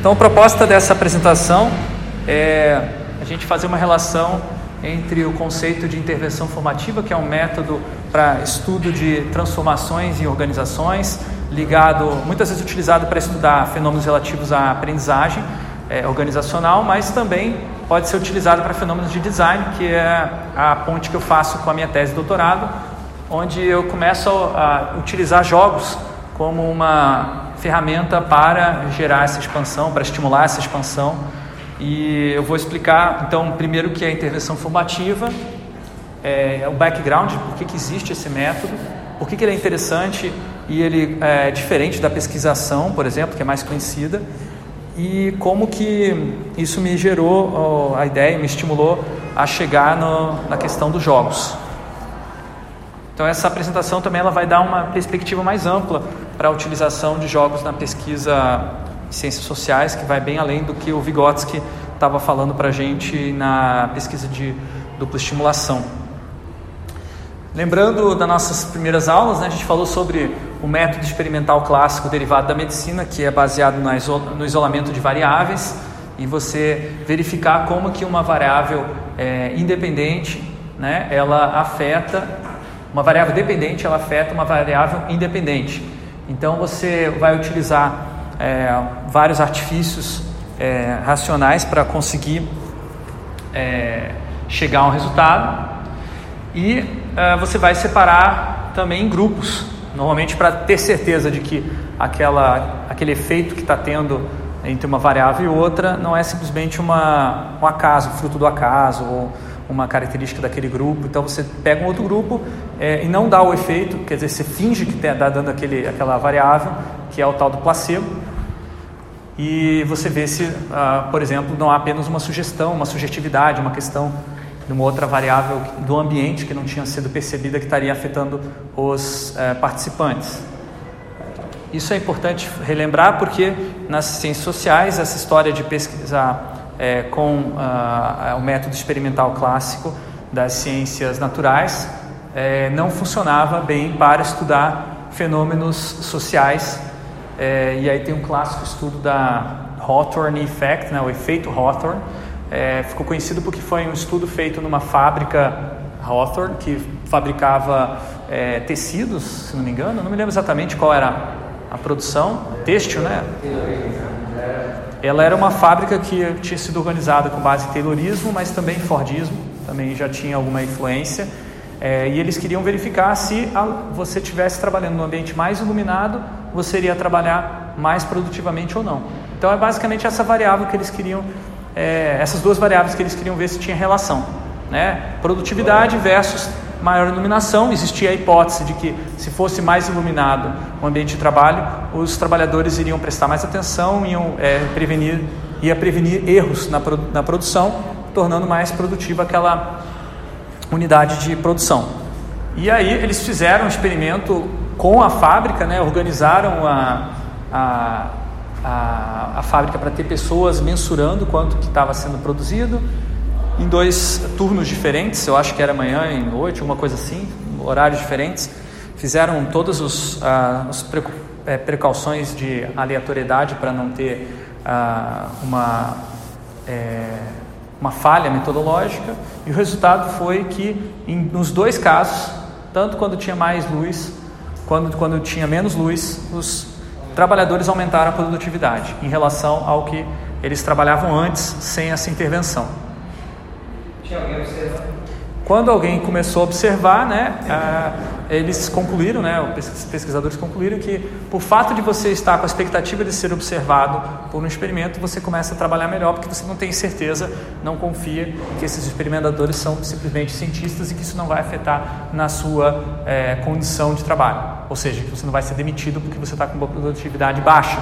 Então, a proposta dessa apresentação é a gente fazer uma relação entre o conceito de intervenção formativa, que é um método para estudo de transformações em organizações, ligado, muitas vezes utilizado para estudar fenômenos relativos à aprendizagem é, organizacional, mas também pode ser utilizado para fenômenos de design, que é a ponte que eu faço com a minha tese de doutorado, onde eu começo a utilizar jogos como uma ferramenta para gerar essa expansão, para estimular essa expansão e eu vou explicar, então, primeiro que é a intervenção formativa, é, o background, por que, que existe esse método, por que, que ele é interessante e ele é diferente da pesquisação, por exemplo, que é mais conhecida, e como que isso me gerou a ideia, me estimulou a chegar no, na questão dos jogos. Então essa apresentação também ela vai dar uma perspectiva mais ampla para a utilização de jogos na pesquisa ciências sociais, que vai bem além do que o Vygotsky estava falando para a gente na pesquisa de dupla estimulação. Lembrando das nossas primeiras aulas, né, a gente falou sobre o método experimental clássico derivado da medicina, que é baseado no isolamento de variáveis, e você verificar como que uma variável é, independente, né, ela afeta, uma variável dependente, ela afeta uma variável independente. Então você vai utilizar é, vários artifícios é, racionais para conseguir é, chegar a um resultado e é, você vai separar também em grupos, normalmente para ter certeza de que aquela, aquele efeito que está tendo entre uma variável e outra não é simplesmente uma, um acaso, fruto do acaso ou uma característica daquele grupo. Então você pega um outro grupo é, e não dá o efeito, quer dizer, você finge que está dando aquele, aquela variável, que é o tal do placebo, e você vê se, ah, por exemplo, não há apenas uma sugestão, uma subjetividade, uma questão de uma outra variável do ambiente que não tinha sido percebida que estaria afetando os eh, participantes. Isso é importante relembrar porque nas ciências sociais essa história de pesquisar eh, com ah, o método experimental clássico das ciências naturais eh, não funcionava bem para estudar fenômenos sociais é, e aí tem um clássico estudo da Hawthorne Effect, né, o efeito Hawthorne. É, ficou conhecido porque foi um estudo feito numa fábrica Hawthorne que fabricava é, tecidos, se não me engano. Não me lembro exatamente qual era a produção, têxtil, né? Ela era uma fábrica que tinha sido organizada com base em Taylorismo, mas também Fordismo, também já tinha alguma influência. É, e eles queriam verificar se a, você estivesse trabalhando num ambiente mais iluminado, você iria trabalhar mais produtivamente ou não. Então é basicamente essa variável que eles queriam, é, essas duas variáveis que eles queriam ver se tinha relação. Né? Produtividade versus maior iluminação. Existia a hipótese de que se fosse mais iluminado o ambiente de trabalho, os trabalhadores iriam prestar mais atenção, iam é, prevenir, ia prevenir erros na, na produção, tornando mais produtiva aquela unidade de produção. E aí eles fizeram um experimento com a fábrica, né, organizaram a, a, a, a fábrica para ter pessoas mensurando quanto que estava sendo produzido em dois turnos diferentes, eu acho que era manhã e noite, alguma coisa assim, horários diferentes. Fizeram todas os, ah, as é, precauções de aleatoriedade para não ter ah, uma é, uma falha metodológica e o resultado foi que em, nos dois casos, tanto quando tinha mais luz quanto quando tinha menos luz, os trabalhadores aumentaram a produtividade em relação ao que eles trabalhavam antes sem essa intervenção. Tinha alguém observando? Quando alguém começou a observar, né, ah, eles concluíram, né, os pesquisadores concluíram que por fato de você estar com a expectativa de ser observado por um experimento, você começa a trabalhar melhor porque você não tem certeza, não confia que esses experimentadores são simplesmente cientistas e que isso não vai afetar na sua é, condição de trabalho, ou seja, que você não vai ser demitido porque você está com uma produtividade baixa.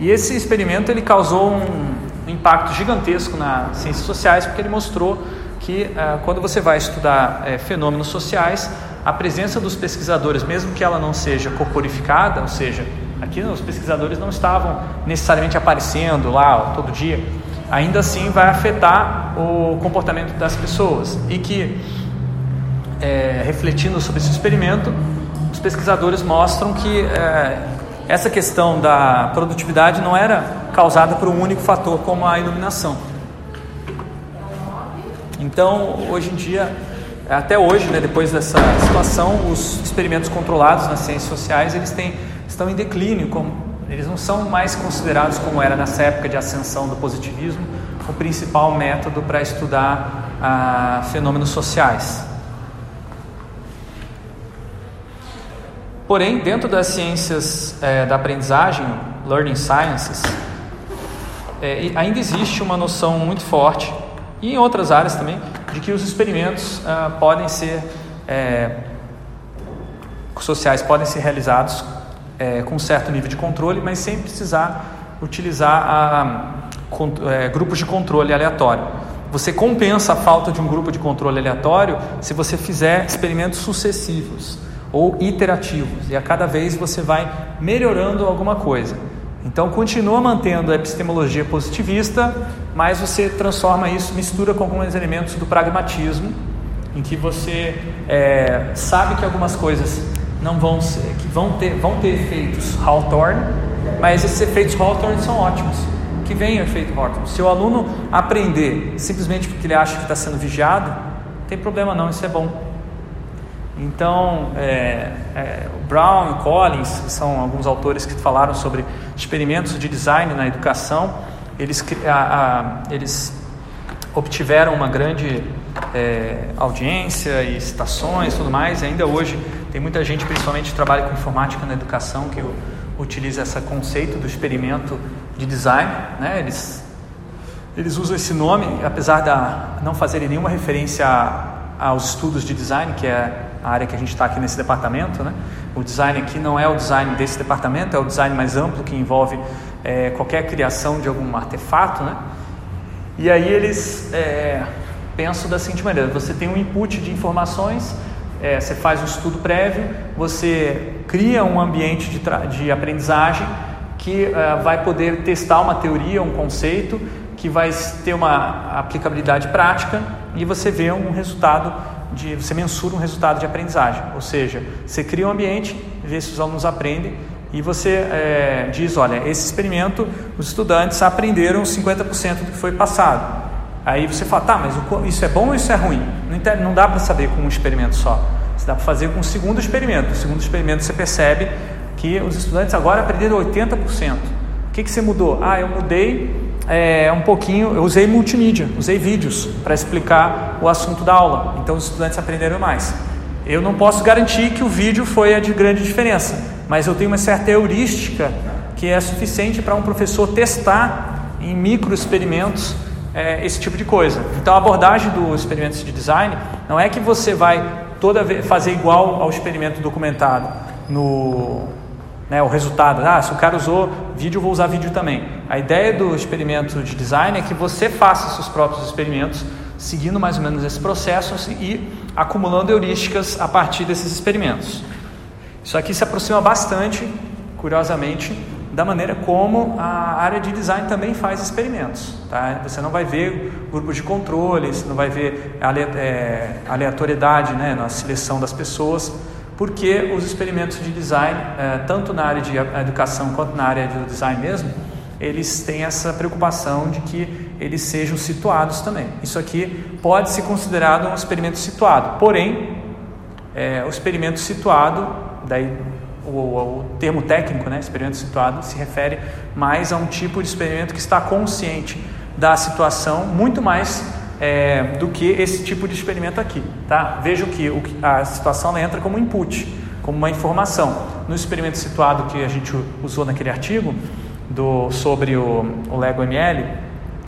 E esse experimento ele causou um, impacto gigantesco nas ciências sociais porque ele mostrou que ah, quando você vai estudar é, fenômenos sociais, a presença dos pesquisadores, mesmo que ela não seja corporificada, ou seja, aqui os pesquisadores não estavam necessariamente aparecendo lá todo dia, ainda assim vai afetar o comportamento das pessoas e que, é, refletindo sobre esse experimento, os pesquisadores mostram que é, essa questão da produtividade não era causada por um único fator como a iluminação. Então, hoje em dia, até hoje, né, depois dessa situação, os experimentos controlados nas ciências sociais eles têm, estão em declínio, como, eles não são mais considerados como era nessa época de ascensão do positivismo, o principal método para estudar ah, fenômenos sociais. Porém, dentro das ciências é, da aprendizagem, learning sciences, é, ainda existe uma noção muito forte, e em outras áreas também, de que os experimentos ah, podem ser é, sociais podem ser realizados é, com um certo nível de controle, mas sem precisar utilizar a, é, grupos de controle aleatório. Você compensa a falta de um grupo de controle aleatório se você fizer experimentos sucessivos ou iterativos, e a cada vez você vai melhorando alguma coisa. Então continua mantendo a epistemologia positivista, mas você transforma isso, mistura com alguns elementos do pragmatismo, em que você é, sabe que algumas coisas não vão ser, que vão ter, vão ter efeitos Hawthorne, mas esses efeitos Hawthorne são ótimos. Que vem o efeito Hawthorne. Se o aluno aprender simplesmente porque ele acha que está sendo vigiado, não tem problema não, isso é bom. Então, é, é, Brown e Collins, são alguns autores que falaram sobre experimentos de design na educação, eles, a, a, eles obtiveram uma grande é, audiência e citações tudo mais. E ainda hoje tem muita gente, principalmente que trabalha com informática na educação, que utiliza esse conceito do experimento de design. Né? Eles, eles usam esse nome, apesar de não fazerem nenhuma referência aos estudos de design, que é a área que a gente está aqui nesse departamento. Né? O design aqui não é o design desse departamento, é o design mais amplo que envolve é, qualquer criação de algum artefato. Né? E aí eles é, pensam da seguinte maneira: você tem um input de informações, é, você faz um estudo prévio, você cria um ambiente de, de aprendizagem que é, vai poder testar uma teoria, um conceito, que vai ter uma aplicabilidade prática e você vê um resultado de você mensura um resultado de aprendizagem, ou seja, você cria um ambiente, vê se os alunos aprendem e você é, diz, olha, esse experimento os estudantes aprenderam 50% do que foi passado. Aí você fala, tá, mas isso é bom ou isso é ruim? Não, dá para saber com um experimento só. Você dá para fazer com um segundo experimento. No segundo experimento você percebe que os estudantes agora aprenderam 80%. O que, que você mudou? Ah, eu mudei é, um pouquinho, eu usei multimídia, usei vídeos para explicar o assunto da aula, então os estudantes aprenderam mais. Eu não posso garantir que o vídeo foi a de grande diferença, mas eu tenho uma certa heurística que é suficiente para um professor testar em micro experimentos é, esse tipo de coisa. Então a abordagem do experimento de design não é que você vai toda vez fazer igual ao experimento documentado no né, o resultado. Ah, se o cara usou vídeo, eu vou usar vídeo também. A ideia do experimento de design é que você faça seus próprios experimentos, seguindo mais ou menos esse processo e acumulando heurísticas a partir desses experimentos. Isso aqui se aproxima bastante, curiosamente, da maneira como a área de design também faz experimentos. Tá? Você não vai ver grupos de controle, você não vai ver é, aleatoriedade né, na seleção das pessoas porque os experimentos de design, eh, tanto na área de educação quanto na área do design mesmo, eles têm essa preocupação de que eles sejam situados também. Isso aqui pode ser considerado um experimento situado, porém, é, o experimento situado, daí o, o, termo técnico, né, experimento situado, se refere mais a um tipo de experimento que está consciente da situação, muito mais é, do que esse tipo de experimento aqui. Tá? Veja que o, a situação entra como input, como uma informação. No experimento situado que a gente usou naquele artigo do, sobre o, o Lego ML,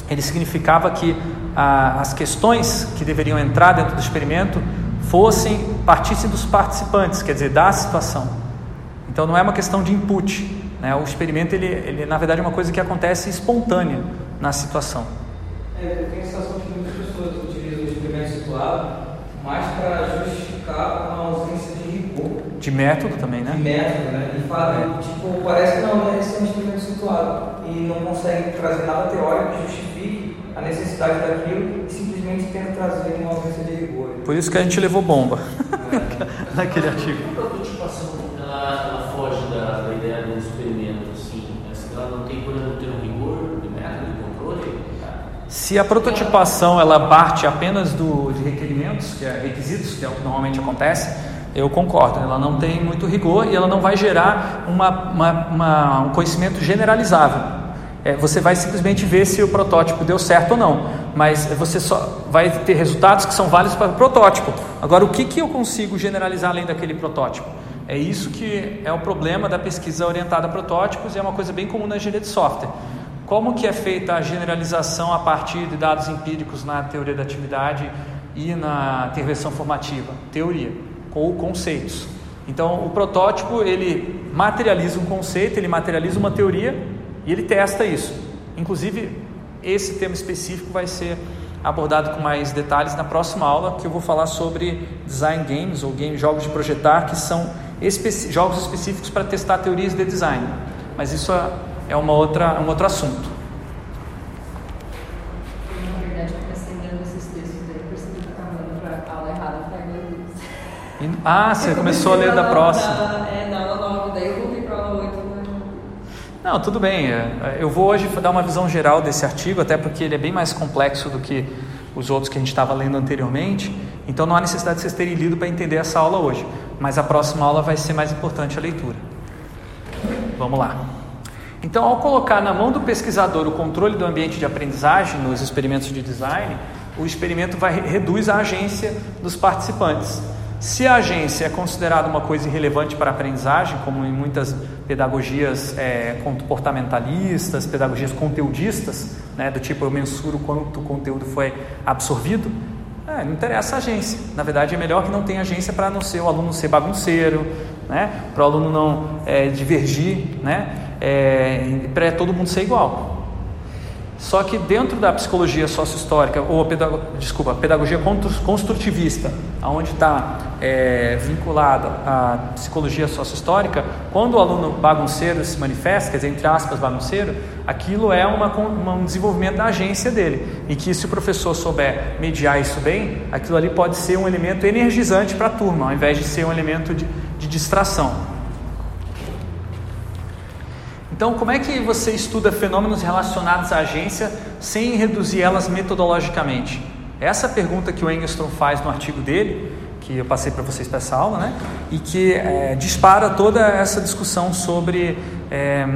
ele significava que a, as questões que deveriam entrar dentro do experimento fossem partissem dos participantes, quer dizer, da situação. Então não é uma questão de input. Né? O experimento, ele, ele na verdade é uma coisa que acontece espontânea na situação. É, eu tenho a sensação que muitas pessoas utilizam o experimento situado mais para justificar uma. De método também, né? De método, né? E fala, é. tipo, parece que não, né? Esse é um experimento situado. E não consegue trazer nada teórico que justifique a necessidade daquilo e simplesmente tenta trazer uma ausência de rigor. Por isso que a gente levou bomba é. naquele artigo. A prototipação, ela, ela foge da, da ideia do experimento, assim, ela não tem, por exemplo, ter um rigor Se a prototipação ela parte apenas do, de requerimentos, que é requisitos, que é o que normalmente acontece, eu concordo, ela não tem muito rigor e ela não vai gerar uma, uma, uma, um conhecimento generalizável. É, você vai simplesmente ver se o protótipo deu certo ou não, mas você só vai ter resultados que são válidos para o protótipo. Agora, o que, que eu consigo generalizar além daquele protótipo? É isso que é o problema da pesquisa orientada a protótipos e é uma coisa bem comum na engenharia de software. Como que é feita a generalização a partir de dados empíricos na teoria da atividade e na intervenção formativa? Teoria ou conceitos. Então, o protótipo ele materializa um conceito, ele materializa uma teoria e ele testa isso. Inclusive, esse tema específico vai ser abordado com mais detalhes na próxima aula, que eu vou falar sobre design games ou game jogos de projetar, que são especi jogos específicos para testar teorias de design. Mas isso é uma outra, um outro assunto. Ah, você começou a ler da próxima. É, não, não, daí eu voltei para a aula 8. Não, tudo bem. É, eu vou hoje dar uma visão geral desse artigo, até porque ele é bem mais complexo do que os outros que a gente estava lendo anteriormente. Então não há necessidade de vocês terem lido para entender essa aula hoje. Mas a próxima aula vai ser mais importante a leitura. Vamos lá. Então, ao colocar na mão do pesquisador o controle do ambiente de aprendizagem nos experimentos de design, o experimento vai reduz a agência dos participantes. Se a agência é considerada uma coisa irrelevante para a aprendizagem, como em muitas pedagogias é, comportamentalistas, pedagogias conteudistas, né, do tipo eu mensuro quanto o conteúdo foi absorvido, é, não interessa a agência. Na verdade, é melhor que não tenha agência para não ser o aluno ser bagunceiro, né, para o aluno não é, divergir, né, é, para todo mundo ser igual. Só que dentro da psicologia sócio-histórica, ou desculpa, pedagogia construtivista, aonde está é, vinculada a psicologia sócio-histórica, quando o aluno bagunceiro se manifesta, quer dizer, entre aspas, bagunceiro, aquilo é uma, uma, um desenvolvimento da agência dele. E que se o professor souber mediar isso bem, aquilo ali pode ser um elemento energizante para a turma, ao invés de ser um elemento de, de distração. Então, como é que você estuda fenômenos relacionados à agência sem reduzir elas metodologicamente? Essa é a pergunta que o Engstrom faz no artigo dele, que eu passei para vocês para essa aula, né? e que é, dispara toda essa discussão sobre é,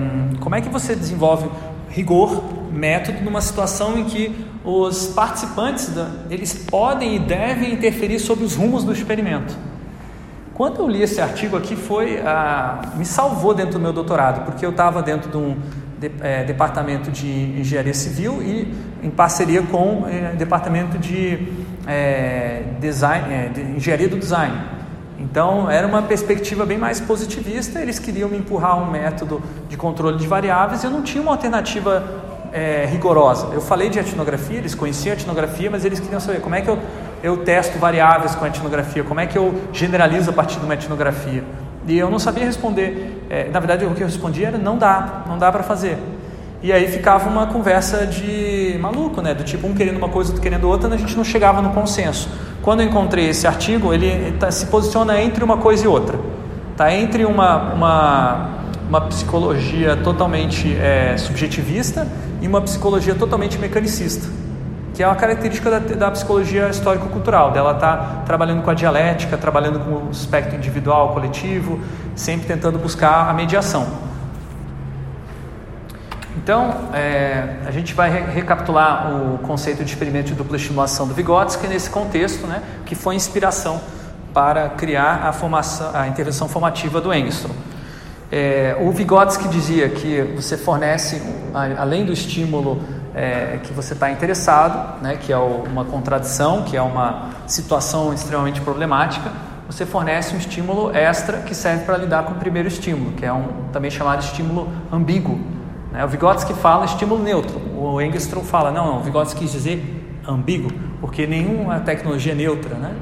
como é que você desenvolve rigor, método, numa situação em que os participantes eles podem e devem interferir sobre os rumos do experimento. Quando eu li esse artigo aqui, foi ah, me salvou dentro do meu doutorado, porque eu estava dentro de um de, é, departamento de engenharia civil e em parceria com é, departamento de, é, design, de engenharia do design. Então era uma perspectiva bem mais positivista. Eles queriam me empurrar um método de controle de variáveis. E eu não tinha uma alternativa rigorosa. Eu falei de etnografia, eles conheciam a etnografia, mas eles queriam saber como é que eu eu testo variáveis com a etnografia? Como é que eu generalizo a partir de uma etnografia? E eu não sabia responder. É, na verdade, o que eu respondia era não dá, não dá para fazer. E aí ficava uma conversa de maluco, né? Do tipo um querendo uma coisa, outro querendo outra, a gente não chegava no consenso. Quando eu encontrei esse artigo, ele tá, se posiciona entre uma coisa e outra. Tá entre uma, uma, uma psicologia totalmente é, subjetivista e uma psicologia totalmente mecanicista que é uma característica da, da psicologia histórico-cultural, dela estar tá trabalhando com a dialética, trabalhando com o aspecto individual, coletivo, sempre tentando buscar a mediação. Então, é, a gente vai re recapitular o conceito de experimento de dupla estimulação do Vygotsky nesse contexto, né, que foi inspiração para criar a, formação, a intervenção formativa do Engstrom. É, o Vygotsky dizia que você fornece, além do estímulo é, que você está interessado, né, que é uma contradição, que é uma situação extremamente problemática, você fornece um estímulo extra que serve para lidar com o primeiro estímulo, que é um também chamado estímulo ambíguo. Né? O Vygotsky fala estímulo neutro, o Engstrom fala, não, não, o Vygotsky quis dizer ambíguo, porque nenhuma tecnologia é neutra, né?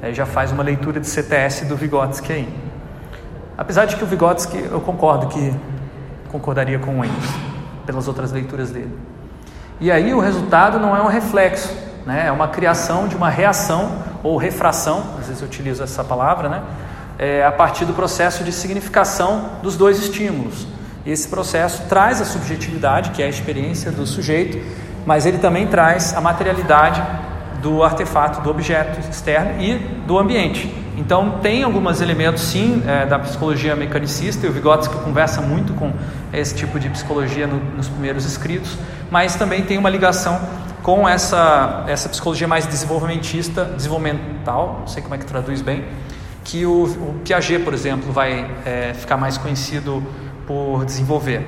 Aí já faz uma leitura de CTS do Vygotsky aí. Apesar de que o Vygotsky, eu concordo que concordaria com o Engstrom, pelas outras leituras dele. E aí o resultado não é um reflexo, né? é uma criação de uma reação ou refração, às vezes eu utilizo essa palavra, né? É, a partir do processo de significação dos dois estímulos. Esse processo traz a subjetividade, que é a experiência do sujeito, mas ele também traz a materialidade do artefato, do objeto externo e do ambiente. Então tem alguns elementos sim é, da psicologia mecanicista e o Vygotsky conversa muito com esse tipo de psicologia no, nos primeiros escritos, mas também tem uma ligação com essa, essa psicologia mais desenvolvimentista, desenvolvimental, não sei como é que traduz bem, que o, o Piaget, por exemplo, vai é, ficar mais conhecido por desenvolver.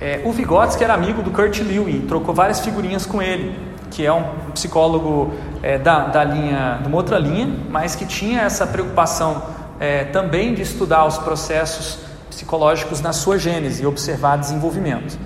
É, o Vygotsky era amigo do Kurt Lewin, trocou várias figurinhas com ele, que é um psicólogo é, da, da linha, de uma outra linha, mas que tinha essa preocupação é, também de estudar os processos psicológicos na sua gênese e observar desenvolvimento.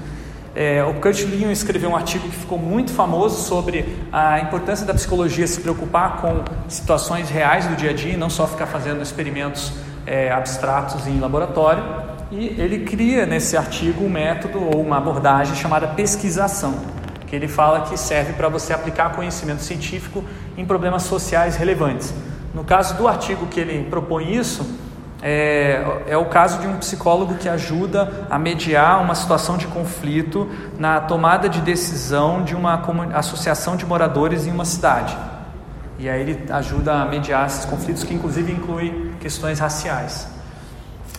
É, o Kurt Lewin escreveu um artigo que ficou muito famoso sobre a importância da psicologia se preocupar com situações reais do dia a dia e não só ficar fazendo experimentos é, abstratos em laboratório. E ele cria nesse artigo um método ou uma abordagem chamada pesquisação, que ele fala que serve para você aplicar conhecimento científico em problemas sociais relevantes. No caso do artigo que ele propõe isso, é, é, o caso de um psicólogo que ajuda a mediar uma situação de conflito na tomada de decisão de uma associação de moradores em uma cidade. E aí ele ajuda a mediar esses conflitos, que inclusive inclui questões raciais.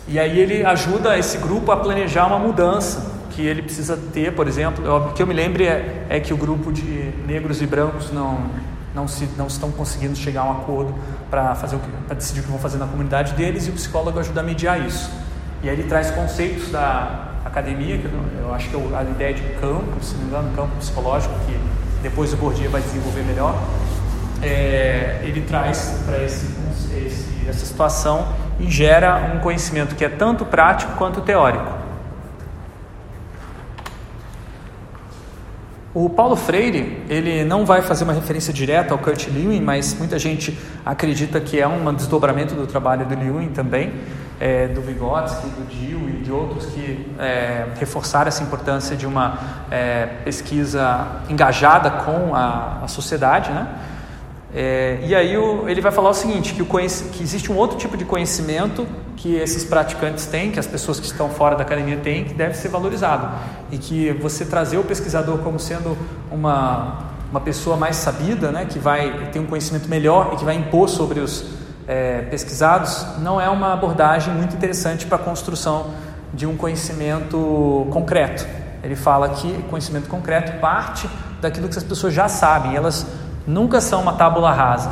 E aí ele ajuda esse grupo a planejar uma mudança que ele precisa ter, por exemplo, o que eu me lembro é, é que o grupo de negros e brancos não não, se, não estão conseguindo chegar a um acordo para decidir o que vão fazer na comunidade deles e o psicólogo ajuda a mediar isso. E aí ele traz conceitos da academia, que eu, acho que é a ideia de campo, se não me engano, campo psicológico, que depois o Bourdieu vai desenvolver melhor. É, ele traz para essa situação e gera um conhecimento que é tanto prático quanto teórico. O Paulo Freire, ele não vai fazer uma referência direta ao Kurt Lewin, mas muita gente acredita que é um desdobramento do trabalho do Lewin também, é, do Vygotsky, do Dill e de outros que é, reforçaram essa importância de uma é, pesquisa engajada com a, a sociedade, né? É, e aí o, ele vai falar o seguinte, que, o que existe um outro tipo de conhecimento que esses praticantes têm, que as pessoas que estão fora da academia têm, que deve ser valorizado. E que você trazer o pesquisador como sendo uma, uma pessoa mais sabida, né, que vai ter um conhecimento melhor e que vai impor sobre os é, pesquisados, não é uma abordagem muito interessante para a construção de um conhecimento concreto. Ele fala que conhecimento concreto parte daquilo que as pessoas já sabem, elas nunca são uma tábula rasa.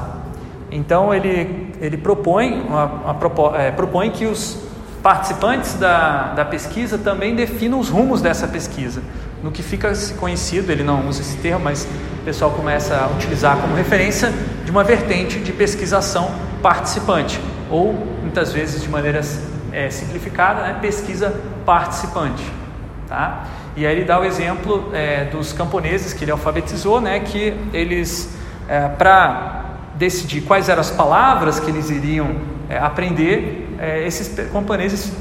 Então ele, ele propõe, uma, uma, é, propõe que os participantes da, da pesquisa também definam os rumos dessa pesquisa. No que fica conhecido, ele não usa esse termo, mas o pessoal começa a utilizar como referência de uma vertente de pesquisação participante, ou muitas vezes de maneira é, simplificada, né, pesquisa participante. Tá? E aí ele dá o exemplo é, dos camponeses que ele alfabetizou, né, que eles é, para decidir quais eram as palavras que eles iriam é, aprender, é, esses camponeses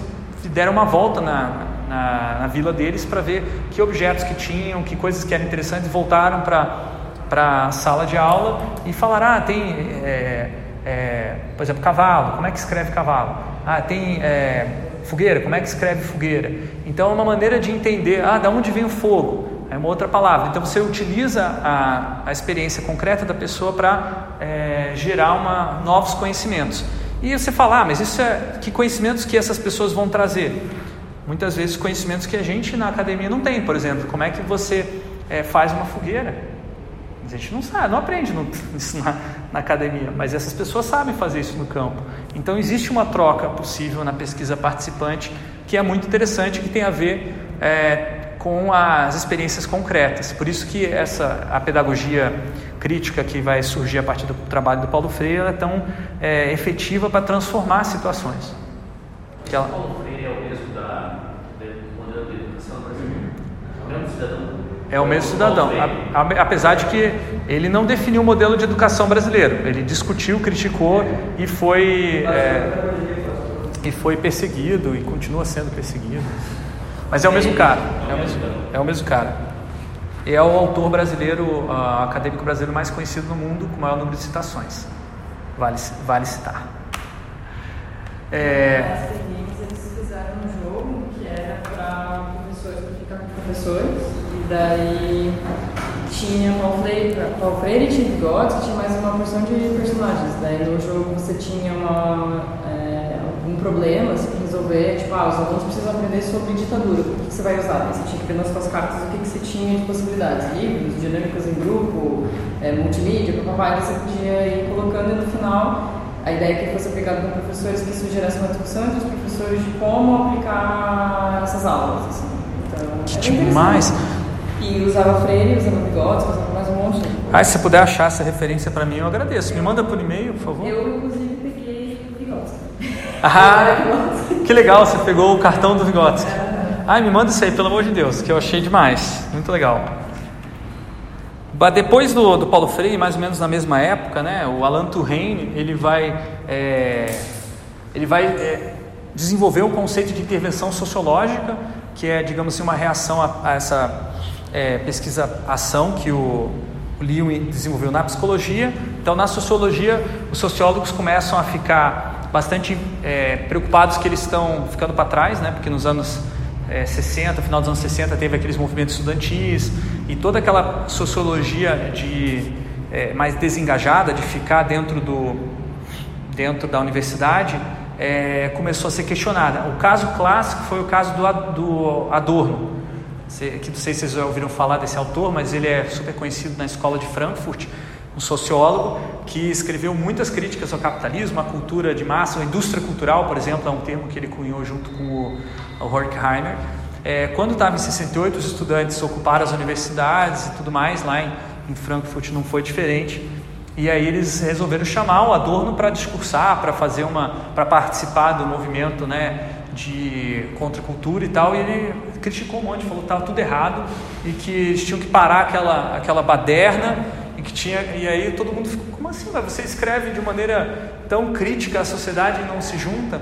deram uma volta na, na, na vila deles para ver que objetos que tinham, que coisas que eram interessantes, voltaram para a sala de aula e falaram: ah, tem, é, é, por exemplo, cavalo, como é que escreve cavalo? Ah, tem é, fogueira, como é que escreve fogueira? Então é uma maneira de entender, ah, da onde vem o fogo? É uma outra palavra. Então você utiliza a, a experiência concreta da pessoa para é, gerar uma, novos conhecimentos. E você fala, ah, mas isso é que conhecimentos que essas pessoas vão trazer? Muitas vezes conhecimentos que a gente na academia não tem, por exemplo, como é que você é, faz uma fogueira? A gente não sabe, não aprende no, isso na, na, academia, mas essas pessoas sabem fazer isso no campo. Então existe uma troca possível na pesquisa participante que é muito interessante, que tem a ver é, com as experiências concretas. Por isso que essa a pedagogia crítica que vai surgir a partir do trabalho do Paulo Freire é tão é, efetiva para transformar situações. Que ela... Paulo Freire é o mesmo da, modelo de educação brasileira? É o mesmo cidadão? É o mesmo cidadão, apesar de que ele não definiu o modelo de educação brasileiro. Ele discutiu, criticou e foi é, e foi perseguido e continua sendo perseguido. Mas é o mesmo cara. É o mesmo, é o mesmo cara. E é o autor brasileiro, uh, acadêmico brasileiro mais conhecido no mundo, com o maior número de citações. Vale, vale citar. É... eles fizeram um jogo que era para professores, para ficar com professores, daí tinha Paulo Freire, Paulo Freire tinha bigodes, tinha mais uma porção de personagens. Daí no jogo você tinha uma, é, algum problema assim, resolver, tipo, ah, os alunos precisam aprender sobre ditadura, o que, que você vai usar? Você tinha que ver nas suas cartas o que, que você tinha de possibilidades, livros, dinâmicas em grupo, é, multimídia, papapá, você podia ir colocando e no final a ideia é que fosse aplicado com professores que isso gerasse uma discussão entre os professores de como aplicar essas aulas. Assim. Então, que demais! E usava freire, usava bigodes, usava mais um monte de coisa. Ah, se você puder achar essa referência para mim, eu agradeço. Me manda por e-mail, por favor. Eu, inclusive, peguei bigodes. Ah, que legal, você pegou o cartão do Vygotsky. Ai, me manda isso aí, pelo amor de Deus, que eu achei demais. Muito legal. Depois do, do Paulo Freire, mais ou menos na mesma época, né, o Alan Touraine ele vai, é, ele vai é, desenvolver o conceito de intervenção sociológica, que é, digamos assim, uma reação a, a essa é, pesquisa-ação que o, o Lewin desenvolveu na psicologia. Então, na sociologia, os sociólogos começam a ficar bastante é, preocupados que eles estão ficando para trás, né, porque nos anos é, 60, final dos anos 60, teve aqueles movimentos estudantis e toda aquela sociologia de é, mais desengajada, de ficar dentro, do, dentro da universidade, é, começou a ser questionada. O caso clássico foi o caso do, do Adorno, que não sei se vocês já ouviram falar desse autor, mas ele é super conhecido na escola de Frankfurt, um sociólogo que escreveu muitas críticas ao capitalismo, à cultura de massa, à indústria cultural, por exemplo, é um termo que ele cunhou junto com o Horkheimer. É, quando estava em 68, os estudantes ocuparam as universidades e tudo mais, lá em, em Frankfurt não foi diferente. E aí eles resolveram chamar o Adorno para discursar, para fazer uma, para participar do movimento, né, de contracultura e tal. E ele criticou um monte, falou que estava tudo errado e que eles tinham que parar aquela, aquela baderna que tinha. E aí todo mundo ficou, como assim? Você escreve de maneira tão crítica à sociedade e não se junta?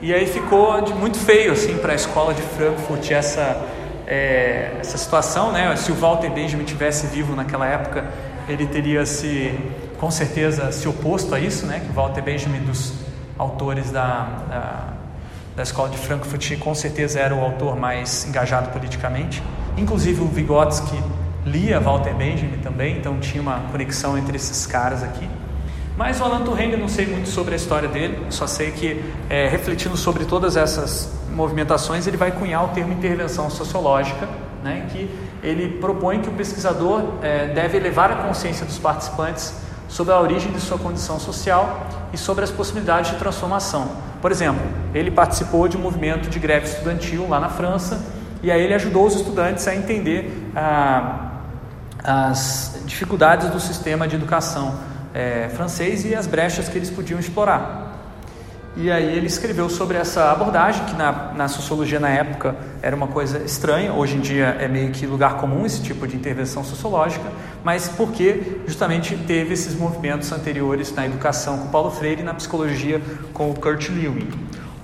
E aí ficou de, muito feio assim para a escola de Frankfurt essa é, essa situação, né? Se o Walter Benjamin tivesse vivo naquela época, ele teria se com certeza se oposto a isso, né? Que Walter Benjamin dos autores da, da, da escola de Frankfurt com certeza era o autor mais engajado politicamente. Inclusive o Vygotsky lia Walter Benjamin também, então tinha uma conexão entre esses caras aqui. Mas o Alan Turing, não sei muito sobre a história dele, só sei que, é, refletindo sobre todas essas movimentações, ele vai cunhar o termo intervenção sociológica, né, que ele propõe que o pesquisador é, deve elevar a consciência dos participantes sobre a origem de sua condição social e sobre as possibilidades de transformação. Por exemplo, ele participou de um movimento de greve estudantil lá na França e aí ele ajudou os estudantes a entender ah, as dificuldades do sistema de educação é, francês e as brechas que eles podiam explorar. E aí ele escreveu sobre essa abordagem, que na, na, sociologia na época era uma coisa estranha, hoje em dia é meio que lugar comum esse tipo de intervenção sociológica, mas porque justamente teve esses movimentos anteriores na educação com Paulo Freire e na psicologia com o Kurt Lewin.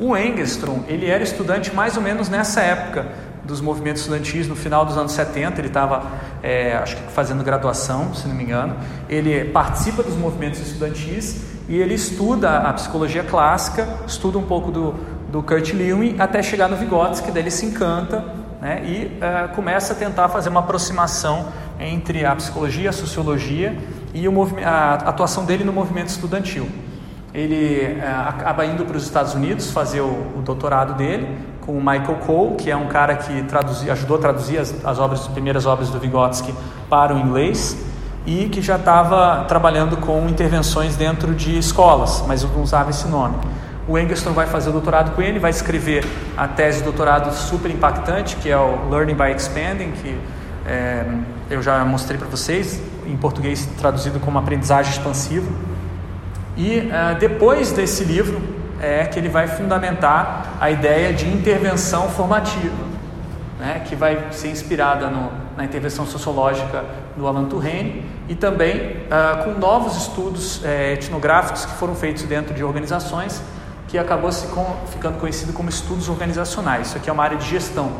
O Engstrom, ele era estudante mais ou menos nessa época, dos movimentos estudantis no final dos anos 70, ele estava, é, acho que fazendo graduação, se não me engano. Ele participa dos movimentos estudantis e ele estuda a psicologia clássica, estuda um pouco do, do Kurt Lewin até chegar no Vygotsky, daí ele se encanta né, e é, começa a tentar fazer uma aproximação entre a psicologia, a sociologia e a atuação dele no movimento estudantil. Ele é, acaba indo para os Estados Unidos fazer o, o doutorado dele com o Michael Cole, que é um cara que traduzi, ajudou a traduzir as, as, obras, as primeiras obras do Vygotsky para o inglês e que já estava trabalhando com intervenções dentro de escolas, mas não usava esse nome. O Engstrom vai fazer o doutorado com ele, vai escrever a tese de doutorado super impactante, que é o Learning by Expanding, que é, eu já mostrei para vocês, em português traduzido como aprendizagem expansiva. E uh, depois desse livro, é que ele vai fundamentar a ideia de intervenção formativa, né, que vai ser inspirada no, na intervenção sociológica do Alan Touraine e também ah, com novos estudos é, etnográficos que foram feitos dentro de organizações, que acabou se com, ficando conhecido como estudos organizacionais. Isso aqui é uma área de gestão.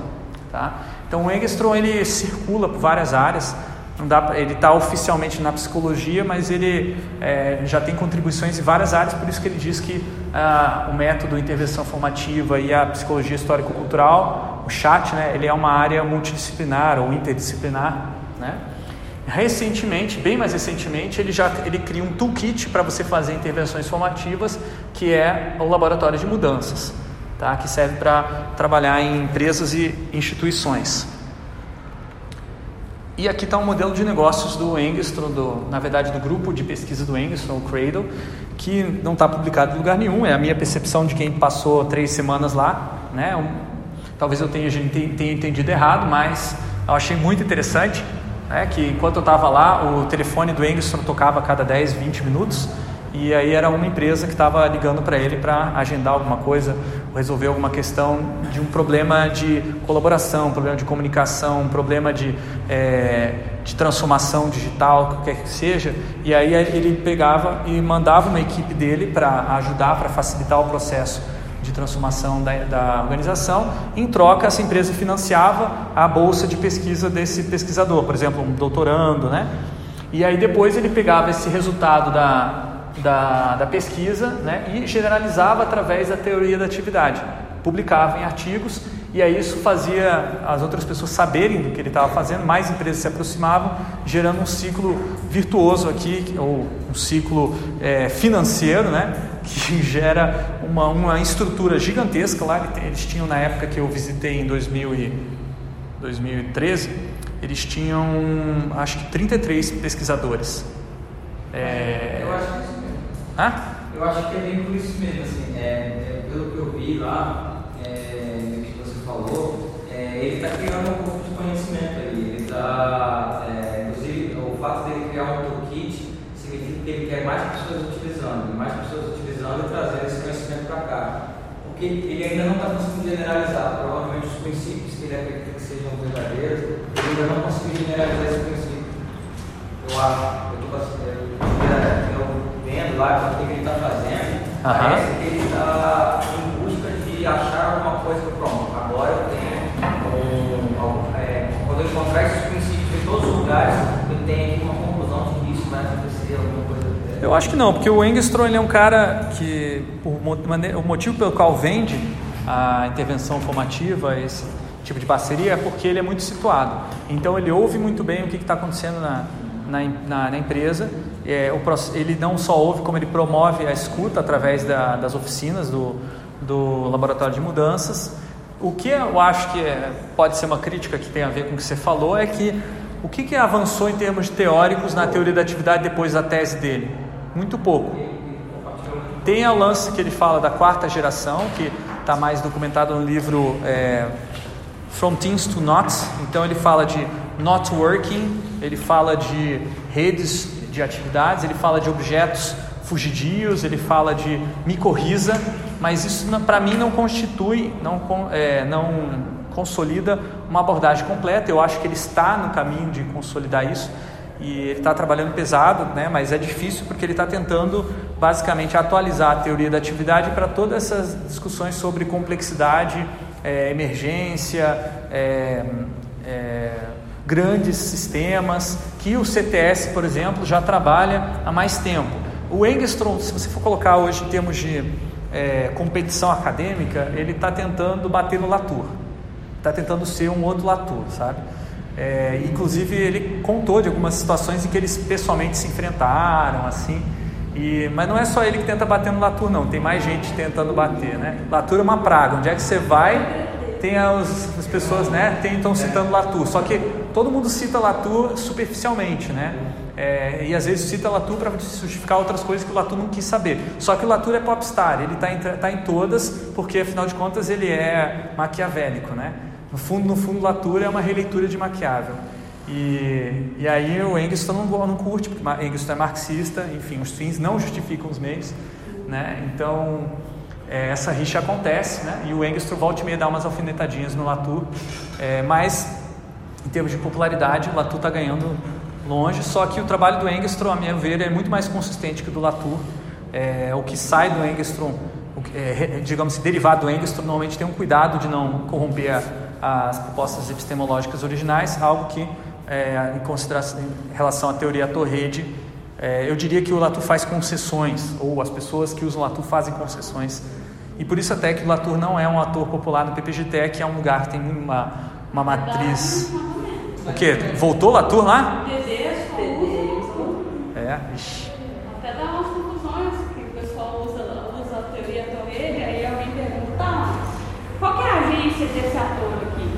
Tá? Então o Engstrom ele circula por várias áreas, não dá, ele está oficialmente na psicologia, mas ele é, já tem contribuições em várias áreas, por isso que ele diz que ah, o método intervenção formativa e a psicologia histórico-cultural, o chat, né, ele é uma área multidisciplinar ou interdisciplinar, né? Recentemente, bem mais recentemente, ele já ele cria um toolkit para você fazer intervenções formativas, que é o laboratório de mudanças, tá? que serve para trabalhar em empresas e instituições. E aqui está um modelo de negócios do Engstrom, do, na verdade do grupo de pesquisa do Engstrom, o Cradle, que não está publicado em lugar nenhum, é a minha percepção de quem passou três semanas lá. Né? Um, talvez eu tenha, tenha entendido errado, mas eu achei muito interessante né, que enquanto eu estava lá, o telefone do Engstrom tocava a cada 10, 20 minutos, e aí era uma empresa que estava ligando para ele para agendar alguma coisa, resolver alguma questão de um problema de colaboração, um problema de comunicação, um problema de, é, de transformação digital, qualquer que seja. E aí ele pegava e mandava uma equipe dele para ajudar, para facilitar o processo de transformação da, da, organização. Em troca, essa empresa financiava a bolsa de pesquisa desse pesquisador, por exemplo, um doutorando, né? E aí depois ele pegava esse resultado da, da, da pesquisa né, e generalizava através da teoria da atividade. Publicava em artigos e aí isso fazia as outras pessoas saberem do que ele estava fazendo, mais empresas se aproximavam, gerando um ciclo virtuoso aqui, ou um ciclo é, financeiro, né, que gera uma, uma estrutura gigantesca lá. Eles tinham, na época que eu visitei em 2000 e 2013, eles tinham acho que 33 pesquisadores. É... Eu acho que Hã? Eu acho que é bem por isso mesmo, assim, é, é, pelo que eu vi lá, é, que você falou, é, ele está criando um pouco de conhecimento ali, ele está, é, inclusive, o fato dele criar um toolkit significa que ele quer mais pessoas utilizando, mais pessoas utilizando e trazendo esse conhecimento para cá. Porque ele ainda não está conseguindo generalizar, provavelmente os princípios que ele acredita que sejam verdadeiros, ele ainda não conseguiu generalizar esse princípio. Eu acho, eu estou eu, o que ele está fazendo, uhum. parece que ele está em busca de achar alguma coisa pronto. Agora eu tenho um, é, quando eu encontrar esses princípios em todos os lugares, eu tenho aqui uma conclusão de que isso vai acontecer alguma coisa. Eu acho que não, porque o Engstrom ele é um cara que o motivo pelo qual vende a intervenção formativa, esse tipo de parceria, é porque ele é muito situado. Então ele ouve muito bem o que está acontecendo na, na, na, na empresa é, o, ele não só ouve, como ele promove a escuta através da, das oficinas do, do laboratório de mudanças. O que eu acho que é, pode ser uma crítica que tem a ver com o que você falou é que o que, que avançou em termos teóricos na teoria da atividade depois da tese dele? Muito pouco. Tem o lance que ele fala da quarta geração, que está mais documentado no livro é, From Things to Knots. Então ele fala de not working, ele fala de redes de atividades, ele fala de objetos fugidios, ele fala de micorriza, mas isso para mim não constitui, não, é, não consolida uma abordagem completa. Eu acho que ele está no caminho de consolidar isso e ele está trabalhando pesado, né? mas é difícil porque ele está tentando basicamente atualizar a teoria da atividade para todas essas discussões sobre complexidade, é, emergência, é, é grandes sistemas que o CTS, por exemplo, já trabalha há mais tempo. O Engstrom, se você for colocar hoje em termos de é, competição acadêmica, ele está tentando bater no Latour, está tentando ser um outro Latour, sabe? É, inclusive ele contou de algumas situações em que eles pessoalmente se enfrentaram, assim. E, mas não é só ele que tenta bater no Latour, não. Tem mais gente tentando bater, né? Latour é uma praga. Onde é que você vai, tem as, as pessoas, né? Estão citando Latour. Só que todo mundo cita Latour superficialmente, né? É, e às vezes cita Latour para justificar outras coisas que o Latour não quis saber. Só que o Latour é popstar, ele está em, tá em todas, porque afinal de contas ele é maquiavélico, né? No fundo, no fundo, Latour é uma releitura de Maquiavel. E, e aí o Engstrom não, não curte, porque Engstrom é marxista, enfim, os fins não justificam os meios, né? Então, é, essa rixa acontece, né? E o Engstrom volta e meia dá umas alfinetadinhas no Latour, é, mas em termos de popularidade, o Latour está ganhando longe, só que o trabalho do Engstrom, a meu ver, é muito mais consistente que o do Latour. É, o que sai do Engstrom, é, digamos assim, derivado do Engstrom, normalmente tem um cuidado de não corromper a, as propostas epistemológicas originais, algo que é, em em relação à teoria Torrede, é, eu diria que o Latour faz concessões, ou as pessoas que usam Latour fazem concessões. E por isso até que o Latour não é um ator popular no PPGT, que é um lugar tem uma, uma matriz. O quê? Voltou Latour lá? É, ixi. Até dá umas confusões que o pessoal usa, usa a teoria Torrede, aí alguém pergunta, mas qual que é desse ator aqui?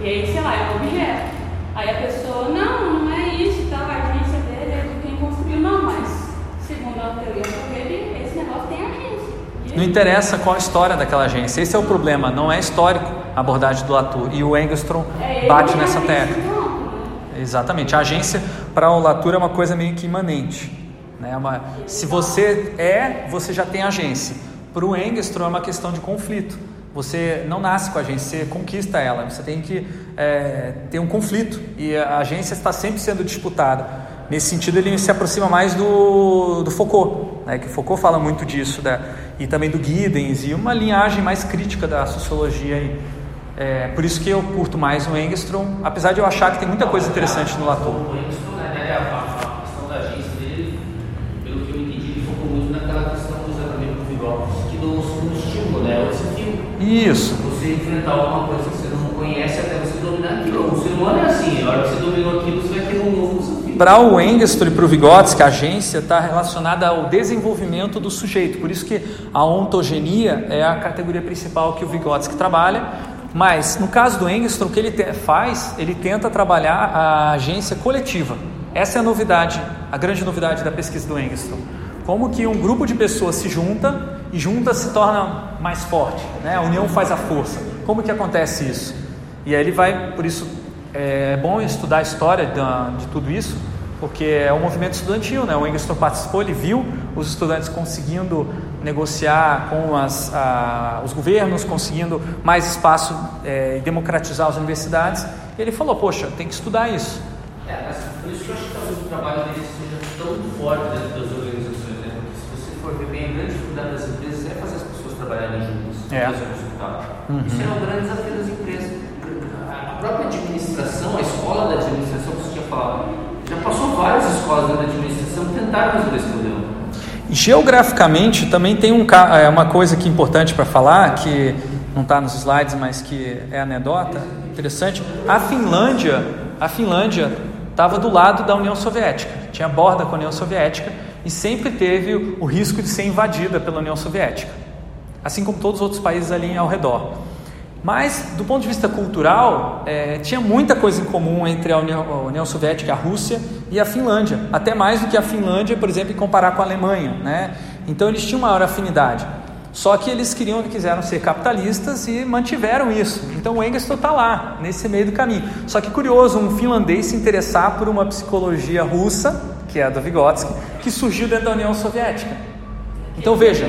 E aí, sei lá, é um objeto. Aí a pessoa, não, segundo a teoria Torrede, esse negócio tem agência. Não interessa qual a história daquela agência, esse é o problema, não é histórico a abordagem do Latour. E o Engstrom é bate nessa tecla. né? Exatamente. A agência para o Latour é uma coisa meio que imanente. Né? Uma, se você é, você já tem agência. Para o Engstrom é uma questão de conflito. Você não nasce com a agência, você conquista ela. Você tem que é, ter um conflito e a agência está sempre sendo disputada. Nesse sentido, ele se aproxima mais do, do Foucault, né? que Foucault fala muito disso, da, e também do Giddens, e uma linhagem mais crítica da sociologia. aí. É, por isso que eu curto mais o Engstrom, apesar de eu achar que tem muita coisa interessante no Latour. O Winston, né, né, a, questão da agência dele, pelo que eu entendi, ele focou muito naquela questão do do que estímulo, né? Desafio. Isso. Você enfrentar alguma coisa que conhece até você dominar aquilo. O ser humano é assim, a hora que você dominou aquilo, você vai ter um novo desafio. Para o Engstrom e para o Vygotsky, a agência está relacionada ao desenvolvimento do sujeito. Por isso que a ontogenia é a categoria principal que o Vygotsky trabalha. Mas, no caso do Engstrom, o que ele te- faz, ele tenta trabalhar a agência coletiva. Essa é a novidade, a grande novidade da pesquisa do Engstrom. Como que um grupo de pessoas se junta e junta se torna mais forte. Né? A união faz a força. Como que acontece isso? E aí ele vai, por isso é bom estudar a história da- de tudo isso, porque é um movimento estudantil, né? O Engstrom participou, ele viu os estudantes conseguindo negociar com as, a- os governos, conseguindo mais espaço é, e democratizar as universidades. E ele falou: Poxa, tem que estudar isso. É, mas por isso que eu acho que talvez o trabalho deles seja tão forte dentro das organizações, né? Porque se você for ver bem, a grande dificuldade das empresas é fazer as pessoas trabalharem juntas, É. fazer o resultado. Isso é o grande desafio das empresas. Própria administração, a escola da administração, que você tinha falado, já passou várias escolas da administração que tentaram resolver esse problema. Geograficamente também tem um, é, uma coisa que é importante para falar, que não está nos slides, mas que é anedota, interessante. A Finlândia, a Finlândia estava do lado da União Soviética, tinha borda com a União Soviética e sempre teve o risco de ser invadida pela União Soviética, assim como todos os outros países ali ao redor. Mas, do ponto de vista cultural, eh, tinha muita coisa em comum entre a União, a União Soviética, a Rússia e a Finlândia, até mais do que a Finlândia, por exemplo, em comparar com a Alemanha. Né? Então, eles tinham maior afinidade. Só que eles queriam, quiseram ser capitalistas e mantiveram isso. Então, o Engels está lá, nesse meio do caminho. Só que curioso, um finlandês se interessar por uma psicologia russa, que é a do Vygotsky, que surgiu dentro da União Soviética. Então veja,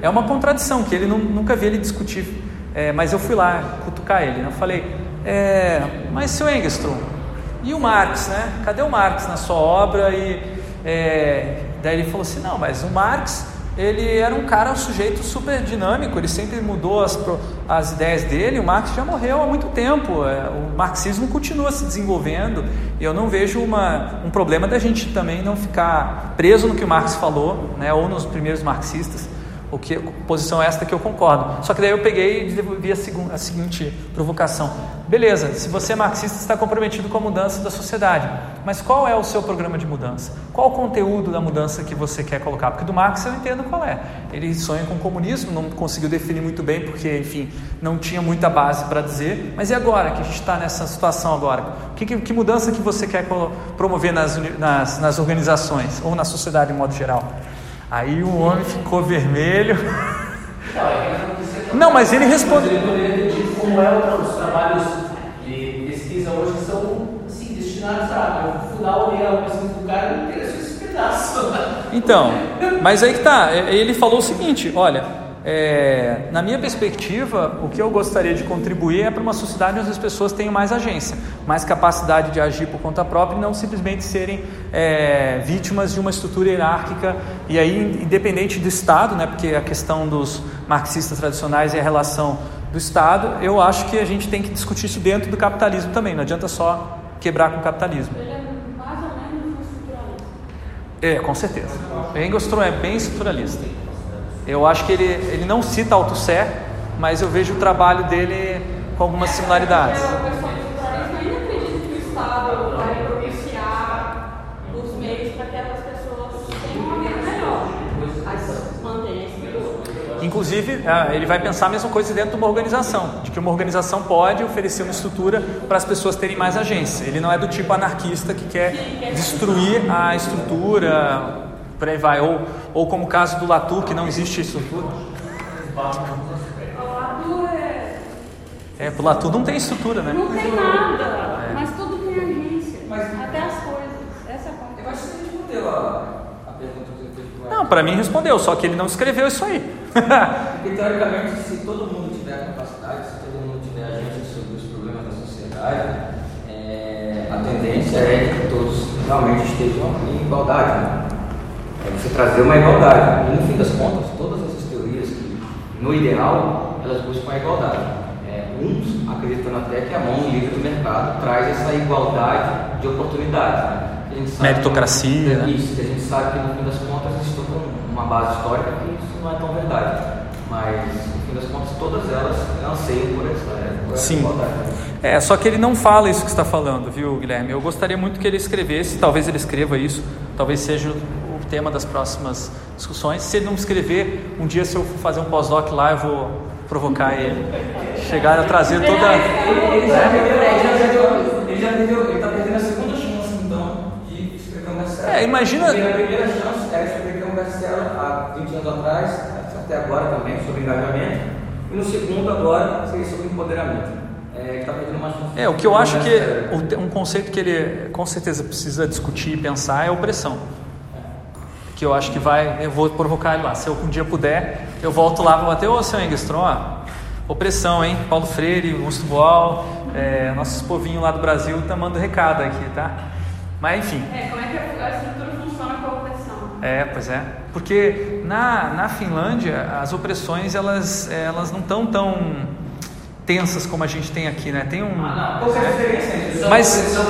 é uma contradição que ele nu- nunca vi ele discutir. É, mas eu fui lá cutucar ele. né? Eu falei, é, mas seu Engstrom, e o Marx, né? Cadê o Marx na sua obra? E é, daí ele falou assim, não, mas o Marx ele era um cara, um sujeito super dinâmico. Ele sempre mudou as, as ideias dele. O Marx já morreu há muito tempo. é, o marxismo continua se desenvolvendo. Eu não vejo uma, um problema da gente também não ficar preso no que o Marx falou, né? Ou nos primeiros marxistas. O que, posição esta que eu concordo. Só que daí eu peguei e desenvolvi a, segun- a seguinte provocação. Beleza, se você é marxista, está comprometido com a mudança da sociedade. Mas qual é o seu programa de mudança? Qual o conteúdo da mudança que você quer colocar? Porque do Marx eu entendo qual é. Ele sonha com o comunismo, não conseguiu definir muito bem, porque, enfim, não tinha muita base para dizer. Mas e agora que a gente está nessa situação agora? Que, que, que mudança que você quer promover nas, nas, nas organizações ou na sociedade de modo geral? Aí o homem ficou vermelho. Não, mas ele respondeu. Ele poderia ter dito como é os trabalhos de pesquisa hoje que são assim, destinados a fundar o cara não esse pedaço. Então, mas aí que tá. é- Ele falou o seguinte: olha, é, na minha perspectiva, o que eu gostaria de contribuir é para uma sociedade onde as pessoas tenham mais agência, mais capacidade de agir por conta própria e não simplesmente serem é, vítimas de uma estrutura hierárquica e aí independente do Estado, né? Porque a questão dos marxistas tradicionais é a relação do Estado. Eu acho que a gente tem que discutir isso dentro do capitalismo também. Não adianta só quebrar com o capitalismo. Ele é. É, com certeza. Engels é bem estruturalista. Eu acho que ele, ele não cita Althusser, mas eu vejo o trabalho dele com algumas similaridades. É, estrutura. Inclusive, ah, ele vai pensar a mesma coisa dentro de uma organização, de que uma organização pode oferecer uma estrutura para as pessoas terem mais agência. Ele não é do tipo anarquista que quer destruir a estrutura, por aí vai. Ou, ou como o caso do Latour, que não existe estrutura. É. É, pro Latour não tem estrutura, né? Não tem nada, mas tudo tem agência. Até as coisas. Essa é a Eu acho que você respondeu a, pergunta que você fez pro Não, para mim respondeu, só que ele não escreveu isso aí. Porque teoricamente, se todo mundo tiver capacidade, se todo mundo tiver agência sobre os problemas da sociedade, é, a tendência é que todos realmente estejam em igualdade. Né? É você trazer uma igualdade. E no fim das contas, todas essas teorias que, no ideal, elas buscam a igualdade. É, uns acreditando até que a mão livre do mercado traz essa igualdade de oportunidades. Né? Meritocracia, que, né? Isso, que a gente sabe que no fim das contas existe toda uma base histórica que isso não é tão verdade. Mas no fim das contas todas elas anseiam por essa, por essa Sim. É, só que ele não fala isso que está falando, viu, Guilherme? Eu gostaria muito que ele escrevesse, talvez ele escreva isso, talvez seja tema das próximas discussões. Se ele não escrever, um dia se eu for fazer um pós-doc lá, eu vou provocar ele. Chegar a trazer toda. Ele já perdeu, ele já perdeu, ele já perdeu, ele está perdendo a segunda chance então de escrever um best-seller. É, imagina- Porque a primeira chance era escrever um best-seller há 20 anos atrás, até agora também, sobre engajamento. E no segundo agora seria sobre empoderamento. É, chance. É, o que eu acho que um conceito que ele com certeza precisa discutir e pensar é opressão. Que eu acho que vai, eu vou provocar ele lá. Se eu um dia puder, eu volto lá para bater, ô seu Engstrom, ó, opressão, hein? Paulo Freire, Augusto Boal, é, nossos povinhos lá do Brasil tá mandando recado aqui, tá? Mas enfim, É, como é que a estrutura funciona com a opressão? é, pois é. Porque na, na Finlândia as opressões elas, elas não estão tão tensas como a gente tem aqui, né? Tem um. Ah, Qual é a diferença entre São, Mas- são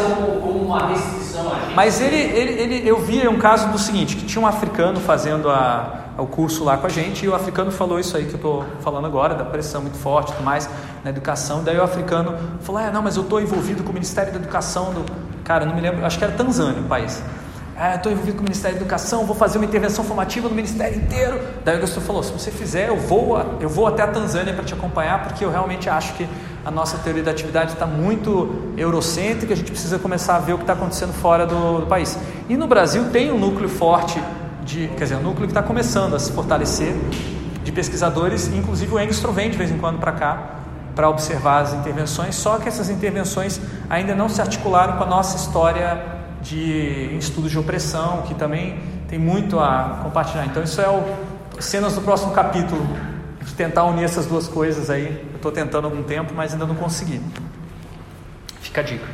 uma restrição a gente. Mas ele, ele, ele, eu vi um caso do seguinte, que tinha um africano fazendo a, o curso lá com a gente, e o africano falou isso aí que eu estou falando agora, da pressão muito forte e tudo mais na educação. Daí o africano falou, ah, não, mas eu estou envolvido com o Ministério da Educação do. Cara, não me lembro, acho que era Tanzânia o país. Ah, estou envolvido com o Ministério da Educação, vou fazer uma intervenção formativa no Ministério inteiro. Daí o Augusto falou: se você fizer, eu vou, eu vou até a Tanzânia para te acompanhar, porque eu realmente acho que a nossa teoria da atividade está muito eurocêntrica, a gente precisa começar a ver o que está acontecendo fora do, do país. E no Brasil tem um núcleo forte, de, quer dizer, um núcleo que está começando a se fortalecer de pesquisadores, inclusive o Engstrom vem de vez em quando para cá para observar as intervenções, só que essas intervenções ainda não se articularam com a nossa história de estudos de opressão, que também tem muito a compartilhar. Então isso é o cenas do próximo capítulo, de tentar unir essas duas coisas aí. Estou tentando há algum tempo, mas ainda não consegui. Fica a dica.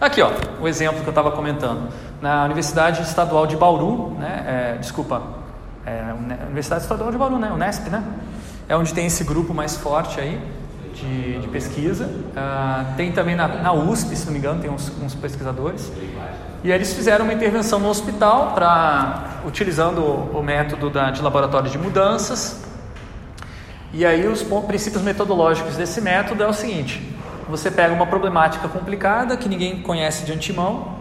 Aqui, ó, o exemplo que eu estava comentando. Na Universidade Estadual de Bauru, né, é, desculpa, é, Uni- Universidade Estadual de Bauru, né, Unesp, né? É onde tem esse grupo mais forte aí de, de pesquisa. Ah, tem também na, na USP, se não me engano, tem uns, uns pesquisadores. E aí eles fizeram uma intervenção no hospital para utilizando o, o método da, de laboratório de mudanças. E aí os princípios metodológicos desse método é o seguinte: você pega uma problemática complicada que ninguém conhece de antemão,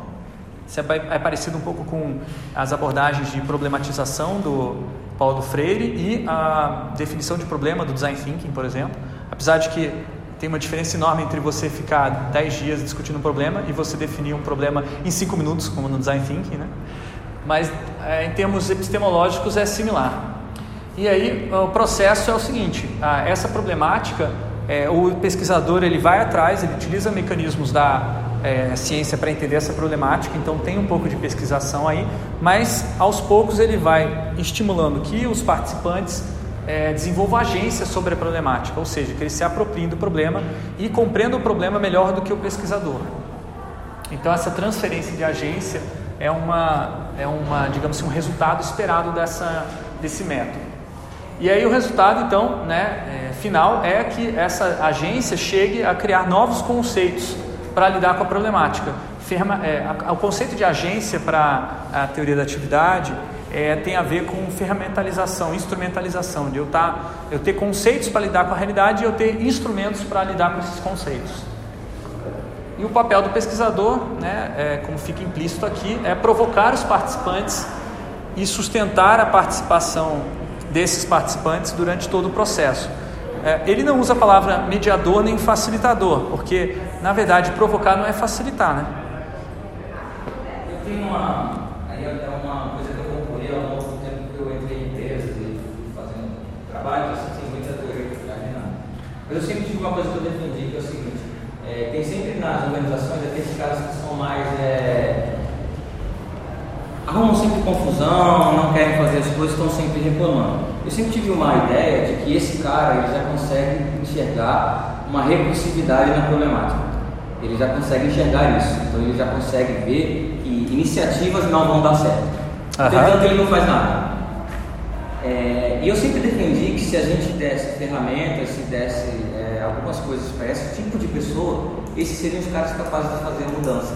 isso é, é parecido um pouco com as abordagens de problematização do Paulo Freire e a definição de problema do design thinking, por exemplo. Apesar de que tem uma diferença enorme entre você ficar 10 dias discutindo um problema e você definir um problema em 5 minutos, como no design thinking, né? Mas é, em termos epistemológicos é similar. E aí o processo é o seguinte: essa problemática, é, o pesquisador ele vai atrás, ele utiliza mecanismos da é, ciência para entender essa problemática, então tem um pouco de pesquisação aí, mas aos poucos ele vai estimulando que os participantes é, desenvolvam agência sobre a problemática, ou seja, que eles se apropriem do problema e compreendam o problema melhor do que o pesquisador. Então essa transferência de agência é uma, é uma, digamos assim, um resultado esperado dessa, desse método. E aí o resultado, então, né, é, final é que essa agência chegue a criar novos conceitos para lidar com a problemática. Ferma, é, a, o conceito de agência para a teoria da atividade é, tem a ver com ferramentalização, instrumentalização, de eu, tá, eu ter conceitos para lidar com a realidade e eu ter instrumentos para lidar com esses conceitos. E o papel do pesquisador, né, é, como fica implícito aqui, é provocar os participantes e sustentar a participação desses participantes durante todo o processo. É, ele não usa a palavra mediador nem facilitador, porque na verdade provocar não é facilitar, né? Eu tenho uma, aí é uma coisa que eu concluí ao longo do tempo que eu entrei em empresas e fazendo trabalho, assim, tem muita teoria eu Mas eu sempre tive uma coisa que eu defendi, que é o seguinte, é, tem sempre nas organizações aqueles caras que são mais é, arrumam sempre confusão, não querem fazer as coisas, estão sempre reclamando. Eu sempre tive uma ideia de que esse cara ele já consegue enxergar uma recursividade na problemática. Ele já consegue enxergar isso. Então ele já consegue ver que iniciativas não vão dar certo. Uhum. Portanto, ele não faz nada. É, e eu sempre defendi que se a gente desse ferramentas, se desse é, algumas coisas para esse tipo de pessoa, esses seriam os caras capazes de fazer a mudança.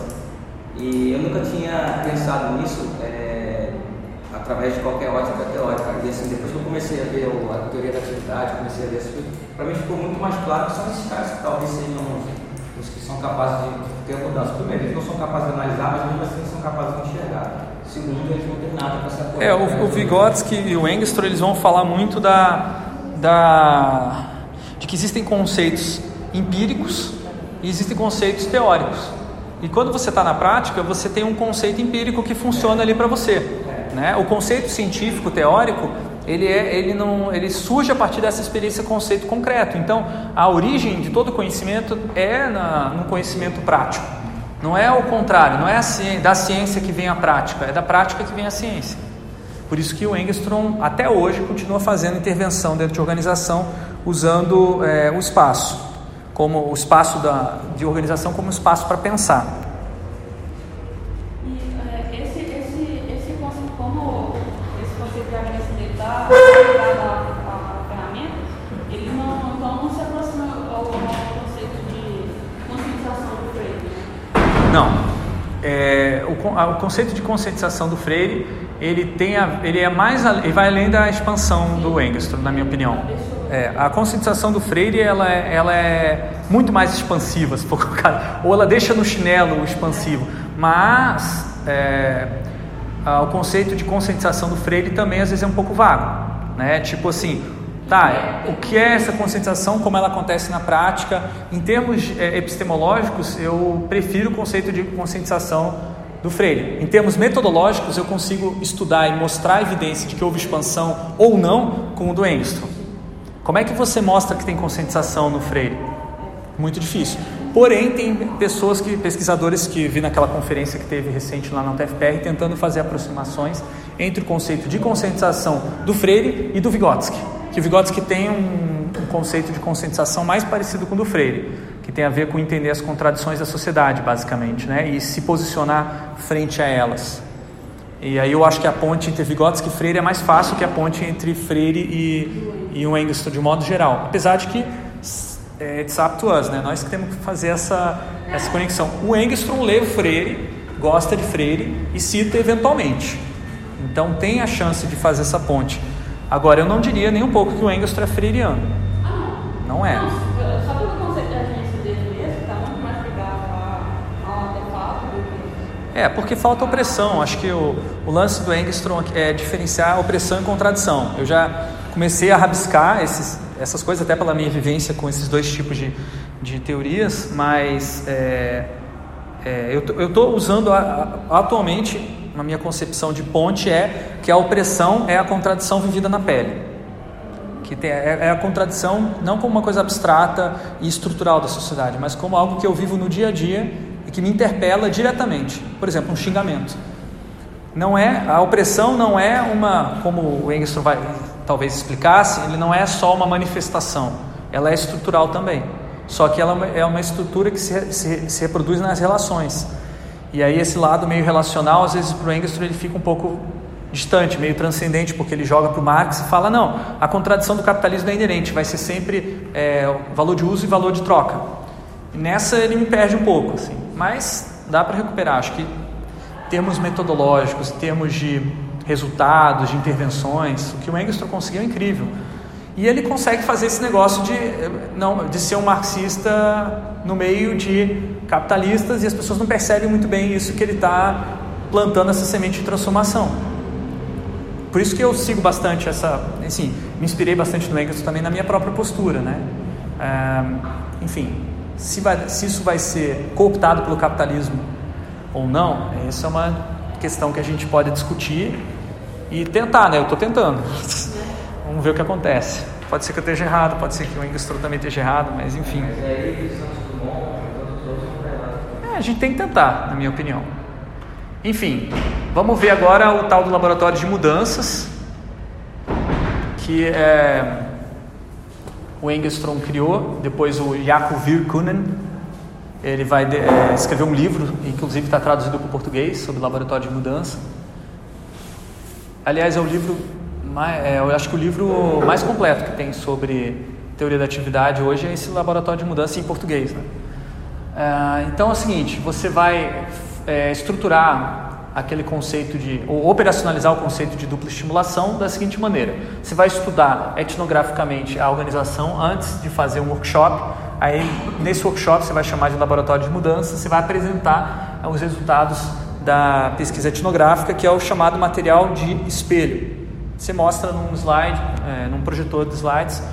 E eu nunca tinha pensado nisso é, através de qualquer ótica teórica. E assim, depois que eu comecei a ver a teoria da atividade, comecei a ver coisas, para mim ficou muito mais claro que são esses caras que talvez sejam os que são capazes de ter a mudança. Primeiro, eles não são capazes de analisar, mas mesmo assim são capazes de enxergar. Segundo, eles não têm nada para essa coisa. É, o, o Vygotsky e o Engstrom, eles vão falar muito da, da, de que existem conceitos empíricos e existem conceitos teóricos. E quando você está na prática, você tem um conceito empírico que funciona ali para você. Né? O conceito científico, teórico, ele, é, ele, não, ele surge a partir dessa experiência conceito concreto. Então, a origem de todo conhecimento é na, no conhecimento prático. Não é o contrário, não é ciência, da ciência que vem a prática, é da prática que vem a ciência. Por isso que o Engstrom, até hoje, continua fazendo intervenção dentro de organização usando é, o espaço como o espaço da, de organização como espaço para pensar. E é, esse, esse, esse conceito, como esse conceito de agradecimento está ligado a, ferramentas, ele não, então não se aproxima ao, ao conceito de conscientização do Freire? Não. É, o, conceito de conscientização do Freire ele tem a, ele é mais ele vai além da expansão do Engstrom, na minha opinião. É, a conscientização do Freire ela é, ela é muito mais expansiva, se for colocar, ou ela deixa no chinelo o expansivo, mas é, o conceito de conscientização do Freire também às vezes é um pouco vago, né? Tipo assim, tá, o que é essa conscientização, como ela acontece na prática? Em termos é, epistemológicos, eu prefiro o conceito de conscientização do Freire. Em termos metodológicos, eu consigo estudar e mostrar a evidência de que houve expansão ou não com o do Engstrom. Como é que você mostra que tem conscientização no Freire? Muito difícil. Porém, tem pessoas que, pesquisadores que vi naquela conferência que teve recente lá na UTFPR, tentando fazer aproximações entre o conceito de conscientização do Freire e do Vygotsky. Que o Vygotsky tem um, um conceito de conscientização mais parecido com o do Freire, que tem a ver com entender as contradições da sociedade, basicamente, né? e se posicionar frente a elas. E aí eu acho que a ponte entre Vygotsky e Freire é mais fácil que a ponte entre Freire e, e o Engstrom, de modo geral. Apesar de que é, it's up to us, né? Nós que temos que fazer essa, essa conexão. O Engstrom lê o Freire, gosta de Freire e cita eventualmente. Então tem a chance de fazer essa ponte. Agora, eu não diria nem um pouco que o Engstrom é freiriano. Não é. É, porque falta opressão. Acho que o, o lance do Engstrom é diferenciar opressão e contradição. Eu já comecei a rabiscar esses, essas coisas, até pela minha vivência com esses dois tipos de, de teorias, mas é, é, eu estou usando a, a, atualmente, na minha concepção de ponte, é que a opressão é a contradição vivida na pele. Que tem, é, é a contradição não como uma coisa abstrata e estrutural da sociedade, mas como algo que eu vivo no dia a dia que me interpela diretamente. Por exemplo, um xingamento. Não é a opressão não é uma como o Engstrom vai talvez explicasse, ele não é só uma manifestação, ela é estrutural também. Só que ela é uma estrutura que se, se, se reproduz nas relações. E aí esse lado meio relacional, às vezes para o Engstrom ele fica um pouco distante, meio transcendente, porque ele joga para o Marx e fala, não, a contradição do capitalismo é inerente, vai ser sempre é, valor de uso e valor de troca. nessa ele me perde um pouco, assim, mas dá para recuperar. Acho que termos metodológicos, termos de resultados, de intervenções, o que o Engstrom conseguiu é incrível. E ele consegue fazer esse negócio de, não, de ser um marxista no meio de capitalistas e as pessoas não percebem muito bem isso que ele está plantando essa semente de transformação. Por isso que eu sigo bastante essa, assim, me inspirei bastante no Engels também na minha própria postura, né? É, enfim, se, vai, se isso vai ser cooptado pelo capitalismo ou não, essa é uma questão que a gente pode discutir e tentar, né? Eu estou tentando. Vamos ver o que acontece. Pode ser que eu esteja errado, pode ser que o Engstrom também esteja errado, mas enfim. É, a gente tem que tentar, na minha opinião. Enfim, vamos ver agora o tal do laboratório de mudanças, que é, o Engstrom criou, depois o Jakob Virkunen, ele vai é, escrever um livro, inclusive está traduzido para o português, sobre laboratório de mudança. Aliás, é o livro, mais, é, eu acho que o livro mais completo que tem sobre teoria da atividade hoje é esse laboratório de mudança em português. Né? É, então é o seguinte, você vai é, estruturar aquele conceito de, ou operacionalizar o conceito de dupla estimulação da seguinte maneira: você vai estudar etnograficamente a organização antes de fazer um workshop. Aí, nesse workshop, você vai chamar de laboratório de mudança, você vai apresentar os resultados da pesquisa etnográfica, que é o chamado material de espelho. Você mostra num slide, é, num projetor de slides,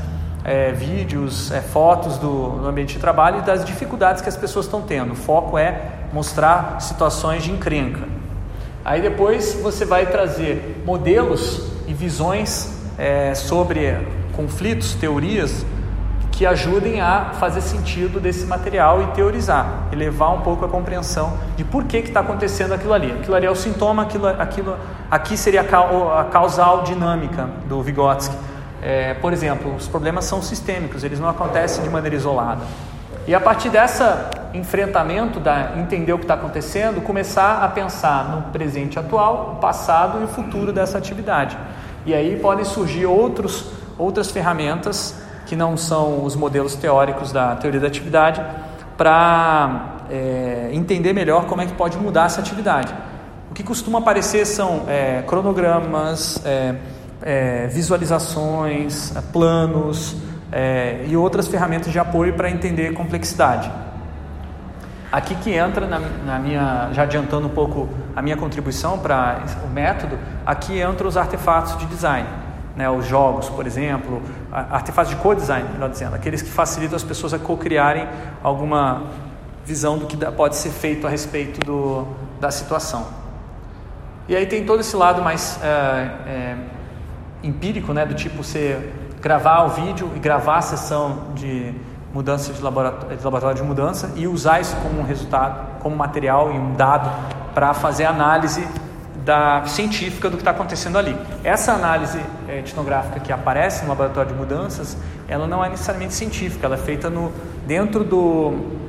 é, vídeos, é, fotos do, do, ambiente de trabalho e das dificuldades que as pessoas estão tendo. O foco é mostrar situações de encrenca. Aí depois você vai trazer modelos e visões é, sobre conflitos, teorias que ajudem a fazer sentido desse material e teorizar, e levar um pouco a compreensão de por que está acontecendo aquilo ali. Aquilo ali é o sintoma, aquilo, aquilo aqui seria a causal dinâmica do Vygotsky é, por exemplo, os problemas são sistêmicos, eles não acontecem de maneira isolada. E a partir dessa enfrentamento, da entender o que está acontecendo, começar a pensar no presente atual, o passado e o futuro dessa atividade. E aí podem surgir outros, outras ferramentas que não são os modelos teóricos da teoria da atividade para é, entender melhor como é que pode mudar essa atividade. O que costuma aparecer são é, cronogramas, é, é, visualizações, é, planos é, e outras ferramentas de apoio para entender complexidade. Aqui que entra na, na, minha, já adiantando um pouco a minha contribuição para o método, aqui entram os artefatos de design, né, os jogos, por exemplo, artefatos de co-design, melhor dizendo, aqueles que facilitam as pessoas a co-criarem alguma visão do que pode ser feito a respeito do, da situação. E aí tem todo esse lado mais é, é, empírico, né, do tipo você gravar o vídeo e gravar a sessão de mudança de laboratório, de laboratório de mudança e usar isso como um resultado, como material e um dado para fazer análise da científica do que está acontecendo ali. Essa análise eh, etnográfica que aparece no laboratório de mudanças, ela não é necessariamente científica, ela é feita no, dentro do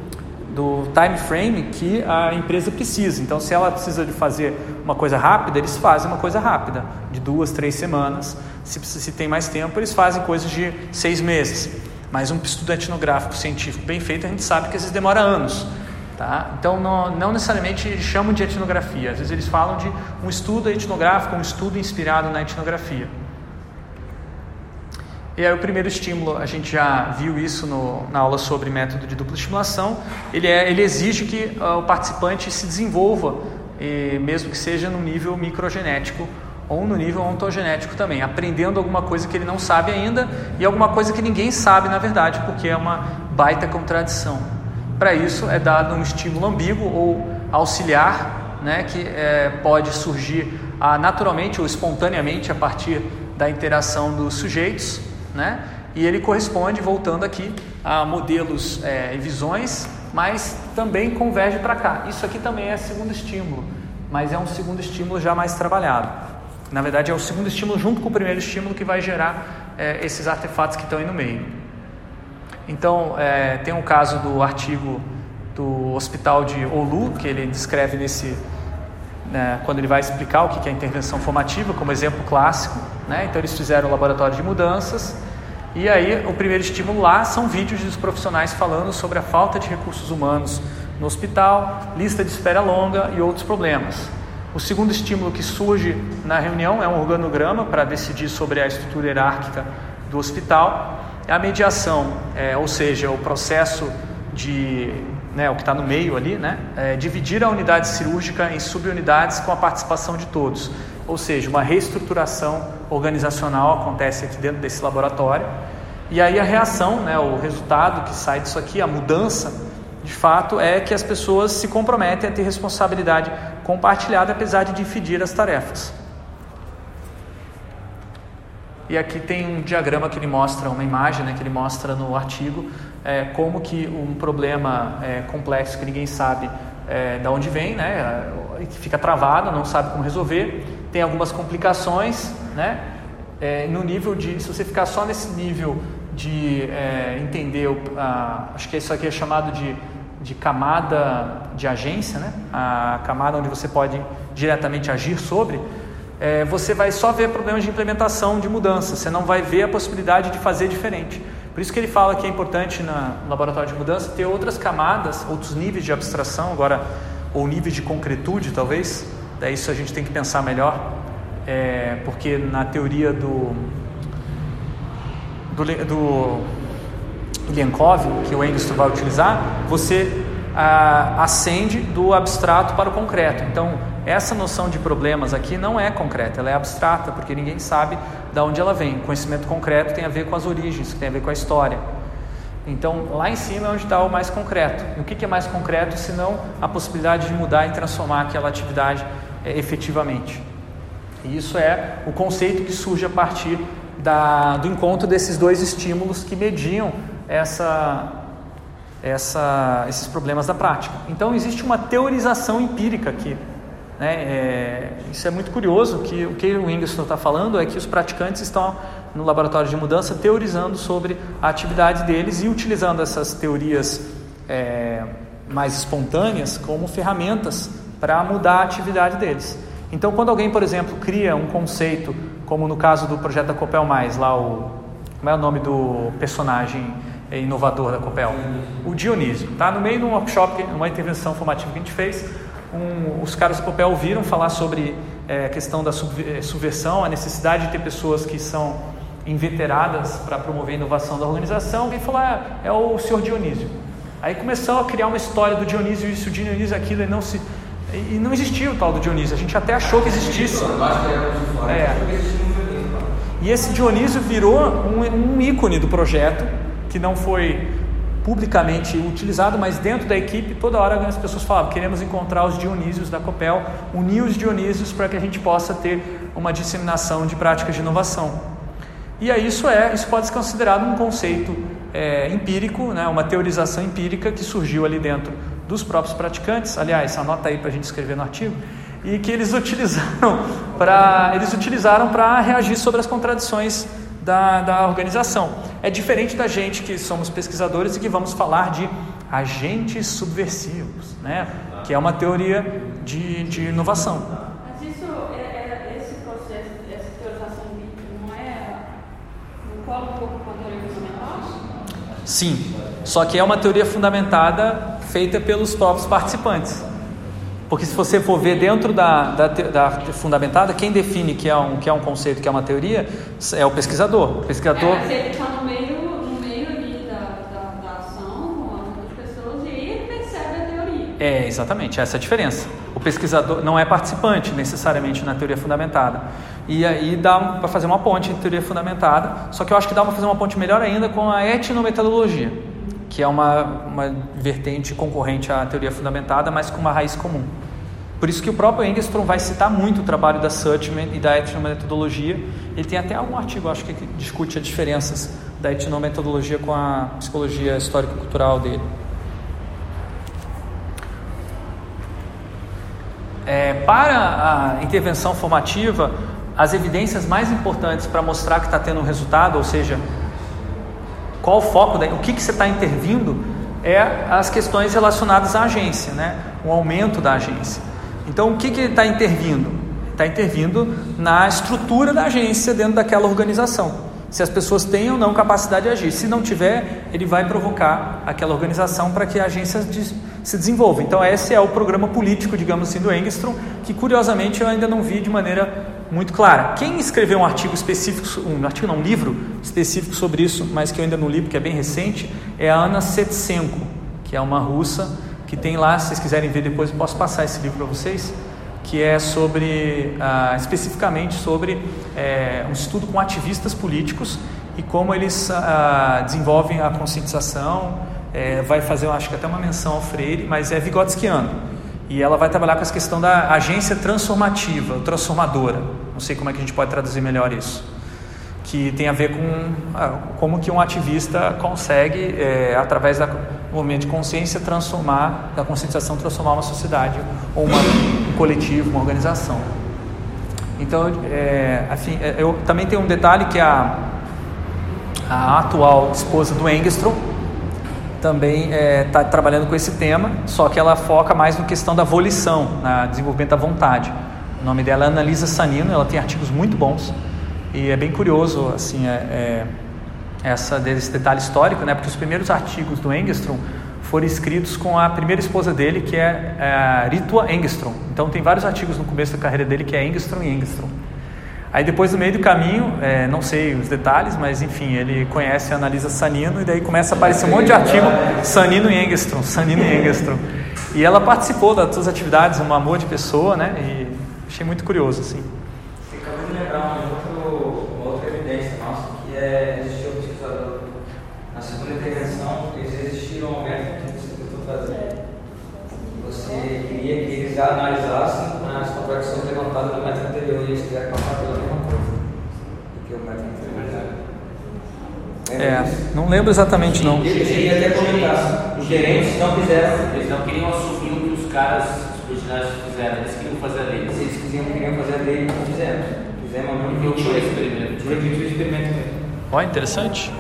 do time frame que a empresa precisa. Então, se ela precisa de fazer uma coisa rápida, eles fazem uma coisa rápida, de duas, três semanas. Se, se tem mais tempo, eles fazem coisas de seis meses. Mas um estudo etnográfico científico bem feito, a gente sabe que às vezes demora anos. Tá? Então, não, não necessariamente chamam de etnografia, às vezes eles falam de um estudo etnográfico, um estudo inspirado na etnografia. E aí o primeiro estímulo, a gente já viu isso no, na aula sobre método de dupla estimulação, ele, é, ele exige que uh, o participante se desenvolva, e, mesmo que seja no nível microgenético ou no nível ontogenético também, aprendendo alguma coisa que ele não sabe ainda e alguma coisa que ninguém sabe na verdade, porque é uma baita contradição. Para isso é dado um estímulo ambíguo ou auxiliar, né, que é, pode surgir ah, naturalmente ou espontaneamente a partir da interação dos sujeitos né? E ele corresponde, voltando aqui, a modelos é, e visões, mas também converge para cá. Isso aqui também é segundo estímulo, mas é um segundo estímulo já mais trabalhado. Na verdade, é o segundo estímulo junto com o primeiro estímulo que vai gerar é, esses artefatos que estão aí no meio. Então, é, tem um caso do artigo do Hospital de Olu, que ele descreve nesse, né, quando ele vai explicar o que é intervenção formativa, como exemplo clássico. Né? Então, eles fizeram o laboratório de mudanças E aí, o primeiro estímulo lá são vídeos dos profissionais falando sobre a falta de recursos humanos no hospital, lista de espera longa e outros problemas. O segundo estímulo que surge na reunião é um organograma para decidir sobre a estrutura hierárquica do hospital. A mediação, é, ou seja, o processo de, né, o que está no meio ali, né, é dividir a unidade cirúrgica em subunidades com a participação de todos. Ou seja, uma reestruturação organizacional acontece aqui dentro desse laboratório. E aí a reação, né, o resultado que sai disso aqui, a mudança, de fato, é que as pessoas se comprometem a ter responsabilidade compartilhada, apesar de dividir as tarefas. E aqui tem um diagrama que ele mostra, uma imagem né, que ele mostra no artigo, é, como que um problema é, complexo que ninguém sabe é, de onde vem, né, que fica travado, não sabe como resolver, tem algumas complicações, né, é, no nível de, se você ficar só nesse nível de é, entender, a, acho que isso aqui é chamado de, de camada de agência, né, a camada onde você pode diretamente agir sobre, é, você vai só ver problemas de implementação, de mudança, você não vai ver a possibilidade de fazer diferente. Por isso que ele fala que é importante na, no laboratório de mudança ter outras camadas, outros níveis de abstração, agora, ou níveis de concretude, talvez. Daí isso a gente tem que pensar melhor, é, porque na teoria do, do, do que o Engström vai utilizar, você ah, ascende do abstrato para o concreto. Então, essa noção de problemas aqui não é concreta, ela é abstrata, porque ninguém sabe de onde ela vem. O conhecimento concreto tem a ver com as origens, tem a ver com a história. Então, lá em cima é onde está o mais concreto. E o que é mais concreto senão a possibilidade de mudar e transformar aquela atividade é, efetivamente? E isso é o conceito que surge a partir da, do encontro desses dois estímulos que mediam essa, essa, esses problemas da prática. Então, existe uma teorização empírica aqui né? É, isso é muito curioso, que o que o Ingerson está falando é que os praticantes estão no laboratório de mudança teorizando sobre a atividade deles e utilizando essas teorias é, mais espontâneas como ferramentas para mudar a atividade deles. Então, quando alguém, por exemplo, cria um conceito, como no caso do projeto da Copel Mais, lá o como é o nome do personagem inovador da Copel? O Dionísio. Tá no meio de um workshop, uma intervenção formativa que a gente fez, um, os caras do papel ouviram falar sobre é, a questão da é, subversão, a necessidade de ter pessoas que são inveteradas para promover a inovação da organização. Alguém falou, ah, é o senhor Dionísio. Aí começou a criar uma história do Dionísio, isso, o Dionísio, aquilo, e não se. E não existia o tal do Dionísio, a gente até achou que existisse. É. E esse Dionísio virou um, um ícone do projeto, que não foi publicamente utilizado, mas dentro da equipe, toda hora as pessoas falavam: queremos encontrar os Dionísios da Copel, unir os Dionísios para que a gente possa ter uma disseminação de práticas de inovação. E aí isso é, isso pode ser considerado um conceito é, empírico, né, uma teorização empírica que surgiu ali dentro dos próprios praticantes. Aliás, anota aí para a gente escrever no artigo e que eles utilizaram para eles utilizaram para reagir sobre as contradições da, da organização. É diferente da gente que somos pesquisadores e que vamos falar de agentes subversivos, né? que é uma teoria de, de inovação. Sim, só que é uma teoria fundamentada feita pelos próprios participantes. Porque se você for ver dentro da, da, da, fundamentada, quem define que é, um, que é um conceito, que é uma teoria, é o pesquisador. O pesquisador... É, mas ele está no meio, no meio ali da, da, da ação, com as pessoas, e aí ele percebe a teoria. É, exatamente, essa é a diferença. O pesquisador não é participante necessariamente na teoria fundamentada. E aí dá para fazer uma ponte entre teoria fundamentada, só que eu acho que dá para fazer uma ponte melhor ainda com a etnometodologia que é uma, uma vertente concorrente à teoria fundamentada, mas com uma raiz comum. Por isso que o próprio Engström vai citar muito o trabalho da Suchman e da etnometodologia. Ele tem até algum artigo, acho que discute as diferenças da etnometodologia com a psicologia histórico-cultural dele. É, para a intervenção formativa, as evidências mais importantes para mostrar que está tendo um resultado, ou seja, qual o foco, o que, que você está intervindo, é as questões relacionadas à agência, né? o aumento da agência. Então, o que ele está intervindo? Está intervindo na estrutura da agência dentro daquela organização. se as pessoas têm ou não capacidade de agir. Se não tiver, ele vai provocar aquela organização para que a agência se desenvolva. Então, esse é o programa político, digamos assim, do Engstrom, que curiosamente eu ainda não vi de maneira muito clara. Quem escreveu um artigo específico, um artigo não, um livro específico sobre isso, mas que eu ainda não li porque é bem recente, é a Ana Setsenko, que é uma russa que tem lá, se vocês quiserem ver depois, eu posso passar esse livro para vocês que é sobre, ah, especificamente sobre é, um estudo com ativistas políticos e como eles ah, desenvolvem a conscientização. É, vai fazer, eu acho que até uma menção ao Freire, mas é vigotskiano. E ela vai trabalhar com essa questão da agência transformativa, transformadora. Não sei como é que a gente pode traduzir melhor isso. Que tem a ver com ah, como que um ativista consegue, é, através da movimento de consciência, transformar, da conscientização, transformar uma sociedade ou uma, um coletivo, uma organização. Então, é, assim, é, eu também tenho um detalhe que a, a atual esposa do Engstrom também está é, tá trabalhando com esse tema, só que ela foca mais na questão da volição, na desenvolvimento da vontade. O nome dela é Analisa Sanino, ela tem artigos muito bons e é bem curioso assim, é, é essa desse detalhe histórico, né? Porque os primeiros artigos do Engstrom foram escritos com a primeira esposa dele, que é, é Ritua Engstrom. Então tem vários artigos no começo da carreira dele que é Engstrom e Engstrom. Aí depois no meio do caminho, é, não sei os detalhes, mas enfim, ele conhece e analisa Sanino e daí começa a aparecer um monte de artigo Sanino e Engstrom, Sanino e. E ela participou das suas atividades, um amor de pessoa, né? E achei muito curioso assim. Você acabou de lembrar um outro, uma outra evidência nossa, que é existir o pesquisador na segunda intervenção, eles existiram ao método que você tentou fazer. Você queria que eles analisassem É, não lembro exatamente não. Eles queriam até comentar. Os gerentes não fizeram. Eles não queriam assumir o que os caras, os ordinários fizeram, eles queriam fazer a lei. Eles queriam, queriam fazer a lei não fizemos. Fizemos a mesma Repetiu o experimento. Repetiu o experimento. Ó, interessante.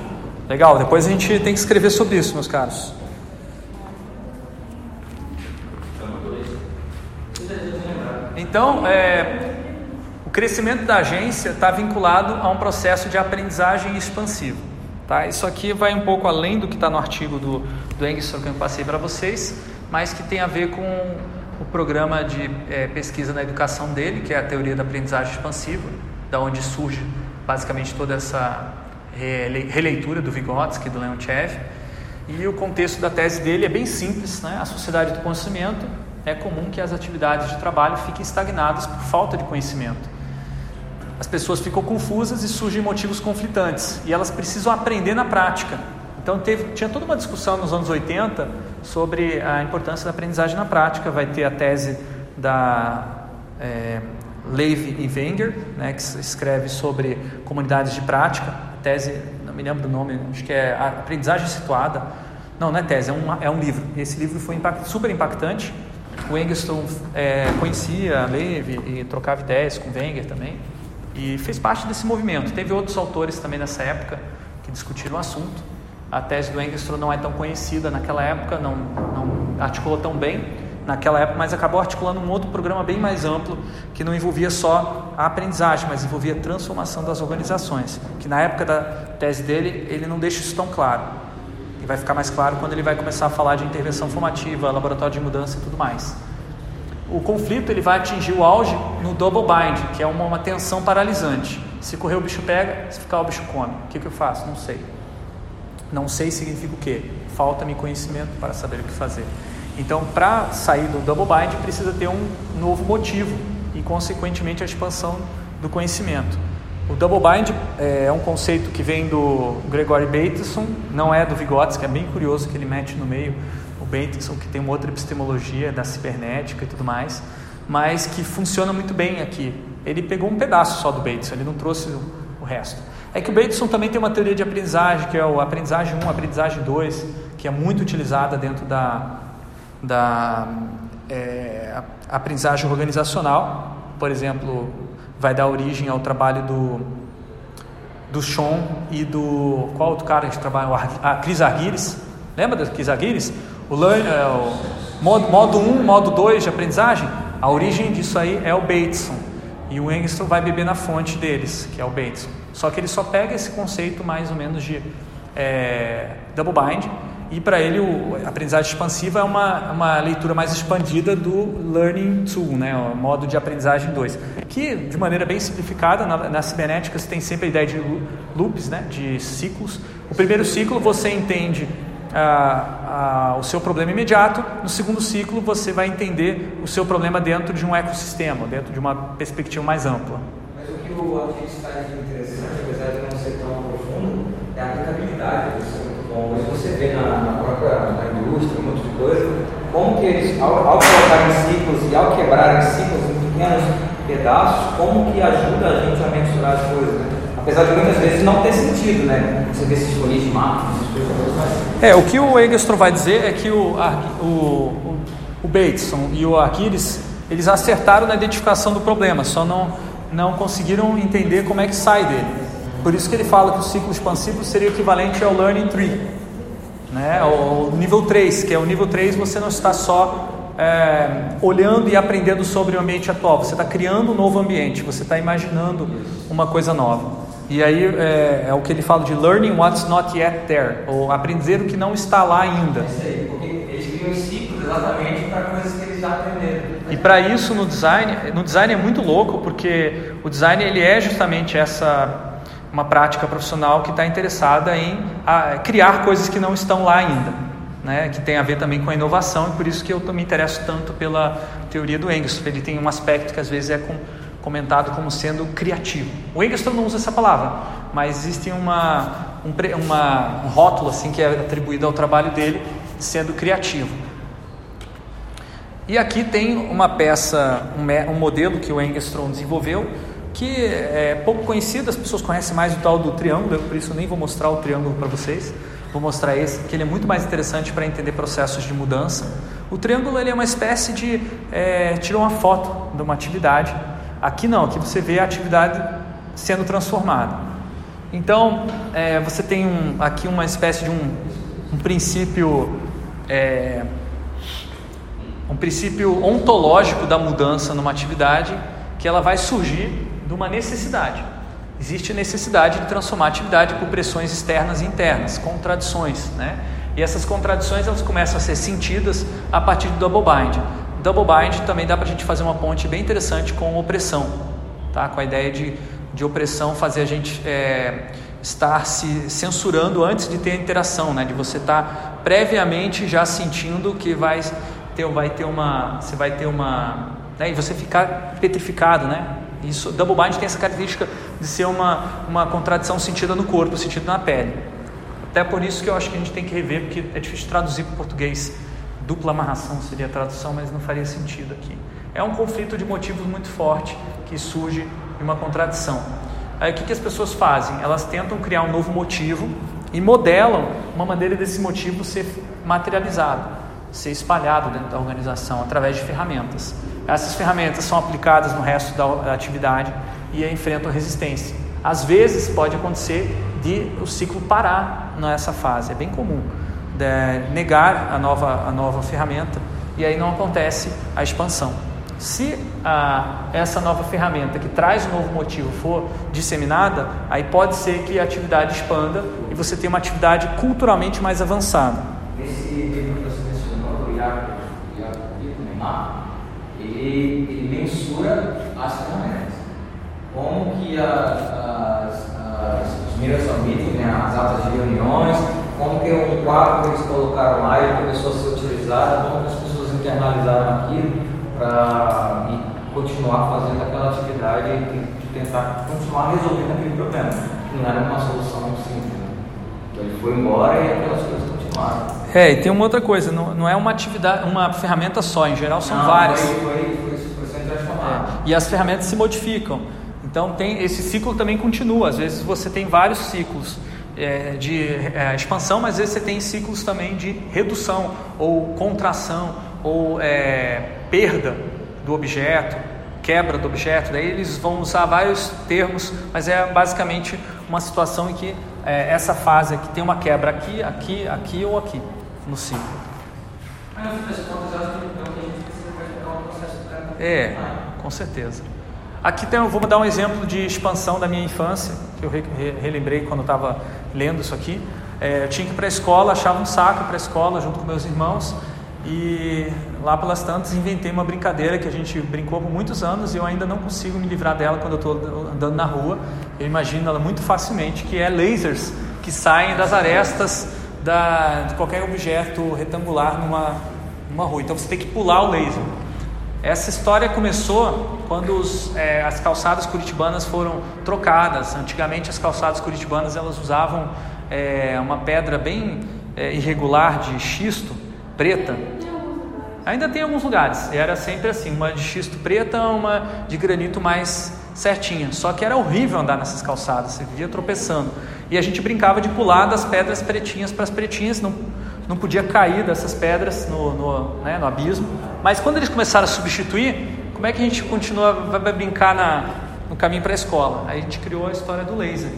Legal, depois a gente tem que escrever sobre isso, meus caros. Então, é, o crescimento da agência está vinculado a um processo de aprendizagem expansivo. Tá? Isso aqui vai um pouco além do que está no artigo do, do que eu passei para vocês, mas que tem a ver com o programa de é, pesquisa na educação dele, que é a teoria da aprendizagem expansiva, da onde surge basicamente toda essa releitura do Vygotsky, do Leontiev. E o contexto da tese dele é bem simples, né? A sociedade do conhecimento é comum que as atividades de trabalho fiquem estagnadas por falta de conhecimento. As pessoas ficam confusas e surgem motivos conflitantes e elas precisam aprender na prática. Então teve, tinha toda uma discussão nos anos 80 sobre a importância da aprendizagem na prática. Vai ter a tese da é, Levi e Wenger, né, que escreve sobre comunidades de prática. A tese, não me lembro do nome, acho que é a aprendizagem situada. Não, não é tese, é um, é um livro. Esse livro foi impact, super impactante o Engstrom é, conhecia Levi e trocava ideias com Wenger também e fez parte desse movimento. Teve outros autores também nessa época que discutiram o assunto. A tese do Engstrom não é tão conhecida naquela época, não, não articulou tão bem naquela época, mas acabou articulando um outro programa bem mais amplo que não envolvia só a aprendizagem, mas envolvia a transformação das organizações. Que na época da tese dele ele não deixa isso tão claro. E vai ficar mais claro quando ele vai começar a falar de intervenção formativa, laboratório de mudança e tudo mais. O conflito ele vai atingir o auge no double bind, que é uma, uma tensão paralisante. Se correr o bicho pega, se ficar o bicho come. O que, que eu faço? Não sei. Não sei significa o quê? Falta-me conhecimento para saber o que fazer. Então, para sair do double bind, precisa ter um novo motivo e, consequentemente, a expansão do conhecimento. O double bind é um conceito que vem do Gregory Bateson, não é do Vygotsky, é bem curioso que ele mete no meio o Bateson, que tem uma outra epistemologia da cibernética e tudo mais, mas que funciona muito bem aqui. Ele pegou um pedaço só do Bateson, ele não trouxe o resto. É que o Bateson também tem uma teoria de aprendizagem, que é o aprendizagem 1, aprendizagem 2, que é muito utilizada dentro da, da é, aprendizagem organizacional. Por exemplo, vai dar origem ao trabalho do, do Sean e do. Qual outro cara que trabalha? A Cris Arguires. Lembra do Cris Arguires? O, é, o modo, modo 1, modo 2 de aprendizagem. A origem disso aí é o Bateson. E o Engstrom vai beber na fonte deles, que é o Bateson. Só que ele só pega esse conceito mais ou menos de é, double bind e para ele o, a aprendizagem expansiva é uma, uma leitura mais expandida do Learning Tool, né, o modo de aprendizagem 2, que de maneira bem simplificada, na, na cibernética você tem sempre a ideia de loops, né, de ciclos. O primeiro ciclo você entende ah, ah, o seu problema imediato, no segundo ciclo você vai entender o seu problema dentro de um ecossistema, dentro de uma perspectiva mais ampla. Mas o que o Alquim está de interessante, apesar de não ser tão profundo, é a aplicabilidade. Isso é muito bom. Mas você vê na, na própria na indústria, um monte de coisa, como que eles, ao, ao colocar em ciclos e ao quebrar em ciclos em pequenos pedaços, como que ajuda a gente a mensurar as coisas. Né? Apesar de muitas vezes não ter sentido, né? Você vê esses colis de. É, o que o Egestrom vai dizer é que o, o, o, o Bateson e o Aquiles, eles acertaram na identificação do problema, só não, não conseguiram entender como é que sai dele. Por isso que ele fala que o ciclo expansivo seria equivalente ao Learning Tree, né? o nível 3, que é o nível 3 você não está só é, olhando e aprendendo sobre o ambiente atual, você está criando um novo ambiente, você está imaginando uma coisa nova. E aí é, é, o que ele fala de learning what's not yet there, ou aprender o que não está lá ainda. É isso aí, porque eles criam ciclos exatamente para coisas que eles já aprenderam. E para isso no design, no design é muito louco, porque o design ele é justamente essa uma prática profissional que está interessada em a, criar coisas que não estão lá ainda, né? Que tem a ver também com a inovação e por isso que eu me interesso tanto pela teoria do Engels. Ele tem um aspecto que às vezes é com comentado como sendo criativo. O Engelston não usa essa palavra, mas existe uma, um, uma, um rótulo assim que é atribuído ao trabalho dele sendo criativo. E aqui tem uma peça, um, modelo que o Engstrom desenvolveu, que é pouco conhecido, as pessoas conhecem mais o tal do triângulo, por isso nem vou mostrar o triângulo para vocês. Vou mostrar esse, que ele é muito mais interessante para entender processos de mudança. O triângulo ele é uma espécie de é, tirou uma foto de uma atividade Aqui não, aqui você vê a atividade sendo transformada. Então, é, você tem um, aqui uma espécie de um, um princípio, é, um princípio ontológico da mudança numa atividade que ela vai surgir de uma necessidade. Existe necessidade de transformar a atividade por pressões externas e internas, contradições, né? E essas contradições elas começam a ser sentidas a partir do double bind. Double bind também dá para a gente fazer uma ponte bem interessante com opressão, tá? com a ideia de, de opressão fazer a gente é, estar se censurando antes de ter a interação, né? de você estar tá previamente já sentindo que vai ter, vai ter uma. Você vai ter uma. Né? E você ficar petrificado, né? Isso, double bind tem essa característica de ser uma, uma contradição sentida no corpo, sentida na pele. Até por isso que eu acho que a gente tem que rever, porque é difícil traduzir para o português dupla amarração seria a tradução, mas não faria sentido aqui. É um conflito de motivos muito forte que surge de uma contradição. Aí o que, que as pessoas fazem? Elas tentam criar um novo motivo e modelam uma maneira desse motivo ser materializado, ser espalhado dentro da organização através de ferramentas. Essas ferramentas são aplicadas no resto da atividade e enfrentam resistência. Às vezes pode acontecer de o ciclo parar nessa fase, é bem comum de negar a nova, a nova ferramenta e aí não acontece a expansão. Se a, essa nova ferramenta que traz um novo motivo for disseminada, aí pode ser que a atividade expanda e você tenha uma atividade culturalmente mais avançada. Esse livro que você mencionou, do Iago, Neymar, ele, ele mensura as ferramentas. Como que a, as, as, os minutes meeting, né, as atas de reuniões, como que um quadro que eles colocaram lá e começou a ser utilizado, como que as pessoas internalizaram aquilo para continuar fazendo aquela atividade de tentar continuar resolvendo aquele problema, que não era uma solução simples. Né? Então ele foi embora e aquelas coisas continuaram. É, e tem uma outra coisa, não, não é uma atividade, uma ferramenta só, em geral são não, várias. Foi, foi, foi. É, e as ferramentas se modificam. Então tem esse ciclo também continua. Às vezes você tem vários ciclos é, de é, expansão, mas às vezes você tem ciclos também de redução ou contração ou é, perda do objeto, quebra do objeto. Daí eles vão usar vários termos, mas é basicamente uma situação em que é, essa fase aqui tem uma quebra aqui, aqui, aqui ou aqui no ciclo. É, com certeza. Aqui tem, eu vou dar um exemplo de expansão da minha infância, que eu re, re, relembrei quando estava lendo isso aqui. É, eu tinha que ir para a escola, achava um saco para a escola junto com meus irmãos e lá pelas tantas inventei uma brincadeira que a gente brincou por muitos anos e eu ainda não consigo me livrar dela quando eu estou andando na rua. Eu imagino ela muito facilmente, que é lasers que saem das arestas da, de qualquer objeto retangular numa, numa rua. Então você tem que pular o laser. Essa história começou quando os, é, as calçadas curitibanas foram trocadas. Antigamente as calçadas curitibanas elas usavam é, uma pedra bem é, irregular de xisto, preta. Ainda tem alguns lugares. Era sempre assim, uma de xisto preta, uma de granito mais certinha. Só que era horrível andar nessas calçadas. Você vivia tropeçando. E a gente brincava de pular das pedras pretinhas para as pretinhas. Não, não podia cair dessas pedras no, no, né, no abismo. Mas quando eles começaram a substituir, como é que a gente continua, vai brincar na, no caminho para a escola? Aí a gente criou a história do laser.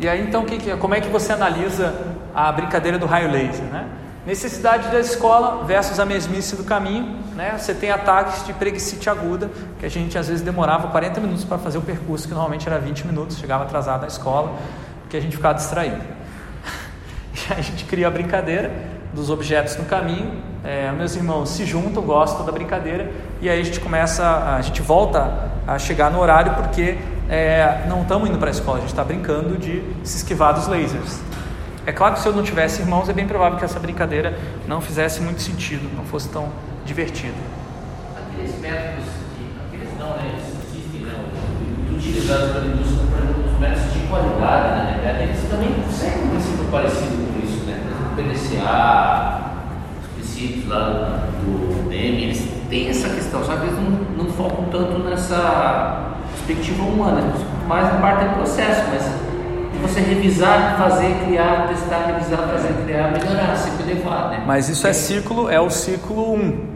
E aí então, que, que, como é que você analisa a brincadeira do raio laser? Né? Necessidade da escola versus a mesmice do caminho. Né? Você tem ataques de preguicite aguda, que a gente às vezes demorava 40 minutos para fazer o percurso, que normalmente era 20 minutos, chegava atrasado na escola porque a gente ficava distraído. E a gente cria a brincadeira dos objetos no caminho. É, meus irmãos se juntam, gostam da brincadeira e aí a gente começa, a gente volta a chegar no horário porque é, não estamos indo para a escola, a gente está brincando de se esquivar dos lasers. É claro que se eu não tivesse irmãos, é bem provável que essa brincadeira não fizesse muito sentido, não fosse tão divertida. Aqueles métodos, que, aqueles não, né, existem, né, utilizados pela indústria métodos de qualidade, na realidade, eles também seguem um princípio parecido com isso, né? O PDCA, os princípios lá do NEM, eles têm essa questão, só que eles não, não focam tanto nessa perspectiva humana, mais na parte do processo, mas você revisar, fazer, criar, testar, revisar, fazer, criar, melhorar, sempre levar, né? Mas isso é ciclo, é o ciclo 1. Um.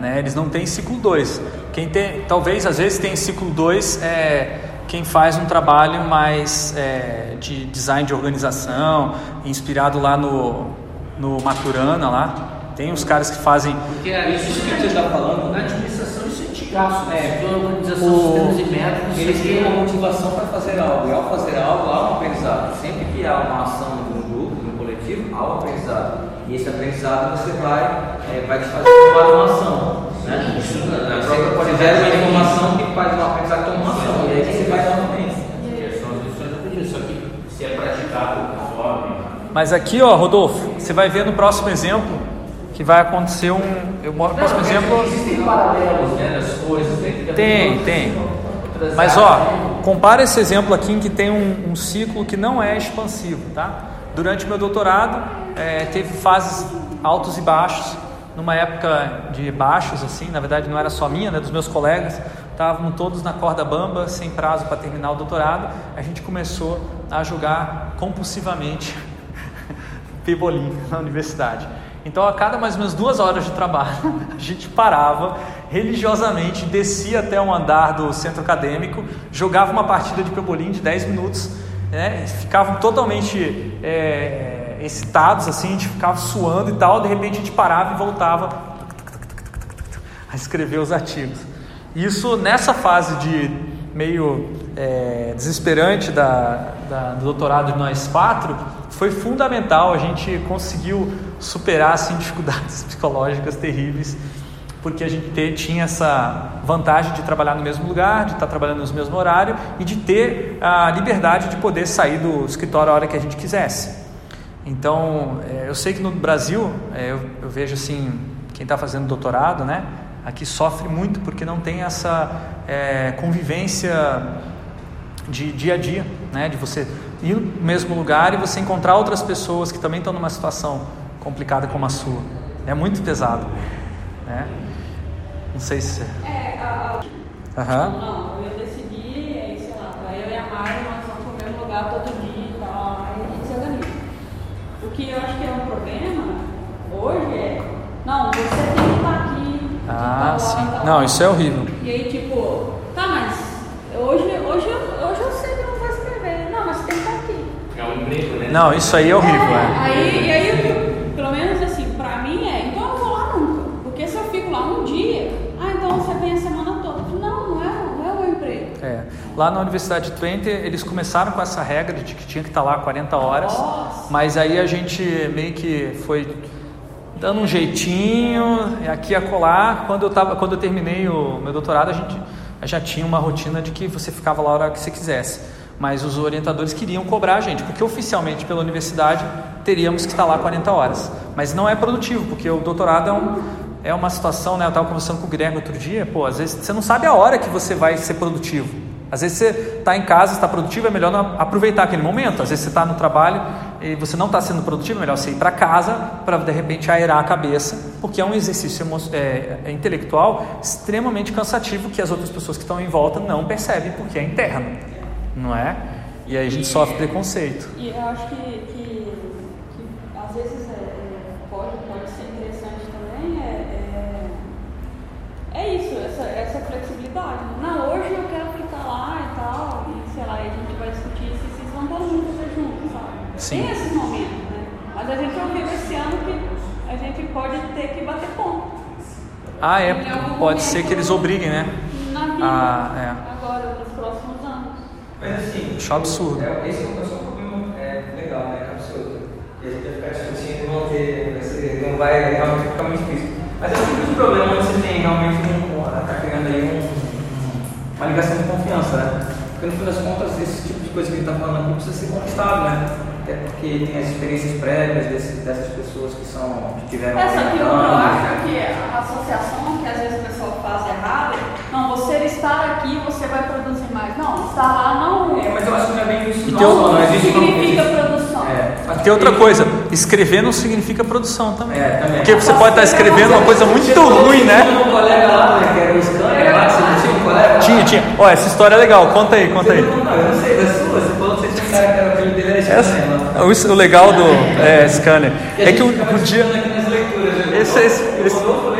Né? Eles não têm ciclo 2. Quem tem, talvez às vezes tem ciclo 2 é quem faz um trabalho mais é, de design de organização, inspirado lá no, no Maturana lá. Tem os caras que fazem. Porque é isso que você está falando, na administração isso é antigaço, né? A organização, o... sistemas e métodos. Eles têm uma motivação para fazer algo. E ao fazer algo, há um aprendizado. Sempre que há uma ação de um grupo, de um coletivo, há um aprendizado. E esse aprendizado você vai, é, vai te fazer tomar uma ação. Né? Isso, na própria qualidade uma informação que faz uma aprendizado tomar uma ação. E aí você vai novamente. São as lições aprendidas, só que se é praticado conforme. Mas aqui, ó, Rodolfo, você vai ver no próximo exemplo que vai acontecer um. Eu, no próximo exemplo. Existem paralelos né, das coisas. Tem, tem. Mas ó, compara esse exemplo aqui em que tem um, um ciclo que não é expansivo, tá? Durante meu doutorado, é, teve fases altos e baixos numa época de baixos, assim, na verdade não era só minha, né, dos meus colegas, estavam todos na corda bamba, sem prazo para terminar o doutorado, a gente começou a jogar compulsivamente pebolim na universidade. Então, a cada mais ou menos duas horas de trabalho, a gente parava religiosamente, descia até um andar do centro acadêmico, jogava uma partida de pebolim de 10 minutos, né, ficavam totalmente é, excitados, assim, a gente ficava suando e tal, de repente a gente parava e voltava a escrever os artigos. Isso nessa fase de meio é, desesperante da, da, do doutorado de nós quatro, foi fundamental, a gente conseguiu superar assim, dificuldades psicológicas terríveis, porque a gente tinha essa vantagem de trabalhar no mesmo lugar, de estar trabalhando no mesmo horário e de ter a liberdade de poder sair do escritório a hora que a gente quisesse. Então, é, eu sei que no Brasil, é, eu, eu, vejo assim, quem está fazendo doutorado, né, aqui sofre muito porque não tem essa é, convivência de dia a dia, né, de você ir no mesmo lugar e você encontrar outras pessoas que também estão numa situação complicada como a sua. É muito pesado, né? Não sei se... É, a... Uhum. Não, eu decidi, sei lá, eu e a Mari, nós vamos no mesmo lugar todo dia que eu acho que é um problema hoje é, não, você tem que estar aqui. Ah, sim. Tá não, isso é horrível. E aí, tipo, tá, mas hoje Não, isso aí é horrível, é. é. Aí, e aí, pelo menos assim, pra mim é, então eu não vou lá nunca. Porque se eu fico lá um dia, ah, então você vem a semana toda. Não, não é, não é o meu emprego. É. Lá na Universidade de Twente, eles começaram com essa regra de que tinha que estar lá 40 horas. Nossa. Mas aí a gente meio que foi dando um jeitinho, aqui a colar. Quando eu, tava, quando eu terminei o meu doutorado, a gente já tinha uma rotina de que você ficava lá a hora que você quisesse. Mas os orientadores queriam cobrar a gente, porque oficialmente pela universidade teríamos que estar lá 40 horas. Mas não é produtivo, porque o doutorado é, um, é uma situação, né? Eu estava conversando com o Guilherme outro dia, pô, às vezes você não sabe a hora que você vai ser produtivo. Às vezes você está em casa, está produtivo, é melhor não aproveitar aquele momento. Às vezes você está no trabalho e você não está sendo produtivo, é melhor você ir para casa para de repente aerar a cabeça, porque é um exercício é, é intelectual extremamente cansativo que as outras pessoas que estão em volta não percebem, porque é interno, não é? E aí a gente sofre preconceito. E eu acho que, que, que às vezes é, é, pode, pode ser interessante também é, é, é isso, essa, essa flexibilidade. Não, hoje eu quero ficar lá e tal, e sei lá, e a gente vai discutir se vocês vão todo mundo fazer junto, sabe? Sim. Tem esses momentos, né? Mas a gente ouviu esse ano que a gente pode ter que bater ponto. Ah, é, pode ser que eles momento obriguem, né? Na vida, Ah, é. agora. Mas assim, Acho um absurdo. É, esse é um, é um problema é, legal, né? Capcioso. E a gente vai ficar discutindo e não ter. Vai ser, não vai realmente ficar muito difícil. Mas é um tipo de problema onde você tem realmente um. Está criando aí um, um- uma ligação de confiança, né? Porque no fim das contas, esse tipo de coisa que a gente está falando aqui precisa ser conquistado, né? Até porque tem as experiências prévias desse, dessas pessoas que são. que tiveram. É, só que eu acho que a associação que às vezes o pessoal faz errado, é, não, você estar aqui, você vai produzir mais. Não, estar lá não É, mas eu acho que não é bem isso. E não, não, não existe não significa produção. É, Tem outra coisa, escrever não significa produção também. É, também. Porque você pode estar escrevendo uma coisa muito ruim, né? Tinha um colega lá, né, que era o scanner lá, você tinha um colega lá? Tinha, tinha. Ó, essa história é legal, conta aí, conta aí. Não, não, eu não sei, da sua, você falou que você tinha um cara que era o filho dele, era scanner. O, o legal do é, scanner é que ficava um dia. Esse- esse- O esse- o.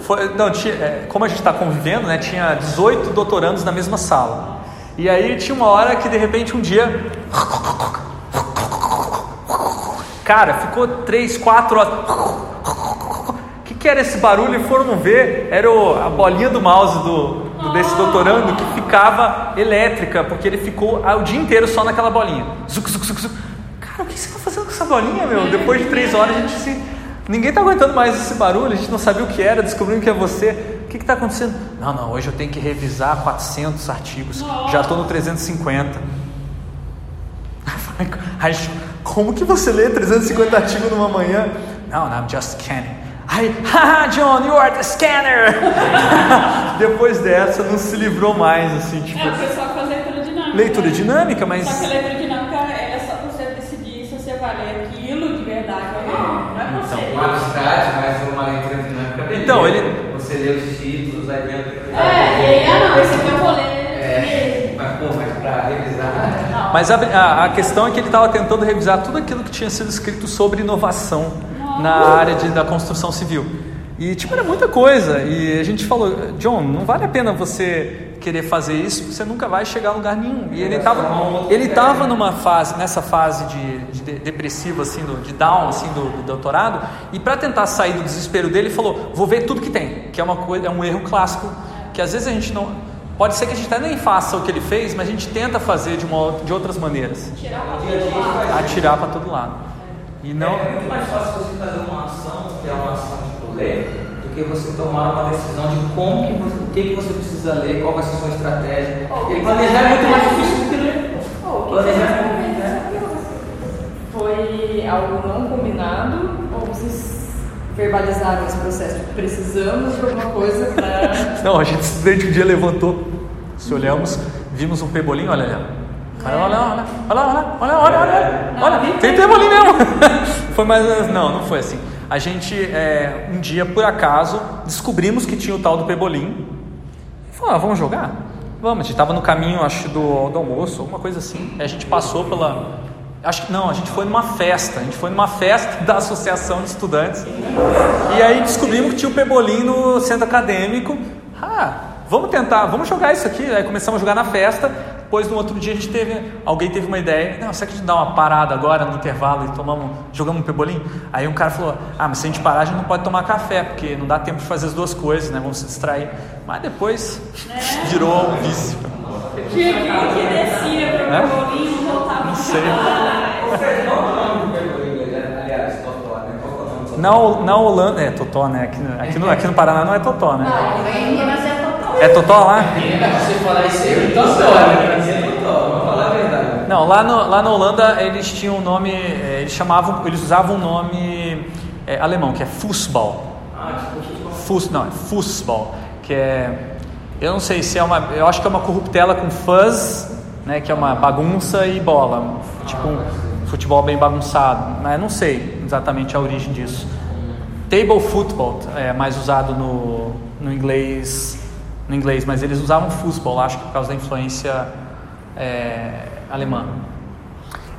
Foi, não, tinha, é, como a gente está convivendo, né, tinha 18 doutorandos na mesma sala. E aí tinha uma hora que de repente um dia. Cara, ficou 3, 4 horas. O que, que era esse barulho? E foram ver, era o- a bolinha do mouse do- desse doutorando que ficava elétrica, porque ele ficou ah, o dia inteiro só naquela bolinha. Zuc, zuc, zuc, zuc. Cara, o que você está fazendo com essa bolinha, meu? Depois de três horas a gente se. Ninguém tá aguentando mais esse barulho, a gente não sabia o que era, descobrimos que é você. O que está acontecendo? Não, não, hoje eu tenho que revisar 400 artigos, já estou no 350. Aí, como que você lê 350 artigos numa manhã? Não, não, I'm just scanning. Aí, haha, John, you are the scanner! Depois dessa, não se livrou mais, assim, tipo, É, o pessoal faz leitura dinâmica. leitura né? dinâmica, mas. Só que a leitura dinâmica é só pra você decidir se você vai ler aquilo de verdade ou não. Não é pra você. Um abstrato, mas uma leitura dinâmica. beleza. Então, ele- Você lê os títulos, aí dentro. É, e aí, ah não, esse aqui eu vou ler É, mesmo. mas pô, mas pra revisar. Não. Mas a, a- a questão é que ele estava tentando revisar tudo aquilo que tinha sido escrito sobre inovação na área de, da construção civil. E, tipo, era muita coisa. E a gente falou, John, não vale a pena você querer fazer isso, você nunca vai chegar a lugar nenhum. E ele estava ele tava numa fase, nessa fase de, de de- depressiva, assim, do, de down, assim, do, do doutorado. E para tentar sair do desespero dele, ele falou, vou ver tudo que tem. Que é, uma coisa, é um erro clássico, que às vezes a gente não... Pode ser que a gente até nem faça o que ele fez, mas a gente tenta fazer de, uma, de outras maneiras. Atirar para todo lado. E não... É muito mais fácil você fazer uma ação, que é uma ação tipo ler, do que você tomar uma decisão de como que você, o que, que você precisa ler, qual vai ser a sua estratégia. Oh, E planejar é muito mais difícil do que ler. Oh, o que Planejar você é muito ver? Foi algo não combinado ou vocês verbalizaram esse processo? Precisamos de alguma coisa para. Não, a gente simplesmente um dia levantou, se olhamos, vimos um pebolim, olha Olha lá, olha lá, olha lá, olha lá, olha lá, é. tentamos ali mesmo. foi mais ou menos, não, não foi assim. A gente, é, um dia, por acaso, descobrimos que tinha o tal do Pebolim. E falou, ah, vamos jogar? Vamos, a gente estava no caminho, acho, do, do almoço, alguma coisa assim. Aí a gente passou pela, Acho que não, a gente foi numa festa. A gente foi numa festa da Associação de Estudantes. E aí descobrimos que tinha o Pebolim no centro acadêmico. Ah, vamos tentar, vamos jogar isso aqui. Aí começamos a jogar na festa. Depois, no outro dia, a gente teve, alguém teve uma ideia, não, será que a gente dá uma parada agora no intervalo e tomamos, jogamos um pebolim? Aí um cara falou, ah, mas se a gente parar, a gente não pode tomar café, porque não dá tempo de fazer as duas coisas, né? Vamos se distrair. Mas depois virou um vício. Tinha que descia pro É? bolinho, voltava Não sei. Qual é o nome do verbo em inglês? Aliás, totó, né? Qual é o nome do Na, na Holanda, é Totó, né? Aqui, no- aqui, no, aqui no Paraná não é Totó, né? Não, é. É Totó lá? Você falar isso aí, então né? Não, lá, no, lá na Holanda eles tinham um nome, eh, eles chamavam, eles usavam um nome eh, alemão, que é Fußball. Ah, tipo. Fuß, não, é Fußball, que é, eu não sei se é uma, eu acho que é uma corruptela com fuzz, né, que é uma bagunça e bola, tipo um futebol bem bagunçado, eu não sei exatamente a origem disso. Table football é mais usado no, no inglês, no inglês, mas eles usavam football, acho que por causa da influência é, alemã.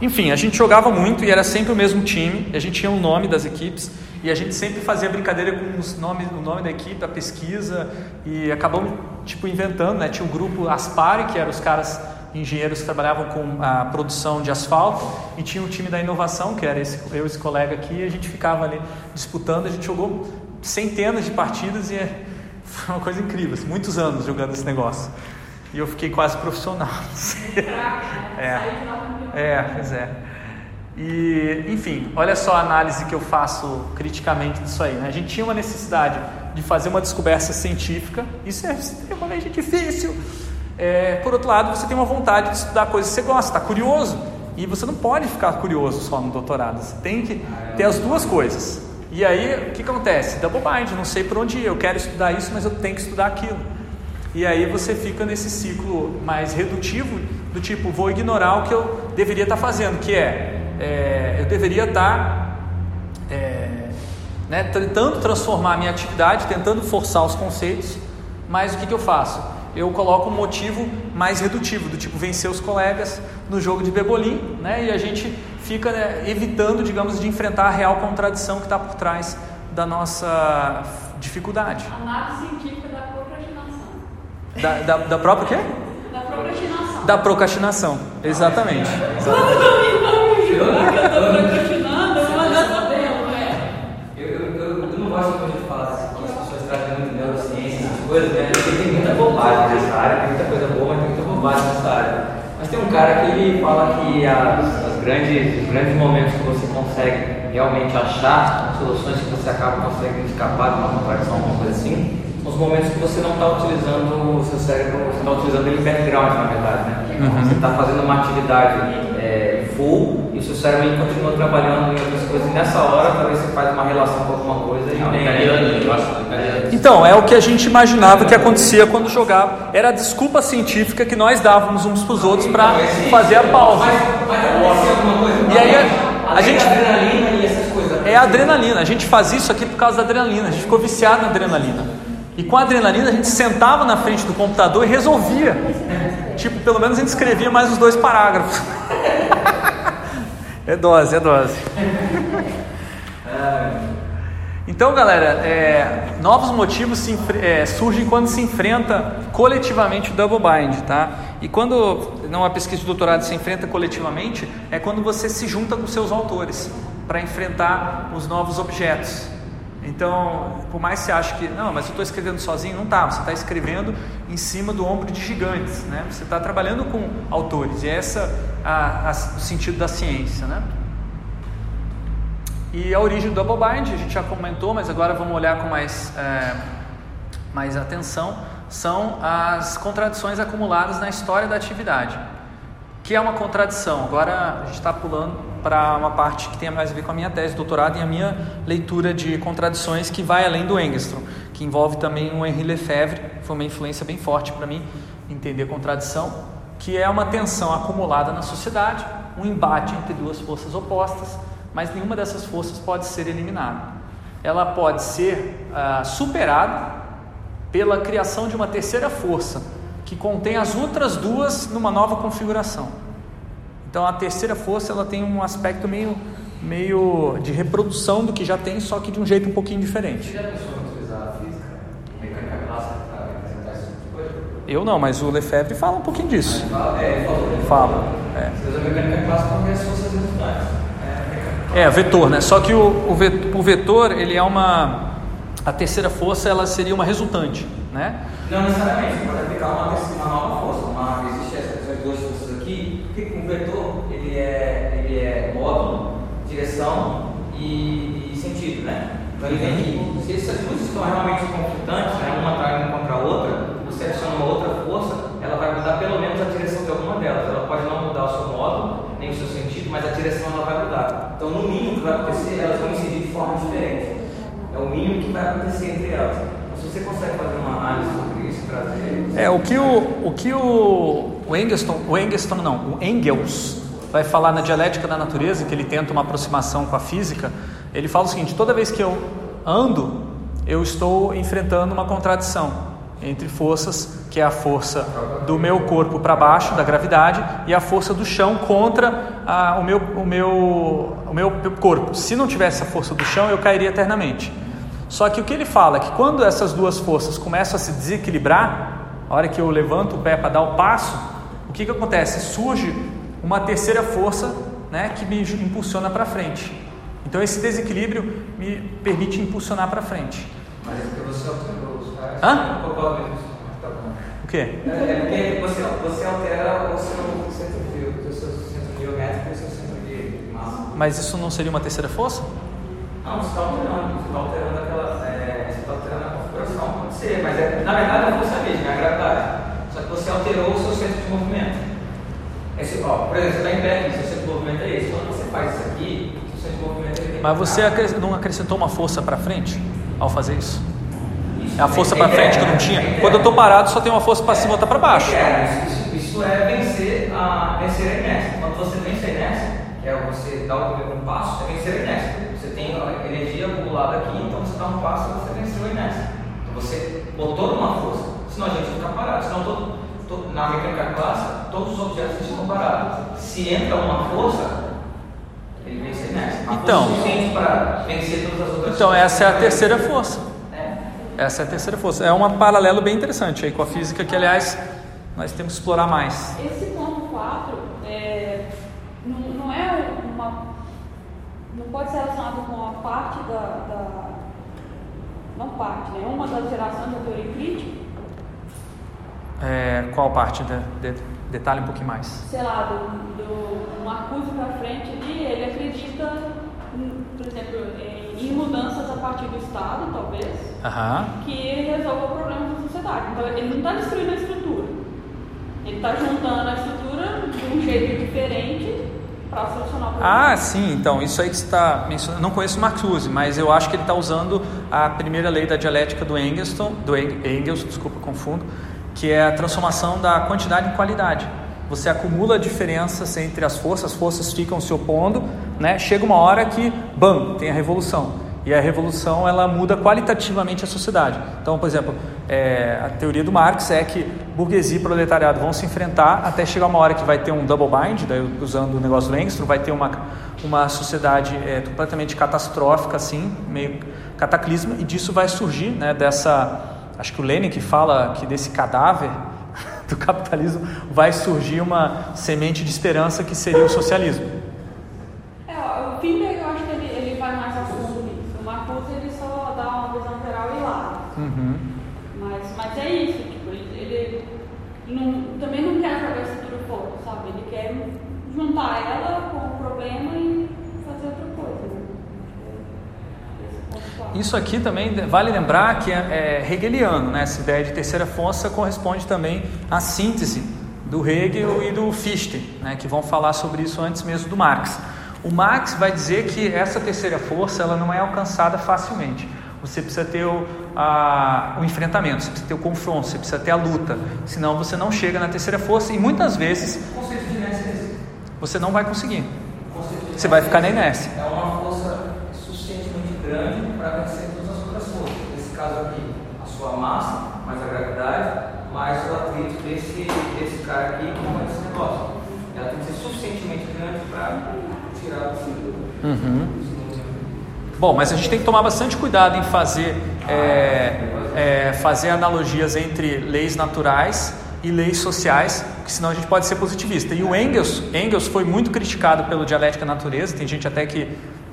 Enfim, a gente jogava muito e era sempre o mesmo time, a gente tinha o nome das equipes e a gente sempre fazia brincadeira com os nomes, o nome da equipe, a pesquisa e acabamos tipo inventando, né? Tinha o grupo Aspare, que eram os caras engenheiros que trabalhavam com a produção de asfalto e tinha o time da inovação, que era esse, eu e esse colega aqui, e a gente ficava ali disputando, a gente jogou centenas de partidas e é, foi uma coisa incrível, assim, muitos anos jogando esse negócio. E eu fiquei quase profissional. É. É, pois é. E, enfim, olha só a análise que eu faço criticamente disso aí. Né? A gente tinha uma necessidade de fazer uma descoberta científica, isso é extremamente difícil. É, por outro lado, você tem uma vontade de estudar coisas que você gosta, está curioso. E você não pode ficar curioso só no doutorado, você tem que ter as duas coisas. E aí, o que acontece? Double bind, não sei por onde ir, eu quero estudar isso, mas eu tenho que estudar aquilo. E aí você fica nesse ciclo mais redutivo, do tipo, vou ignorar o que eu deveria estar fazendo, que é, é, eu deveria estar é, né, tentando transformar a minha atividade, tentando forçar os conceitos, mas o que, que eu faço? Eu coloco um motivo mais redutivo, do tipo vencer os colegas no jogo de bebolim, né, e a gente fica né, evitando, digamos, de enfrentar a real contradição que está por trás da nossa dificuldade. Análise científica da procrastinação. Da, da, da própria quê? Da procrastinação. Da procrastinação, exatamente. Eu tô procrastinando, é. Eu, eu, eu, eu não gosto quando a gente fala assim, quando as pessoas trazem muito neurociência, essas coisas, né? Porque tem muita bobagem nessa área, tem muita coisa boa, mas tem muita bobagem nessa área. Mas tem um cara que ele fala que as, as grandes, os grandes momentos que você consegue realmente achar soluções que você acaba conseguindo escapar de uma contradição, alguma coisa assim, são os momentos que você não está utilizando o seu cérebro, você está utilizando ele em background, na verdade, né? Você está fazendo uma atividade é, full e o seu cérebro continua trabalhando em outras coisas, e nessa hora talvez você faz uma relação com alguma coisa e que italiano. Então, é o que a gente imaginava que acontecia quando jogava. Era a desculpa científica que nós dávamos uns para os outros para fazer a pausa. Mas, mas aconteceu alguma coisa? E aí, a- a gente- e. É a adrenalina. A gente fazia isso aqui por causa da adrenalina. A gente ficou viciado na adrenalina. E com a adrenalina a gente sentava na frente do computador e resolvia. Tipo, pelo menos a gente escrevia mais os dois parágrafos. É dose, é dose. Então, galera, é, novos motivos se é, surgem quando se enfrenta coletivamente o double bind, tá? E quando não a pesquisa de doutorado se enfrenta coletivamente, é quando você se junta com seus autores para enfrentar os novos objetos. Então, por mais que você ache que não, mas eu estou escrevendo sozinho, não tá. Você está escrevendo em cima do ombro de gigantes, né? Você está trabalhando com autores. E essa a, a, o sentido da ciência, né? E a origem do double bind, a gente já comentou, mas agora vamos olhar com mais, é, mais atenção, são as contradições acumuladas na história da atividade. Que é uma contradição. Agora a gente está pulando para uma parte que tem mais a ver com a minha tese de doutorado e a minha leitura de contradições que vai além do Engstrom, que envolve também o Henri Lefebvre, foi uma influência bem forte para mim entender contradição, que é uma tensão acumulada na sociedade, um embate entre duas forças opostas, mas nenhuma dessas forças pode ser eliminada. Ela pode ser ah, superada pela criação de uma terceira força que contém as outras duas numa nova configuração. Então a terceira força ela tem um aspecto meio, meio de reprodução do que já tem, só que de um jeito um pouquinho diferente. Esse tipo? Eu não, mas o Lefebvre fala um pouquinho disso. Fala- É, ele fala. É. Você usa a mecânica clássica porque as forças resultantes. É, É, vetor, né? Só que o, o vetor, ele é uma. A terceira força, ela seria uma resultante, né? Não necessariamente, você pode aplicar uma, uma nova força. Uma, existe essas, duas forças aqui, porque o vetor ele é, ele é módulo, direção e, e sentido, né? Então ele vem aqui. Se essas duas estão realmente conflitantes, né, uma uma contra a outra, você adiciona uma outra força, ela vai mudar pelo menos a direção de alguma delas. Ela pode não mudar o seu módulo, nem o seu sentido, mas a direção ela vai mudar. Então no mínimo que vai acontecer, elas vão incidir de forma diferente. É o mínimo que vai acontecer entre elas. Se você consegue fazer uma análise sobre isso, trazer. É, o que o, o, que o, o Engelston, o Engelston não, o Engels vai falar na dialética da natureza, que ele tenta uma aproximação com a física, ele fala o seguinte, toda vez que eu ando, eu estou enfrentando uma contradição entre forças, que é a força do meu corpo para baixo, da gravidade, e a força do chão contra a, o, meu, o, meu, o meu corpo. Se não tivesse a força do chão, eu cairia eternamente. Só que o que ele fala é que quando essas duas forças começam a se desequilibrar, a hora que eu levanto o pé para dar o passo, o que, que acontece? Surge uma terceira força né, que me impulsiona para frente. Então esse desequilíbrio me permite impulsionar para frente. Mas é porque você alterou os. Hã? Isso. Tá. O quê? É, é porque você, você altera o seu centro geométrico e o seu centro de massa. Mas isso não seria uma terceira força? Não, você está alterando. Você está alterando aquela. É, você está alterando a configuração. Pode ser, mas é, na verdade a força é a mesma, é a gravidade. Só que você alterou o seu centro de movimento. Esse, ó, por exemplo, você está em pé aqui, seu centro de movimento é esse. Quando você faz isso aqui, seu centro de movimento ele tem Mas você acres- não acrescentou uma força para frente ao fazer isso? Isso É a força é para frente que eu não tinha? é. Quando eu estou parado, só tem uma força para cima e outra para baixo. É, isso, isso é vencer a, vencer a inércia. Quando você vence a inércia, que é você dar o primeiro passo, é vencer a inércia. Tem energia acumulada aqui, então você dá um passo e você venceu a inércia. Então você botou numa força, senão a gente fica parado. Senão todo, todo- na mecânica clássica, todos os objetos estão parados. Se entra uma força, ele vence a inércia. A Então. força suficiente para vencer todas as outras Então essa é a terceira força. É. Essa é a terceira força. É um paralelo bem interessante aí com a física que, aliás, nós temos que explorar mais. Esse ponto 4 é, não, não é uma. Não pode ser relacionado parte da. da- não parte, né? Uma das gerações da teoria crítica, É, qual parte? De, de- detalhe um pouquinho mais. sei lá, do, do Marcuse para frente ali, ele acredita, por exemplo, em, mudanças a partir do Estado, talvez, Aham. que resolva o problema da sociedade. Então ele não está destruindo a estrutura. Ele está juntando a estrutura de um jeito diferente problema. Ah, sim, então, isso aí que você está mencionando. Não conheço Marcuse, mas eu acho que ele está usando a primeira lei da dialética do Engelston, do Eng- Engels, desculpa, confundo, que é a transformação da quantidade em qualidade. Você acumula diferenças entre as forças, as forças ficam se opondo, né? Chega uma hora que, bam, tem a revolução. E a revolução ela muda qualitativamente a sociedade. Então, por exemplo, é, a teoria do Marx é que burguesia e proletariado vão se enfrentar até chegar uma hora que vai ter um double bind, daí usando o negócio do Engstrom, vai ter uma, uma sociedade é, completamente catastrófica, assim, meio cataclisma, e disso vai surgir, né, dessa, acho que o Lenin que fala que desse cadáver do capitalismo vai surgir uma semente de esperança que seria o socialismo. É, ó, o Finber, eu acho que ele, ele vai mais a fundo nisso. O Marcuse, ele só dá uma visão geral e lá. Uhum. Mas, mas é isso, tipo, ele, ele não- também não quer jogar a estrutura fora, sabe? Ele quer ela com o problema e fazer outra coisa. Né? Isso aqui também vale lembrar que é, é hegeliano, né? essa ideia de terceira força corresponde também à síntese do Hegel e do Fichte, né? que vão falar sobre isso antes mesmo do Marx. O Marx vai dizer que essa terceira força ela não é alcançada facilmente. Você precisa ter o, a- o enfrentamento, você precisa ter o confronto, você precisa ter a luta, senão você não chega na terceira força e muitas vezes O conceito de inércia é esse. Você não vai conseguir. Você vai ficar na inércia. É uma força suficientemente grande para vencer todas as outras forças. Nesse caso aqui, a sua massa, mais a gravidade, mais o atrito desse, desse cara aqui com esse negócio. Ela tem que ser suficientemente grande para tirar o fio. Bom, mas a gente tem que tomar bastante cuidado em fazer é, é, fazer analogias entre leis naturais e leis sociais, porque senão a gente pode ser positivista. E o Engels, Engels foi muito criticado pelo dialética natureza, tem gente até que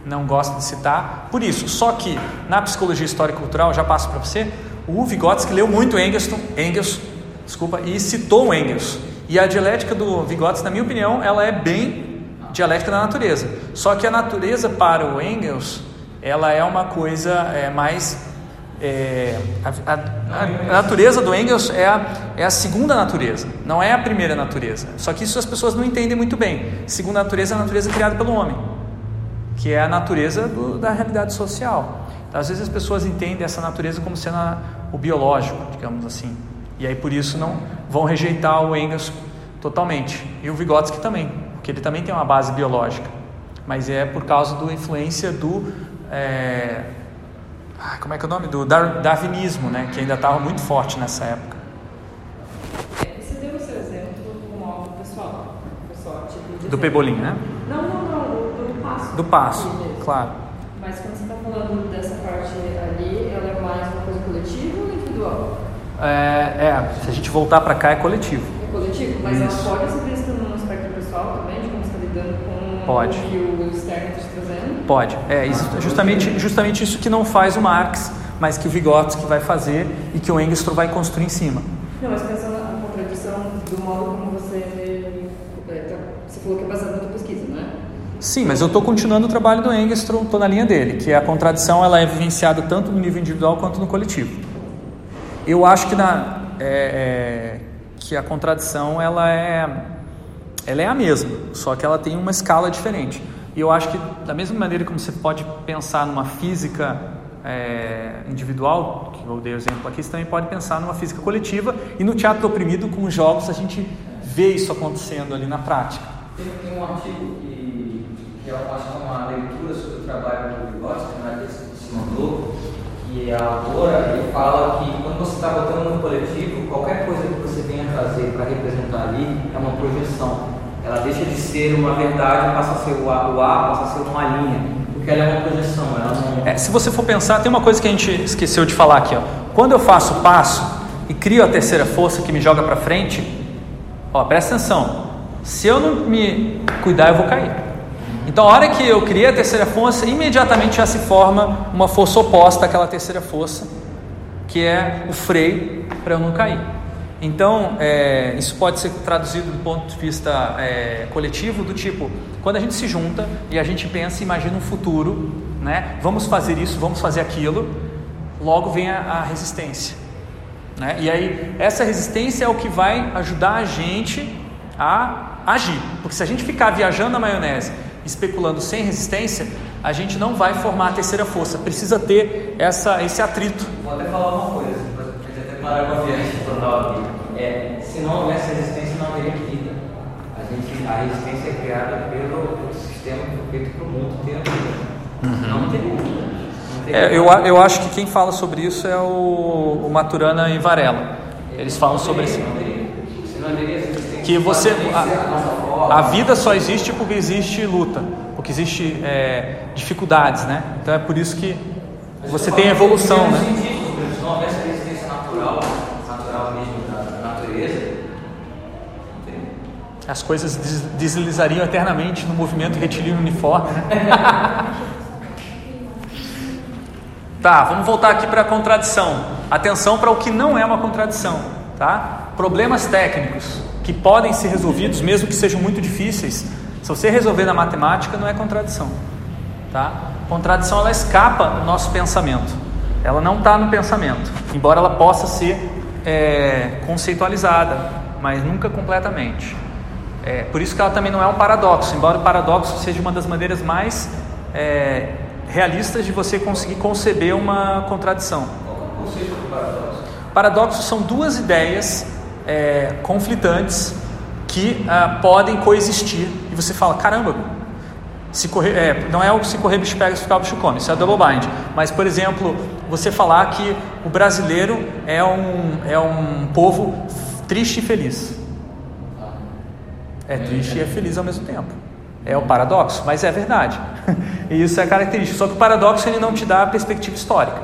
não gosta de citar, por isso. Só que na psicologia histórica e cultural, já passo para você, o Vygotsky leu muito Engels, Engels, desculpa, e citou Engels. E a dialética do Vygotsky, na minha opinião, ela é bem dialética da natureza. Só que a natureza para o Engels, ela é uma coisa é, mais é, a, a, a, natureza do Engels é a, é a segunda natureza, não é a primeira natureza. Só que isso as pessoas não entendem muito bem. Segunda natureza é a natureza criada pelo homem, que é a natureza do, da realidade social. Então, às vezes as pessoas entendem essa natureza como sendo a, o biológico, digamos assim. E aí por isso não vão rejeitar o Engels totalmente. E o Vygotsky também, porque ele também tem uma base biológica. Mas é por causa da influência do. É, como é que é o nome? Do darwinismo, né? Que ainda estava muito forte nessa época. Você deu o seu exemplo como algo pessoal. pessoal tipo, do Pebolim, né? Não, não, não. Do, passo. Do passo, claro. Mas quando você está falando dessa parte ali, ela é mais uma coisa coletiva ou individual? É, é, se a gente voltar para cá é coletivo. É coletivo, mas Isso. ela pode ser vista num aspecto pessoal também, de como você está lidando com pode. que o externo está trazendo? Pode, é isso, justamente, justamente isso que não faz o Marx, mas que o Vygotsky vai fazer e que o Engstrom vai construir em cima. Não, mas pensando na contradição do modo como você, é, tá, você falou que é baseado na tua pesquisa, não é? Sim, mas eu estou continuando o trabalho do Engstrom, estou na linha dele, que a contradição ela é vivenciada tanto no nível individual quanto no coletivo. Eu acho que, na, é, é, que a contradição ela é, ela é a mesma, só que ela tem uma escala diferente. E eu acho que da mesma maneira como você pode pensar numa física é, individual, que eu dei o exemplo aqui, você também pode pensar numa física coletiva e no teatro do oprimido com os jogos a gente vê isso acontecendo ali na prática. Tem, tem um artigo que, que eu acho que é uma leitura sobre o trabalho do Vygotsky, né, que você mandou, que a autora ele fala que quando você está botando no coletivo, qualquer coisa que você venha trazer para representar ali é uma projeção. Ela deixa de ser uma verdade, passa a ser o A, o a passa a ser uma linha, porque ela é uma projeção. Não... É, se você for pensar, tem uma coisa que a gente esqueceu de falar aqui. Ó. Quando eu faço o passo e crio a terceira força que me joga para frente, ó, presta atenção. Se eu não me cuidar, eu vou cair. Então, a hora que eu criei a terceira força, imediatamente já se forma uma força oposta àquela terceira força, que é o freio para eu não cair. Então, é, isso pode ser traduzido do ponto de vista é, coletivo, do tipo, quando a gente se junta e a gente pensa, imagina um futuro, né? Vamos fazer isso, vamos fazer aquilo, logo vem a, a resistência. Né? E aí, essa resistência é o que vai ajudar a gente a agir. Porque se a gente ficar viajando na maionese especulando sem resistência, a gente não vai formar a terceira força. Precisa ter essa, esse atrito. Vou até falar uma coisa, para a viagem total aqui. É, se não houvesse resistência, não haveria vida. A, gente, a resistência é criada pelo, pelo sistema feito para o mundo ter vida. Uhum. Não tem vida. É, eu, eu acho que quem fala sobre isso é o, o Maturana e Varela. Eles falam sobre isso. Que você. A, a vida só existe porque existe luta, porque existe é, dificuldades, né? Então é por isso que você tem evolução, né? Se não houvesse resistência natural, natural mesmo da natureza, as coisas deslizariam eternamente no movimento retilíneo uniforme, né? tá, vamos voltar aqui para a contradição. Atenção para o que não é uma contradição, tá? Problemas técnicos que podem ser resolvidos, mesmo que sejam muito difíceis. Se você resolver na matemática, não é contradição. Tá? Contradição ela escapa do nosso pensamento. Ela não está no pensamento, embora ela possa ser é, conceitualizada, mas nunca completamente. É, por isso que ela também não é um paradoxo, embora o paradoxo seja uma das maneiras mais é, realistas de você conseguir conceber uma contradição. Qual é o conceito do paradoxo? Paradoxos são duas ideias é, conflitantes que ah, podem coexistir e você fala, caramba, se correr, é, não é o se correr bicho pega, se ficar bicho come, isso é double bind. Mas, por exemplo, você falar que o brasileiro é um, é um povo triste e feliz. É triste e é feliz ao mesmo tempo. É o paradoxo, mas é verdade. e isso é característico. Só que o paradoxo ele não te dá a perspectiva histórica.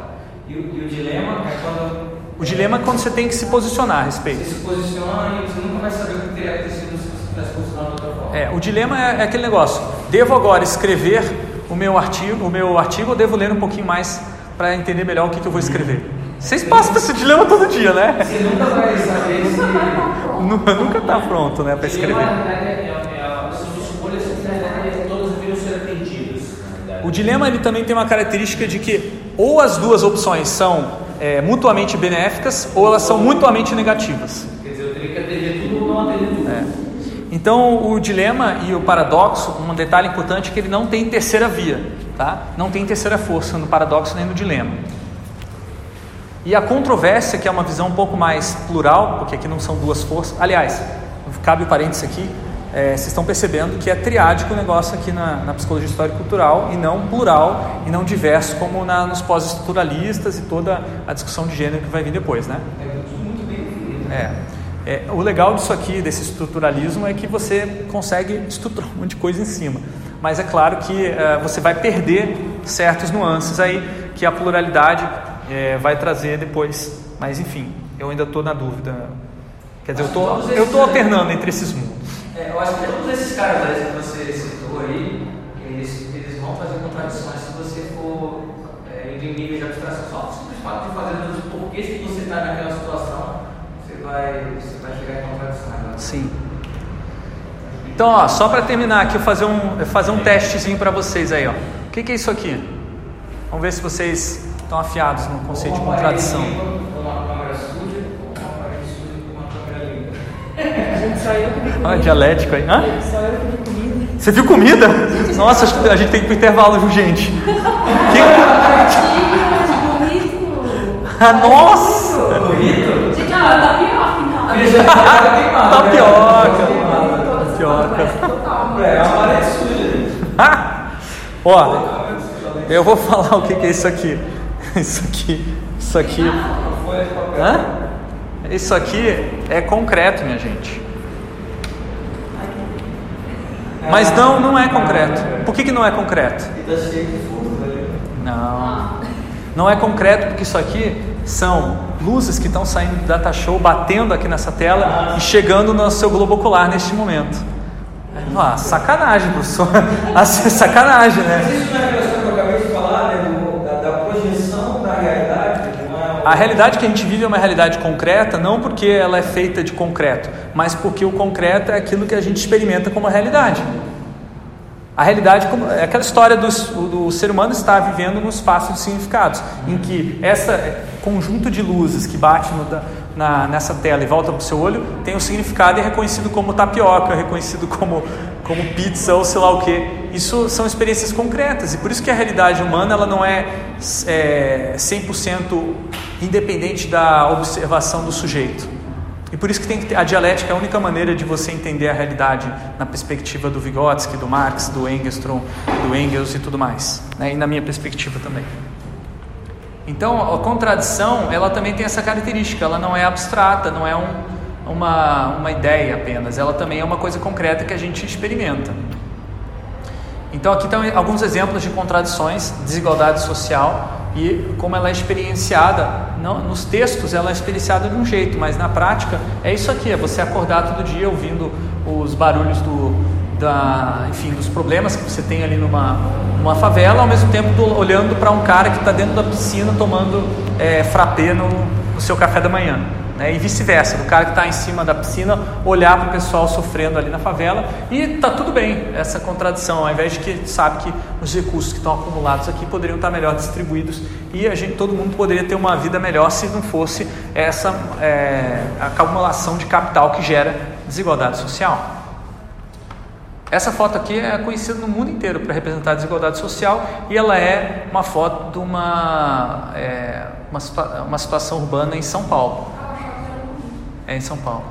E, e o dilema é quando O dilema é quando você tem que se posicionar a Você respeito. se posiciona e você nunca vai saber o que teria acontecido se você tivesse posicionado de outra forma. É, o dilema é, é aquele negócio. Devo agora escrever o meu artigo, o meu artigo ou devo ler um pouquinho mais para entender melhor o que, que eu vou escrever? Vocês passam esse dilema todo dia, né? Você nunca vai saber se. Nunca, nunca tá pronto, né, para Seria escrever. é, é. O dilema ele também tem uma característica de que ou as duas opções são é, mutuamente benéficas ou elas são mutuamente negativas. Quer dizer, eu teria que atender tudo ou não atender tudo. É. Então, o dilema e o paradoxo, um detalhe importante é que ele não tem terceira via, tá? Não tem terceira força no paradoxo nem no dilema. E a controvérsia, que é uma visão um pouco mais plural, porque aqui não são duas forças. Aliás, cabe o parênteses aqui, é, vocês estão percebendo que é triádico o negócio aqui na, na psicologia histórica e cultural, e não plural, e não diverso, como na, nos pós-estruturalistas e toda a discussão de gênero que vai vir depois, né? É. É. É, o legal disso aqui, desse estruturalismo, é que você consegue estruturar um monte de coisa em cima. Mas é claro que eh, você vai perder certos nuances aí que a pluralidade eh, vai trazer depois. Mas enfim, eu ainda estou na dúvida. Quer dizer, eu tô, eu estou alternando entre esses mundos. É, eu acho que todos esses caras aí que você citou aí, eles, eles vão fazer contradições se você for é, em nível de abstração. Só o simples fato de fazer os porquês que você está naquela situação, você vai, você vai chegar em contradições. Né? Sim. Então, ó, só para terminar aqui, fazer um, fazer um testezinho para vocês aí. Ó. O que, que é isso aqui? Vamos ver se vocês estão afiados no conceito de contradição. Gente. Olha, dialético aí. Hã? Você viu comida? Nossa, acho que a gente tem que ir pro intervalo, viu, gente? Bonito. Ah, nossa! Gente, tá queimado. Tapioca. Tapioca. Total. É uma parede suja. Ah! Ó, eu vou falar o que que é isso aqui. Isso aqui, isso aqui. Hã? Isso aqui é concreto, minha gente. Mas não, não é concreto. Por que, que não é concreto? Não. Não é concreto porque isso aqui são luzes que estão saindo do data show, batendo aqui nessa tela e chegando no seu globo ocular neste momento. Ah, sacanagem, professor. Assim, sacanagem, né? A realidade que a gente vive é uma realidade concreta, não porque ela é feita de concreto, mas porque o concreto é aquilo que a gente experimenta como realidade. A realidade é aquela história do, do ser humano estar vivendo no espaço de significados, em que esse conjunto de luzes que bate no na, nessa tela e volta para o seu olho tem um significado e é reconhecido como tapioca, é reconhecido como, como pizza ou sei lá o que. Isso são experiências concretas e por isso que a realidade humana ela não é, é 100% independente da observação do sujeito. E por isso que que ter, a dialética é a única maneira de você entender a realidade na perspectiva do Vygotsky, do Marx, do Engstrom, do Engels e tudo mais, né? e na minha perspectiva também. Então, a contradição, ela também tem essa característica, ela não é abstrata, não é um, uma, uma ideia apenas, ela também é uma coisa concreta que a gente experimenta. Então, aqui estão alguns exemplos de contradições, desigualdade social e como ela é experienciada. Não, nos textos ela é experienciada de um jeito, mas na prática é isso aqui: é você acordar todo dia ouvindo os barulhos do, da, enfim, dos problemas que você tem ali numa, numa favela, ao mesmo tempo do- olhando para um cara que está dentro da piscina tomando é, frappé no, no seu café da manhã. Né? E vice-versa, do cara que está em cima da piscina olhar para o pessoal sofrendo ali na favela e tá tudo bem essa contradição, ao invés de que sabe que os recursos que estão acumulados aqui poderiam estar melhor distribuídos e a gente, todo mundo poderia ter uma vida melhor se não fosse essa é, acumulação de capital que gera desigualdade social. Essa foto aqui é conhecida no mundo inteiro para representar a desigualdade social e ela é uma foto de uma, é, uma, uma situação urbana em São Paulo. É em São Paulo.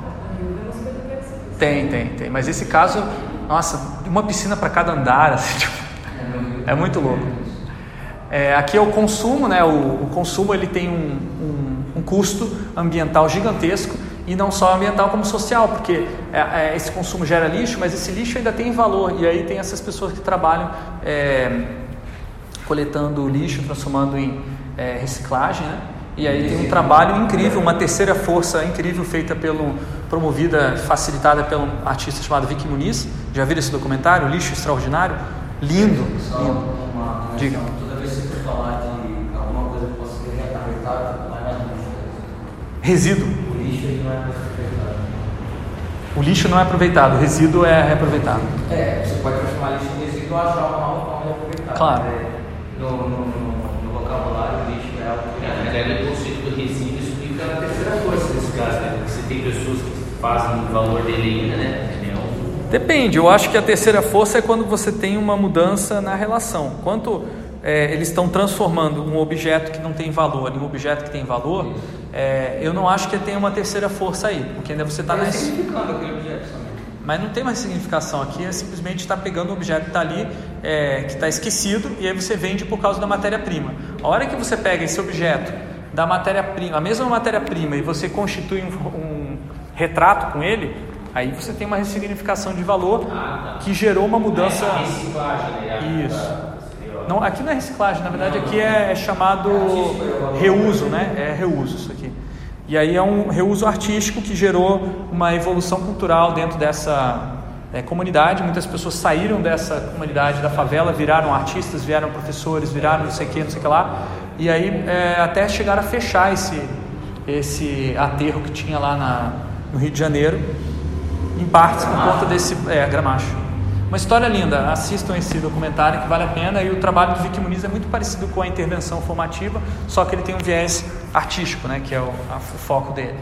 Tem, tem, tem. Mas esse caso, nossa, uma piscina para cada andar, assim, tipo, é muito louco. É, aqui é o consumo, né? O, o consumo ele tem um, um, um custo ambiental gigantesco e não só ambiental como social, porque é, é, esse consumo gera lixo, mas esse lixo ainda tem valor e aí tem essas pessoas que trabalham é, coletando lixo, transformando em é, reciclagem, né? E aí tem um trabalho incrível, uma terceira força incrível feita pelo promovida, facilitada pelo artista chamado Vicky Muniz. Já viram esse documentário, Lixo Extraordinário? Lindo, Só lindo. uma Diga. Toda vez que você for falar de alguma coisa que possa ser reaproveitada, não é mais lixo. Resíduo. O lixo não é aproveitado. O lixo não é aproveitado, o resíduo é reaproveitado. É, você pode transformar lixo em resíduo ou achar uma nova forma de aproveitar. Claro. É, no, no vocabulário, o lixo é algo que A ideia do conceito do resíduo explica a terceira força nesse caso, né? Porque você tem pessoas que fazem o valor dele ainda, né? Depende, eu acho que a terceira força é quando você tem uma mudança na relação. Quanto é, eles estão transformando um objeto que não tem valor em um objeto que tem valor, é, eu não acho que tem uma terceira força aí, porque ainda você está Tá nesse. significando aquele objeto somente. Mas não tem mais significação aqui, é simplesmente estar pegando um objeto que está ali, é, que está esquecido, e aí você vende por causa da matéria-prima. A hora que você pega esse objeto da matéria-prima, a mesma matéria-prima, e você constitui um retrato com ele, aí você tem uma ressignificação de valor que gerou uma mudança. A reciclagem, né? Isso. Não, aqui não é reciclagem, na verdade aqui é, é chamado reuso, né? É reuso isso aqui. E aí é um reuso artístico que gerou uma evolução cultural dentro dessa é, comunidade. Muitas pessoas saíram dessa comunidade da favela, viraram artistas, viraram professores, viraram não sei o que, não sei o que lá. E aí é, até chegaram a fechar esse, esse aterro que tinha lá na, no Rio de Janeiro, em partes por conta desse é, gramacho. Uma história linda, assistam esse documentário que vale a pena e o trabalho do Vicky Muniz é muito parecido com a intervenção formativa, só que ele tem um viés artístico, né, que é o, a- o foco dele.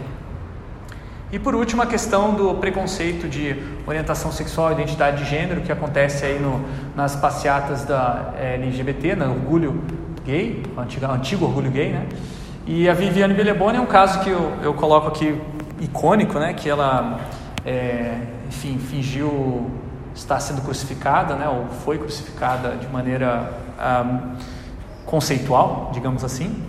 E por último, a questão do preconceito de orientação sexual e identidade de gênero que acontece aí no, nas passeatas da eh, LGBT, no orgulho gay, antigo, antigo orgulho gay, né? E a Viviane Belleboni é um caso que eu, eu coloco aqui icônico, né? Que ela, eh, enfim, fingiu estar sendo crucificada, né? Ou foi crucificada de maneira ah, conceitual, digamos assim.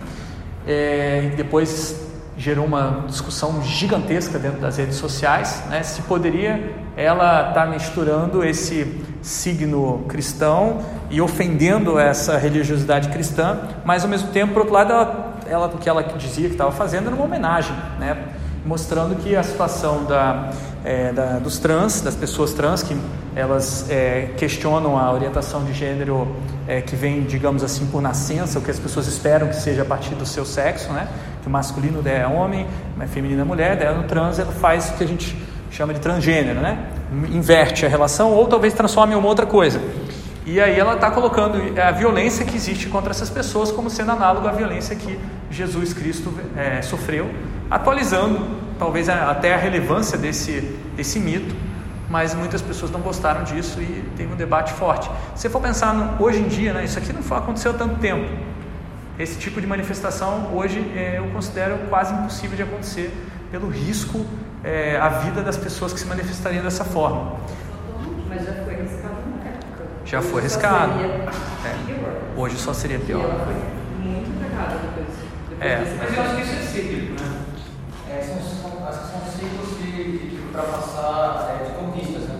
É, depois gerou uma discussão gigantesca dentro das redes sociais, né? Se poderia ela estar misturando esse signo cristão e ofendendo essa religiosidade cristã, mas ao mesmo tempo, por outro lado, ela, ela o que ela dizia que estava fazendo era uma homenagem, né? Mostrando que a situação da, é, da- dos trans, das pessoas trans, que elas é, questionam a orientação de gênero é, que vem, digamos assim, por nascença, o que as pessoas esperam que seja a partir do seu sexo, né? Que o masculino é homem, a feminina é mulher, daí no trans ela faz o que a gente chama de transgênero, né? Inverte a relação ou talvez transforme em uma outra coisa. E aí ela está colocando a violência que existe contra essas pessoas como sendo análogo à violência que Jesus Cristo é, sofreu, atualizando talvez a- até a relevância desse, desse mito, mas muitas pessoas não gostaram disso e teve um debate forte. Se for pensar no, hoje em dia, né, isso aqui não foi- aconteceu há tanto tempo. Esse tipo de manifestação hoje é, eu considero quase impossível de acontecer pelo risco é, à vida das pessoas que se manifestariam dessa forma. Mas já foi época. Já foi arriscado. É. Hoje só seria E pior. ela foi muito depois. depois É. desse Mas eu acho que isso é cíclico, né? É, são, são, acho que são ciclos de, de, de ultrapassar é, de conquistas, né?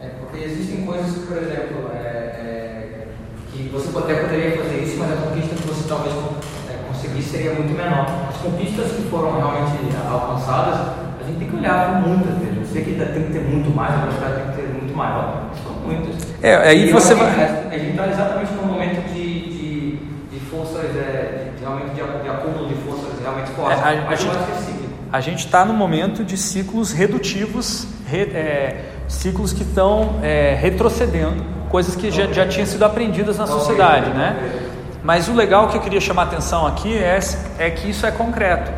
É, porque existem coisas que, por exemplo, é, é, que você até poderia fazer isso, mas a conquista que você talvez é, conseguisse seria muito menor. As conquistas que foram realmente alcançadas, a gente tem que olhar muitas vezes. Eu sei que ainda tem que ter muito mais, a velocidade tem que ter muito maior, É, aí E você vai- A gente está exatamente num momento de, de, de forças, é, de, realmente de, de acúmulo de forças realmente fortes. É, a- a Mas eu gente- é. A gente está no momento de ciclos redutivos, re- é, ciclos que estão é, retrocedendo, coisas que já, já tinham sido aprendidas na sociedade, né? Mas o legal que eu queria chamar a atenção aqui é, é que isso é concreto,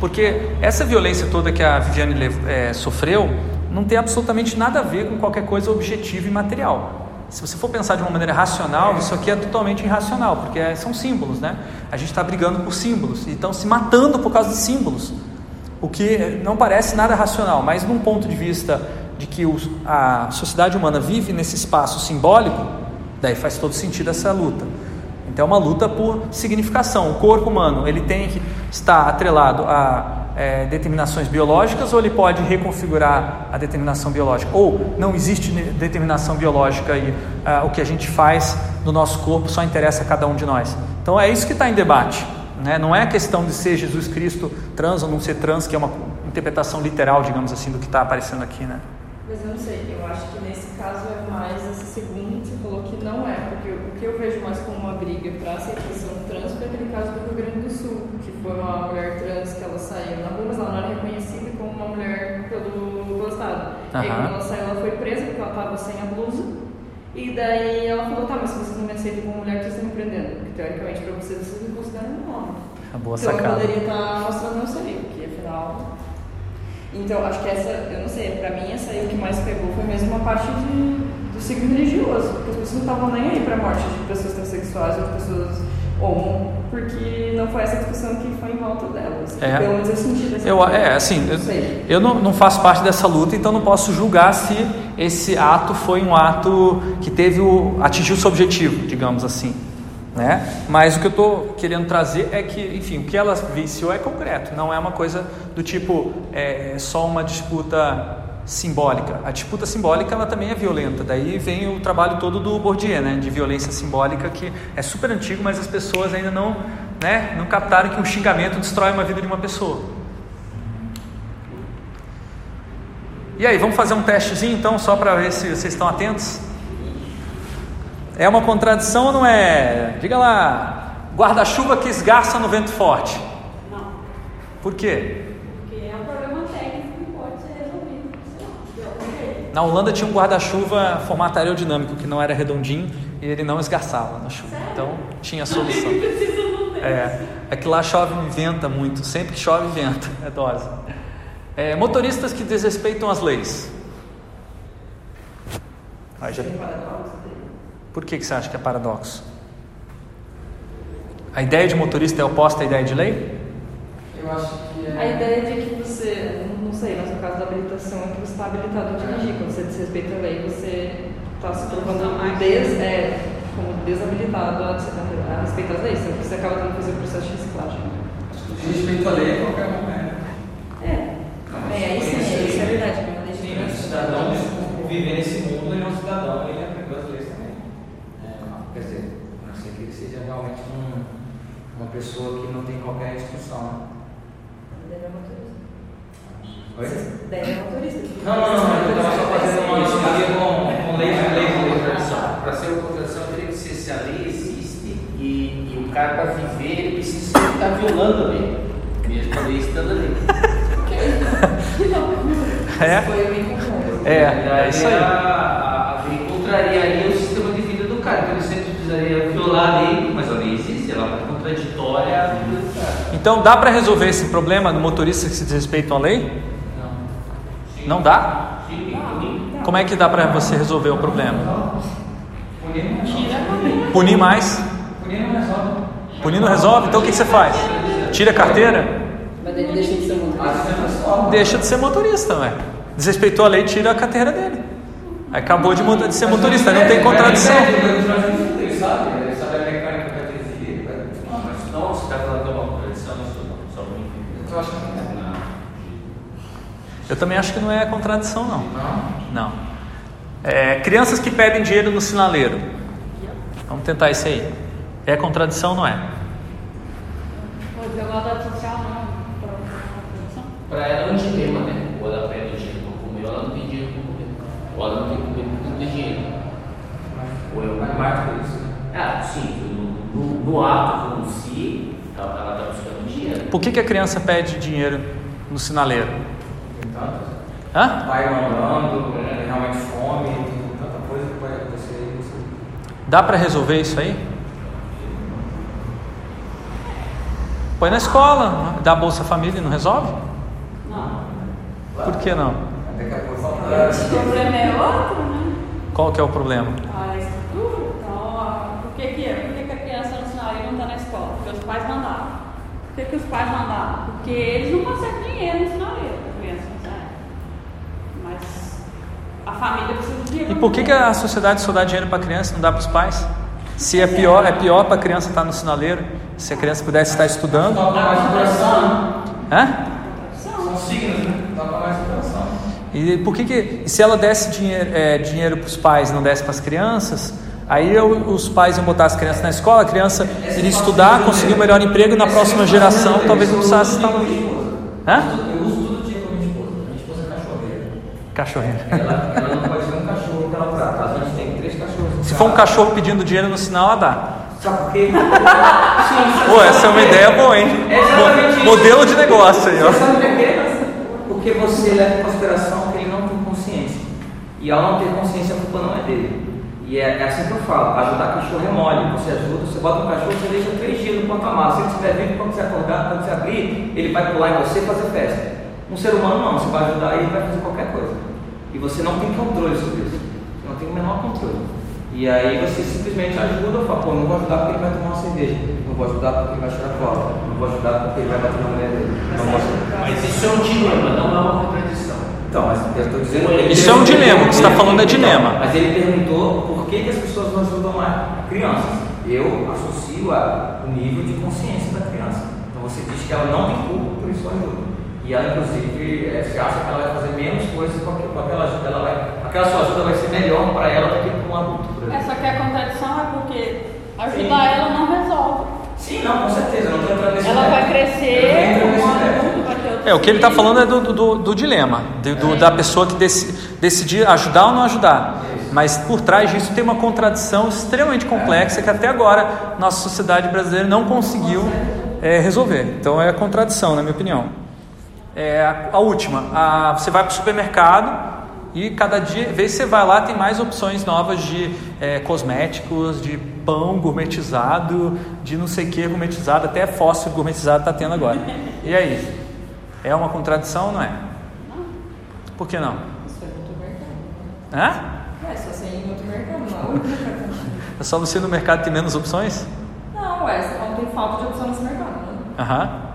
porque essa violência toda que a Viviane é, sofreu não tem absolutamente nada a ver com qualquer coisa objetiva e material. Se você for pensar de uma maneira racional, isso aqui é totalmente irracional, porque é- são símbolos, né? A gente está brigando por símbolos e estão se matando por causa de símbolos. O que não parece nada racional, mas num ponto de vista de que a sociedade humana vive nesse espaço simbólico, daí faz todo sentido essa luta. Então é uma luta por significação. O corpo humano ele tem que estar atrelado a é, determinações biológicas ou ele pode reconfigurar a determinação biológica? Ou não existe determinação biológica e ah, o que a gente faz no nosso corpo só interessa a cada um de nós? Então é isso que está em debate. Né? Não é questão de ser Jesus Cristo trans ou não ser trans, que é uma interpretação literal, digamos assim, do que está aparecendo aqui. Né? Mas eu não sei, eu acho que nesse caso é mais esse segundo que você falou que não é, porque o que eu vejo mais como uma briga para a aceitação trans foi aquele caso do Rio Grande do Sul, que foi uma mulher trans que ela saiu na rua, mas ela não era reconhecida como uma mulher pelo, pelo E aí quando ela saiu, ela foi presa porque ela estava sem a blusa. E daí ela falou, tá, mas se vocês não me aceitam como mulher, vocês estão me prendendo. Porque teoricamente para vocês, vocês me consideram um homem. A boa então sacada. eu poderia estar mostrando meu seio, porque afinal. Então acho que essa, eu não sei, pra mim essa aí o que mais pegou foi mesmo uma parte de, do ciclo religioso, porque as pessoas não estavam nem aí pra morte de pessoas transexuais ou de pessoas homo, porque não foi essa discussão que foi em volta delas. É. Pelo menos eu senti dessa Eu, forma. é, assim, eu, eu não, não faço parte dessa luta, então não posso julgar se esse ato foi um ato que teve o, atingiu o seu objetivo, digamos assim. Né? Mas o que eu estou querendo trazer é que, enfim, o que ela venceu é concreto, não é uma coisa do tipo é, só uma disputa simbólica. A disputa simbólica ela também é violenta. Daí vem o trabalho todo do Bourdieu, né, de violência simbólica que é super antigo, mas as pessoas ainda não, né, não captaram que um xingamento destrói uma vida de uma pessoa. E aí, vamos fazer um testezinho então, só para ver se vocês estão atentos? É uma contradição ou não é? Diga lá, guarda-chuva que esgarça no vento forte. Não, Por quê? porque é um problema técnico que pode ser resolvido. Sei lá, de algum jeito. Na Holanda tinha um guarda-chuva formato aerodinâmico que não era redondinho e ele não esgarçava na chuva. Então tinha solução. É, é que lá chove e venta muito. Sempre que chove, venta. É dose. É, motoristas que desrespeitam as leis. Aí já... Por que, que você acha que é paradoxo? A ideia de motorista é oposta à ideia de lei? Eu acho que é. A ideia de que você, sei, no seu caso da habilitação, é que você está habilitado a dirigir. Quando você desrespeita a lei, você está se provando des, é, como desabilitado a, a, a respeitar as leis. Você acaba tendo que fazer o processo de reciclagem. Respeito à lei, qualquer um é. É, é, é, isso é verdade. é uma lei de Sim, o libertação. cidadão, viver nesse mundo, ele é um cidadão, ele aprendeu as leis também. É, quer dizer, a não ser que ele seja realmente um, uma pessoa que não tem qualquer instrução. Deve é. Oi? Deve é motorista. Não, não, não, eu estava só fazendo uma analogia com, com leis de leis de contradição. Para ser uma contradição, teria que ser se a lei existe e, e o cara para viver, ele precisa estar violando a lei, mesmo a lei estando ali. É? Foi bem confuso. É, é isso aí. A, a, a lei contrariaria o sistema de vida do cara, então ele sempre precisaria violar a lei, mas a lei existe, ela é contraditória à vida do cara. Então dá para resolver esse problema do motorista que se desrespeitam a lei? Não. Dá? Como é que dá para você resolver o problema? Punir mais? Punir não resolve. Punir não resolve? Então o que você faz? Tira a carteira? Deixa de ser motorista. Deixa de ser motorista, ué. Desrespeitou a lei, tira a carteira dele. Acabou de ser motorista, não tem contradição. Ele sabe, ele sabe a mecânica da dirigir. Não, mas não, você está falando de uma contradição, isso não, só um Eu acho que não é. Não. Eu também acho que não é contradição, não. Não? Não. É, crianças que pedem dinheiro no sinaleiro. Vamos tentar isso aí. É contradição ou não é? O desigualdade social não. Para ela é um dilema, né? Ou ela pede dinheiro para comer, ou ela não tem dinheiro para comer. Ou ela não tem comida porque não tem dinheiro. Ou eu. Mais por isso. Ah, sim, no, no, no ato como si, ela está buscando dinheiro. Por que, que a criança pede dinheiro no sinaleiro? Hã? Pai mandando, tem realmente fome, tem tanta coisa que pode acontecer. Dá para resolver isso aí? Põe na escola, dá Bolsa Família e não resolve? Não. Por que não? O problema é outro, né? Qual que é o problema? A estrutura. Então, ó, por que, que, por que, que a criança no sinal não está na escola? Porque os pais mandavam. Por que, que os pais mandavam? Porque eles não conseguem dinheiro no sinaleiro para a criança, sabe? Mas a família precisa de dinheiro. E por que, que a sociedade só dá dinheiro para a criança e não dá para os pais? Se é pior, é pior para a criança estar no sinaleiro. Se a criança pudesse estar estudando. Toca mais coração. Hã? São signos, né? Toca mais coração. E por que, que se ela desse dinheiro, é, dinheiro para os pais e não desse para as crianças, Aí eu, os pais iam botar as crianças na escola, a criança iria estudar, conseguir um melhor emprego e na próxima geração talvez não precisasse estar. Hã? Cachorrinho. Ela, ela não pode ver um cachorro que ela trata. A gente tem três cachorros. Se for um cachorro pedindo dinheiro no sinal, ela dá. Sabe por quê? Sim, Pô, essa é uma ideia boa, hein? É. Modelo de negócio aí, ó. Você sabe por quê? Porque você leva em consideração que ele não tem consciência. E ao não ter consciência, a culpa não é dele. E é, é assim que eu falo: ajudar cachorro é mole. Você ajuda, você bota um cachorro, você deixa três dias no porta-malas. Se ele estiver vivo, quando você acordar, quando você abrir, ele vai pular em você e fazer festa. Um ser humano não, você vai ajudar ele, vai fazer qualquer coisa. E você não tem controle sobre isso. Você não tem o menor controle. E aí você simplesmente ajuda, fala, pô, não vou ajudar porque ele vai tomar uma cerveja, não vou ajudar porque ele vai chorar cola, não vou ajudar porque ele vai bater na mulher dele. Não vou ajudar. Mas isso é um dilema, não é uma contradição. Então, mas eu estou dizendo. ele Isso é um dilema, o que você está falando é dilema. Mas ele perguntou por que, que as pessoas não ajudam mais crianças. Eu associo a, o nível de consciência da criança. Então você diz que ela não tem culpa por isso ajuda. E ela, inclusive, eh, se acha que ela vai fazer menos coisas com aquela ajuda. Ela vai, aquela sua ajuda vai ser melhor para ela do que para um adulto, por É, só que a contradição é porque ajudar ela não resolve. Sim, não, com certeza. Não estou entrando nesse Ela vai crescer É, o que ele está falando é do, do, do dilema, de- do- da pessoa que deci- decidir ajudar ou não ajudar. Mas por trás disso tem uma contradição extremamente complexa que até agora nossa sociedade brasileira não conseguiu é, resolver. Então é a contradição, na minha opinião. É, a, última, a- você vai para o supermercado e cada dia, vez que você vai lá, tem mais opções novas de é, cosméticos, de pão gourmetizado, de não sei o que gourmetizado, até fósforo gourmetizado está tendo agora. E aí? É uma contradição ou não é? Por que não? Isso é muito mercado. Hã? É, só você ir em outro mercado, não é. É só você ir no mercado ter menos opções? Não, você não tem falta de opção nesse mercado, né? Aham.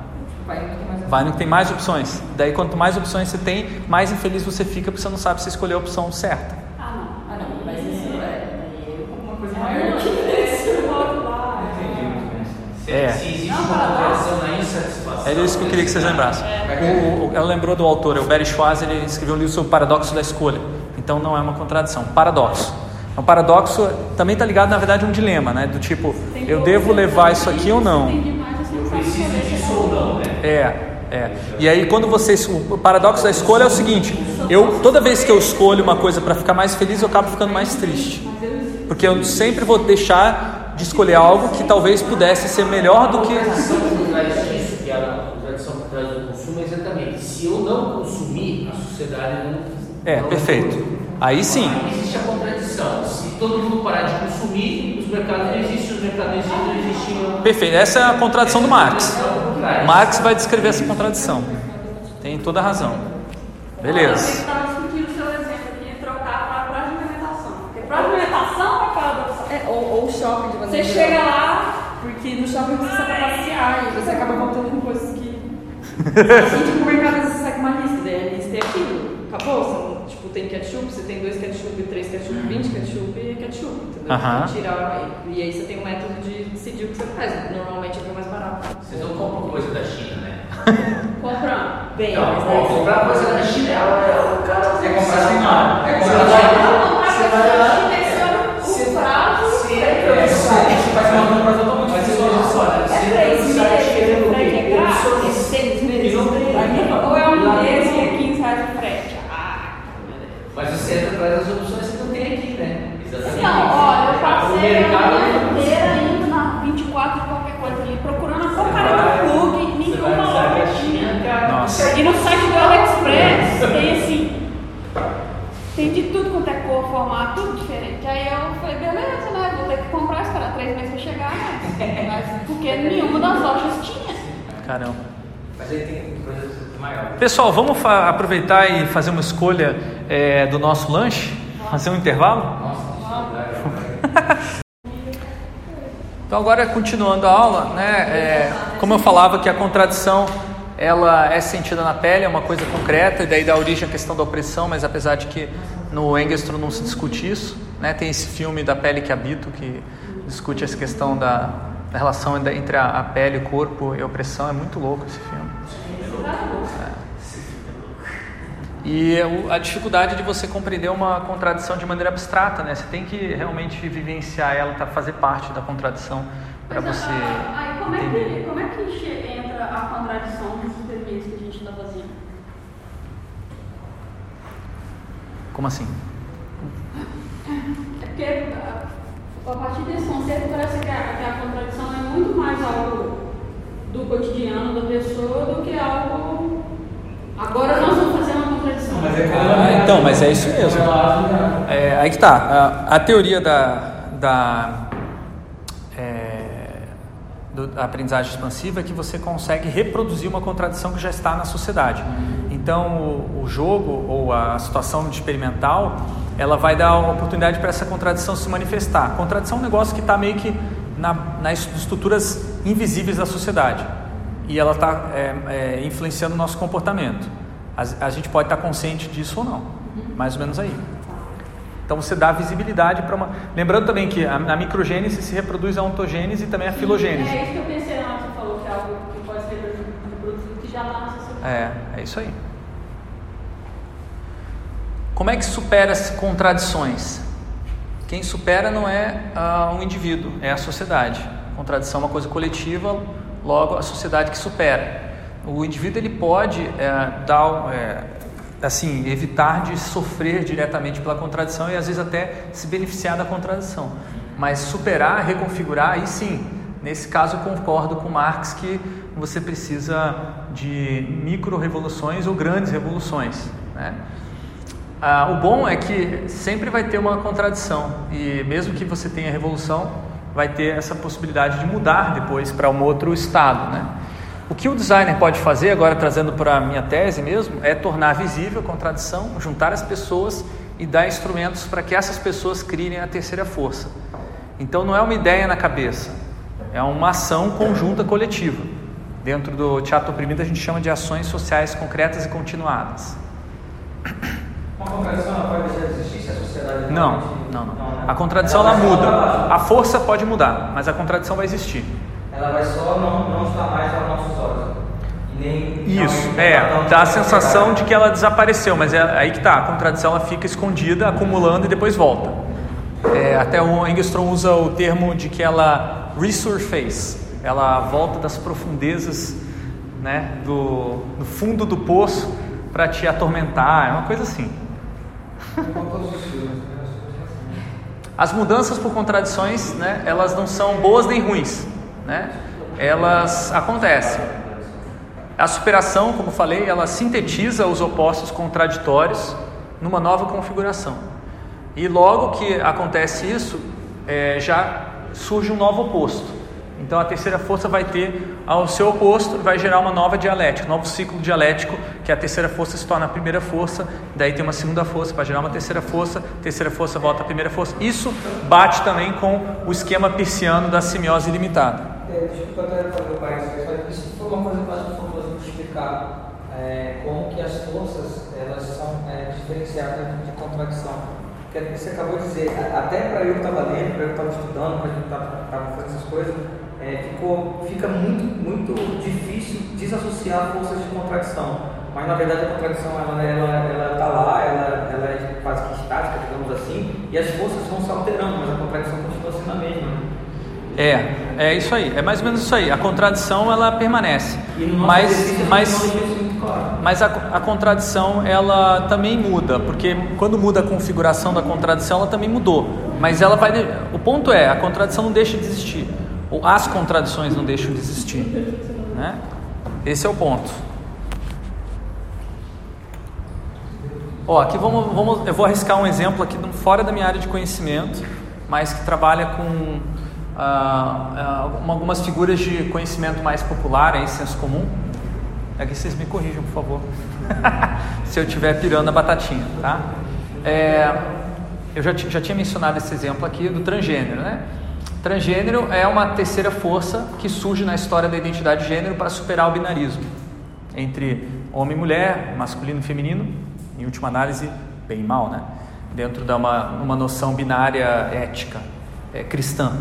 Vai no que tem mais opções. Daí, quanto mais opções você tem, mais infeliz você fica porque você não sabe se escolher a opção certa. Ah, não. Ah, não, mas isso é. Aí é uma coisa É maior um que esse outro lá. Entendi muito bem. Se, É. se existe uma contradição na insatisfação. É isso que eu queria que vocês lembrassem. O, o, ela lembrou do autor, é o Barry Schwartz, ele escreveu um livro sobre o paradoxo da escolha. Então não é uma contradição, paradoxo. O paradoxo também está ligado, na verdade, a um dilema, né? Do tipo, eu devo levar isso aqui ou não? Eu preciso disso é ou não, né? É, é. E aí quando vocês, o paradoxo da escolha é o seguinte: eu toda vez que eu escolho uma coisa para ficar mais feliz, eu acabo ficando mais triste, porque eu sempre vou deixar de escolher algo que talvez pudesse ser melhor do que é é exatamente se eu não consumir, a sociedade não. É, perfeito. Aí sim. Existe a contradição. Se todo mundo parar de consumir, os mercados não existem, os mercados não existem, não existiam. Perfeito. Essa é a contradição do Marx. Marx vai descrever essa contradição. Tem toda a razão. Beleza. O é. É, ou, ou shopping de Você chega lá, Porque no shopping você sai pra passear e você acaba voltando com coisas que. assim, tipo, no mercado você sai com uma lista, daí a lista é aquilo. Acabou? Você, tem ketchup, você tem dois ketchup, três ketchup, 20 ketchup e ketchup, entendeu? Aham. Você Tirar, e aí você tem um método de decidir o que você faz. Normalmente é o que é mais barato. Vocês não compram coisa da China, né? comprando. Bem, Não, mas daí- comprar coisa da China é o cara. É comprar sem nada. É Você comprar vai sem lá, nada. você vai lá. O prazo Sim, é é, Você faz uma compra totalmente Mas veja só, né? É Você três no site meses, querendo o frete quê? é grátis, é Opções. seis meses. E não tem. Aí, Ou é um Lá mês dentro. e é 15 reais de frete. Ah, Mas atrás das opções que não tem aqui, né? Exatamente. Não, olha, eu passei a manhã inteira indo na 24 de qualquer coisa ali, procurando a porcaria do plug, nenhuma loja tinha. E no site do AliExpress tem assim, tem de tudo quanto é cor, formato, tudo diferente. Aí eu falei, beleza, né? Vou ter que comprar, esperar três meses pra chegar, né? Mas porque nenhuma das lojas tinha. Caramba. Mas aí tem coisas Pessoal, vamos aproveitar e fazer uma escolha é, do nosso lanche? Fazer um intervalo? Nossa, Então agora continuando a aula, né? é, como eu falava que a contradição ela é sentida na pele, é uma coisa concreta e daí dá origem à questão da opressão, mas apesar de que no Engstrom não se discute isso, né? Tem esse filme da pele que habito que discute essa questão da, da relação entre a, a pele, o corpo e a opressão, é muito louco esse filme. E a dificuldade de você compreender uma contradição de maneira abstrata, né? Você tem que realmente vivenciar ela, tá, fazer parte da contradição para você ah, Aí, como é que, como é que entra a contradição nesses deveres que a gente está fazendo? Como assim? É porque a, a partir desse conceito parece que a, que a contradição é muito mais algo do cotidiano da pessoa do que algo. Agora nós vamos fazer uma contradição. Mas é Ah, então, mas é isso mesmo. É, aí que tá. A, a teoria da, da, é, da aprendizagem expansiva é que você consegue reproduzir uma contradição que já está na sociedade. Então, o, o jogo ou a situação experimental, ela vai dar uma oportunidade para essa contradição se manifestar. Contradição é um negócio que está meio que na, nas estruturas invisíveis da sociedade e ela está influenciando o nosso comportamento. A, a gente pode estar consciente disso ou não, mais ou menos aí. Então você dá visibilidade para uma. Lembrando também que a, na microgênese se reproduz a ontogênese e também a filogênese. É isso que eu pensei na hora que você falou, que é algo que pode ser reproduzido que já está na sociedade. É, é isso aí. Como é que supera as contradições? Quem supera não é ah, um indivíduo, é a sociedade. Contradição é uma coisa coletiva, logo a sociedade que supera. O indivíduo ele pode é, dar, é, assim, evitar de sofrer diretamente pela contradição e às vezes até se beneficiar da contradição. Mas superar, reconfigurar, aí sim. Nesse caso eu concordo com Marx que você precisa de micro revoluções ou grandes revoluções, né? Ah, o bom é que sempre vai ter uma contradição e mesmo que você tenha revolução, vai ter essa possibilidade de mudar depois para um outro estado, né? O que o designer pode fazer, agora trazendo para a minha tese mesmo, é tornar visível a contradição, juntar as pessoas e dar instrumentos para que essas pessoas criem a terceira força. Então não é uma ideia na cabeça, é uma ação conjunta coletiva. Dentro do teatro oprimido a gente chama de ações sociais concretas e continuadas. Uma contradição ela pode deixar de existir se a sociedade Não, realmente- não, não. né? A contradição ela muda. A força pode mudar, mas a contradição vai existir. Ela vai só não, não estar mais aos nossos olhos. Nem Isso, não- é, não- dá a não- sensação de que ela desapareceu, mas é aí que tá, a contradição ela fica escondida, acumulando e depois volta. É, até o Engstrom usa o termo de que ela resurface, ela volta das profundezas, né, do, do fundo do poço para te atormentar, é uma coisa assim. As mudanças por contradições, né, elas não são boas nem ruins, né? Elas acontecem. A superação, como falei, ela sintetiza os opostos contraditórios numa nova configuração. E logo que acontece isso, é, já surge um novo oposto. Então a terceira força vai ter ao seu oposto vai gerar uma nova dialética, um novo ciclo dialético, que a terceira força se torna a primeira força, daí tem uma segunda força para gerar uma terceira força, terceira força volta à primeira força. Isso bate também com o esquema pisciano da simiose ilimitada. É, desculpa até fazer o parênteses, isso foi uma coisa que eu que foi importante explicar é, como que as forças elas são é, diferenciadas de contradição. Porque você acabou de dizer, até para eu que estava lendo, para eu que estava estudando, para a gente estava fazendo essas coisas, é, ficou, fica muito, muito difícil desassociar forças de contradição. Mas na verdade a contradição ela ela ela está lá, ela, ela é quase que estática, digamos assim, e as forças vão se alterando, mas a contradição continua sendo a mesma. né? É, é isso aí, é mais ou menos isso aí. A contradição ela permanece, mas, mas, mas a, a contradição ela também muda, porque quando muda a configuração da contradição, ela também mudou. Mas ela vai, o ponto é, a contradição não deixa de existir, as contradições não deixam de existir, né? Esse é o ponto. Ó, aqui vamos, vamos, eu vou arriscar um exemplo aqui fora da minha área de conhecimento, mas que trabalha com ah, ah, algumas figuras de conhecimento mais popular, aí, senso comum. Aqui vocês me corrijam, por favor, se eu estiver pirando a batatinha, tá? É, eu já, já tinha mencionado esse exemplo aqui do transgênero, né? Transgênero é uma terceira força que surge na história da identidade de gênero para superar o binarismo entre homem e mulher, masculino e feminino, em última análise, bem e mal, né? Dentro de uma, uma noção binária ética é, cristã.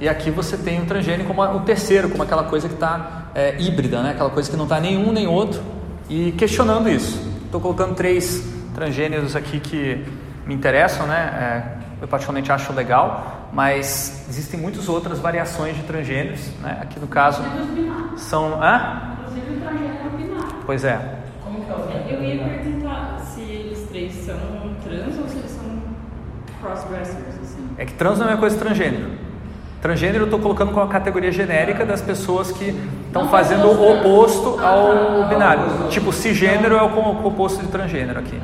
E aqui você tem o transgênero como o terceiro, como aquela coisa que está híbrida, né? aquela coisa que não está nenhum nem outro, e questionando isso. Estou colocando três transgêneros aqui que me interessam, né? É, eu particularmente acho legal, mas existem muitas outras variações de transgêneros, né? Aqui no caso são, hã? Inclusive o transgênero binário. Pois é. Como que é o Eu ia perguntar se eles três são trans ou se eles são crossdressers, assim. É que trans não é coisa transgênero. Transgênero eu estou colocando como uma categoria genérica das pessoas que estão fazendo o oposto ao binário. Tipo, cisgênero é o oposto de transgênero aqui.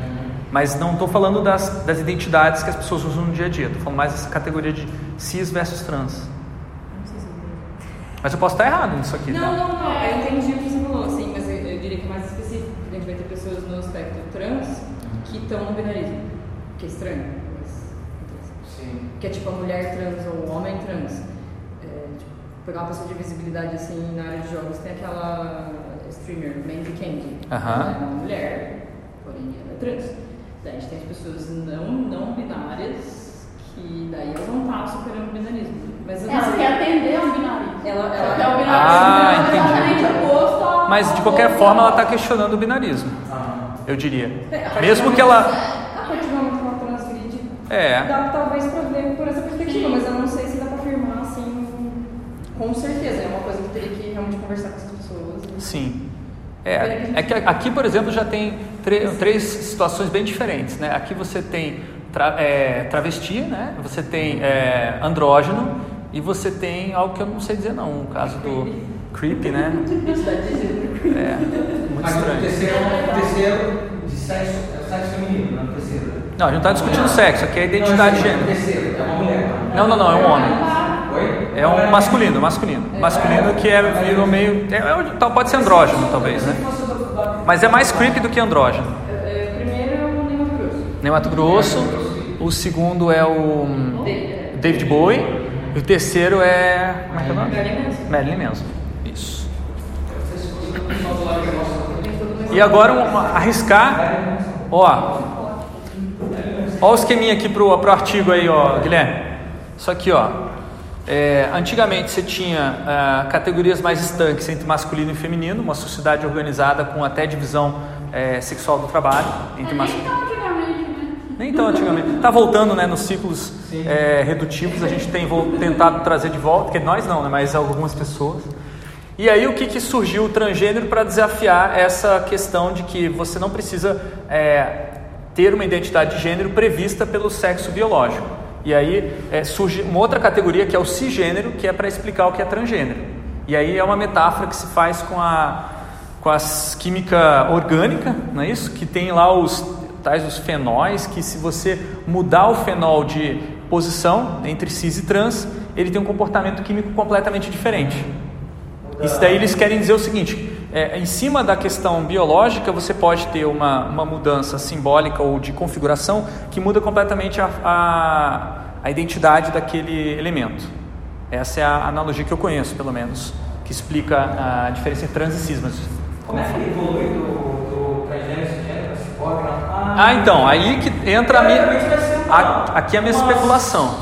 Mas não estou falando das, das identidades que as pessoas usam no dia a dia. Estou falando mais dessa categoria de cis versus trans. Não sei se eu entendi. Mas eu posso estar errado nisso aqui, Não, tá? não, não. Eu entendi o que você falou, assim, mas eu, eu diria que é mais específico. porque A gente vai ter pessoas no espectro trans que estão no binarismo. Que é estranho. Mas, interessante. Sim. que é tipo a mulher trans ou o homem trans. É, tipo, pegar uma pessoa de visibilidade assim na área de jogos, tem aquela streamer, Mandy Candy. Aham. Ela é uma mulher, porém ela é trans. Daí a gente tem as pessoas não, não binárias, que daí elas não estão superando o binarismo. Mas Ela quer atender ao binarismo. Ela- ela- é o binarismo Ah, é entendi. exatamente oposto ao- Mas de qualquer forma ela está questionando o binarismo, Ah, eu diria. É, Mesmo que ela. A partir do momento que ela transgride, É. dá talvez pra ver por essa perspectiva, mas eu não sei se dá pra afirmar assim com certeza. É uma coisa que eu teria que realmente conversar com as pessoas. Sim. É, é que aqui, por exemplo, já tem três situações bem diferentes, né? Aqui você tem tra- é, travesti, né? Você tem é, andrógeno e você tem algo que eu não sei dizer não, o caso do creepy, né? É, muito estranho. terceiro o terceiro de sexo, é o sexo feminino, não é o terceiro. Não, a gente não está discutindo sexo, aqui é identidade de gênero. É uma mulher. Não, não, não, é um homem. É um masculino, masculino. Masculino que é virou meio. É, é, tal- pode ser andrógeno, talvez, né? Mas é mais creepy do que andrógeno. Primeiro é o Ney Mato Grosso. Grosso, o segundo é o David. Bowie, e o terceiro é. Como é que é o nome? Manson. Marilyn Manson. Isso. E agora um, arriscar. Ó. Ó o esqueminha aqui pro, pro artigo aí, ó, Guilherme. Isso aqui, ó. É, antigamente você tinha ah, categorias mais estanques entre masculino e feminino, uma sociedade organizada com até divisão eh, sexual do trabalho entre Mas masculino. nem tão antigamente, né? Nem tão antigamente. Está voltando né, nos ciclos é, redutivos, a gente tem tentado trazer de volta, que nós não, né, mas algumas pessoas. E aí o que, que surgiu o transgênero para desafiar essa questão de que você não precisa é, ter uma identidade de gênero prevista pelo sexo biológico. E aí é, surge uma outra categoria que é o cisgênero, que é para explicar o que é transgênero. E aí é uma metáfora que se faz com a, com a química orgânica, não é isso? Que tem lá os tais os fenóis, que se você mudar o fenol de posição entre cis e trans, ele tem um comportamento químico completamente diferente. Isso daí eles querem dizer o seguinte: é, em cima da questão biológica, você pode ter uma, uma mudança simbólica ou de configuração que muda completamente a, a, a identidade daquele elemento. Essa é a analogia que eu conheço, pelo menos, que explica a diferença entre trans e cis. Mas, Como é que evolui do, do transgênero, cisgênero, ciborgue? Ah, então, aí que entra a minha. A- aqui é a minha especulação.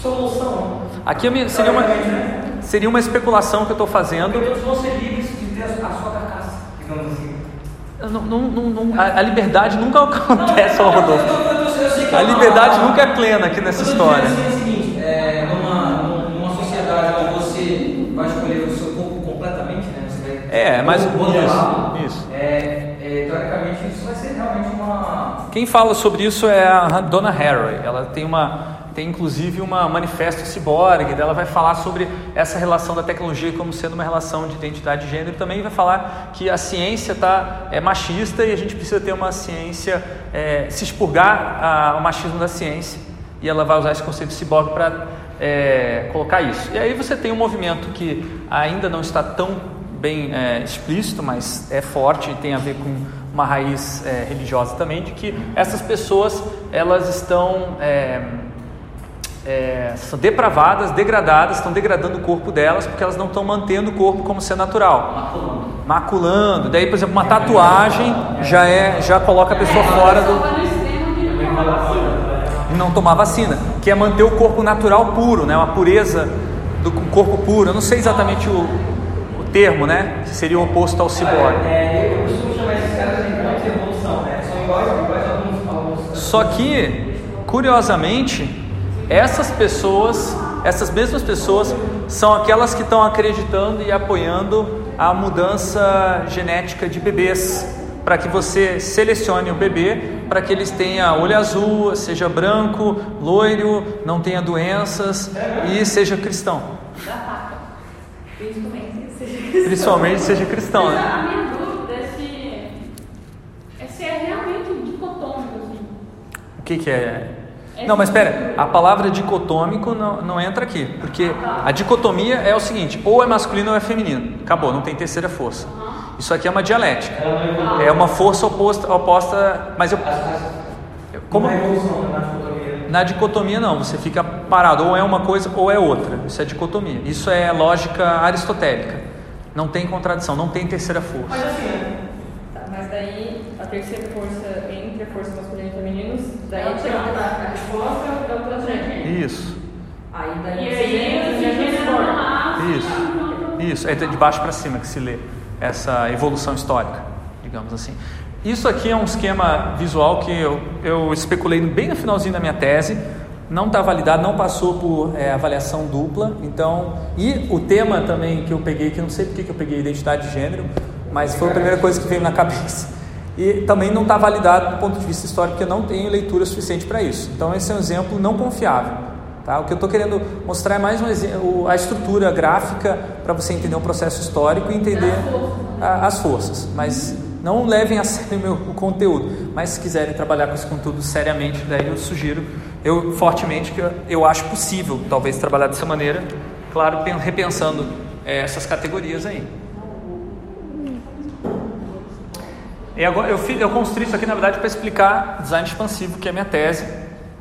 Solução. Aqui a minha- seria, uma, né? seria uma especulação que eu estou fazendo. Todos vão ser livres de ter a sua carcaça, digamos assim. Não, não, não, não- a, a liberdade nunca acontece, ó, Rodolfo. Eu- eu- A é uma- liberdade nunca é plena aqui nessa história. assim, o seguinte, é, numa, numa sociedade onde você vai escolher o seu corpo completamente, né? Você vai É, mas modelá-lo, isso, isso. É, é, teoricamente isso vai ser realmente uma. Quem fala sobre isso é a Donna Haraway. Ela tem uma tem inclusive uma manifesto ciborgue, ela vai falar sobre essa relação da tecnologia como sendo uma relação de identidade de gênero. Também vai falar que a ciência tá é machista e a gente precisa ter uma ciência é, se expurgar a- o machismo da ciência. E ela vai usar esse conceito ciborgue para é, colocar isso. E aí você tem um movimento que ainda não está tão bem é, explícito, mas é forte e tem a ver com uma raiz é, religiosa também, de que essas pessoas elas estão é, é, são depravadas, degradadas, estão degradando o corpo delas porque elas não estão mantendo o corpo como ser natural, maculando. Daí, por exemplo, uma tatuagem já é já coloca a pessoa fora do vacina. e não tomar vacina, que é manter o corpo natural puro, né? Uma pureza do corpo puro. Eu não sei exatamente o, o termo, né? Que seria o oposto ao ciborgue. É, eu costumo chamar esses caras de né? são iguais, iguais a alguns, alguns. Só que, curiosamente, essas pessoas, essas mesmas pessoas, são aquelas que estão acreditando e apoiando a mudança genética de bebês, para que você selecione o bebê para que eles tenha olho azul, seja branco, loiro, não tenha doenças e seja cristão. Da. Principalmente seja cristão. Principalmente seja cristão, Mas né? a minha dúvida é se, é se é realmente dicotômico, assim. O que, que é? Não, mas espera, a palavra dicotômico não, não entra aqui, porque a dicotomia é o seguinte: ou é masculino ou é feminino. Acabou, não tem terceira força. Isso aqui é uma dialética. É uma força oposta, oposta mas eu, como evolução na dicotomia. na dicotomia não, você fica parado, ou é uma coisa ou é outra. Isso é dicotomia. Isso é lógica aristotélica. Não tem contradição, não tem terceira força. Mas assim? Tá, mas daí a terceira força entre a força masculina daí É o trans. a resposta é o. Isso, Aí daí E você aí, entra Isso. Isso, é de baixo para cima que se lê essa evolução histórica, digamos assim. Isso aqui é um esquema visual que eu, eu especulei bem no finalzinho da minha tese, não está validado, não passou por é, avaliação dupla, então, e o tema também que eu peguei, que eu não sei porque que eu peguei identidade de gênero, mas foi a primeira coisa que veio na cabeça. E também não está validado do ponto de vista histórico, porque eu não tenho leitura suficiente para isso. Então, esse é um exemplo não confiável. Tá? O que eu estou querendo mostrar é mais um exemplo, a estrutura gráfica para você entender o processo histórico e entender a- as forças. Mas não levem a sério o, meu, o conteúdo. Mas se quiserem trabalhar com esse conteúdo seriamente, daí eu sugiro, eu fortemente que eu, eu acho possível, talvez trabalhar dessa maneira. Claro, pen- repensando eh, essas categorias aí. E agora eu, eu construí isso aqui na verdade para explicar design expansivo, que é a minha tese.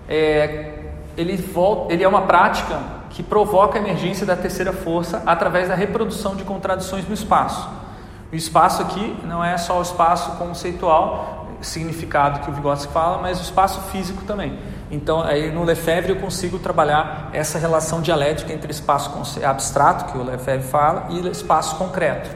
É, ele, volta, ele é uma prática que provoca a emergência da terceira força através da reprodução de contradições no espaço. O espaço aqui não é só o espaço conceitual, significado que o Vygotsky fala, mas o espaço físico também. Então, aí no Lefebvre eu consigo trabalhar essa relação dialética entre espaço abstrato, que o Lefebvre fala, e espaço concreto.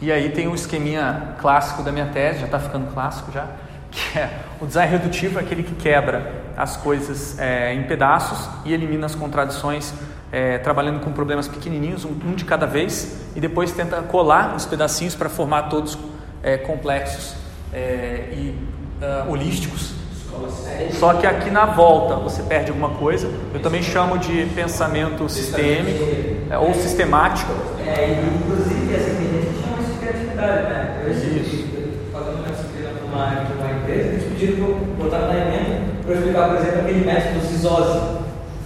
E aí tem o esqueminha clássico da minha tese, já está ficando clássico já, que é o design redutivo é aquele que quebra as coisas é, em pedaços e elimina as contradições, é, trabalhando com problemas pequenininhos, um, um de cada vez, e depois tenta colar os pedacinhos para formar todos é, complexos é, e ah, holísticos. Só que aqui na volta você perde alguma coisa. Eu também chamo de pensamento sistêmico é, ou sistemático. É, inclusive essa tem gente que chama criatividade, né? Eu recebi, fazendo uma disciplina para uma, empresa, eles pediram para eu botar na emenda para eu explicar, por exemplo, aquele método Zizose,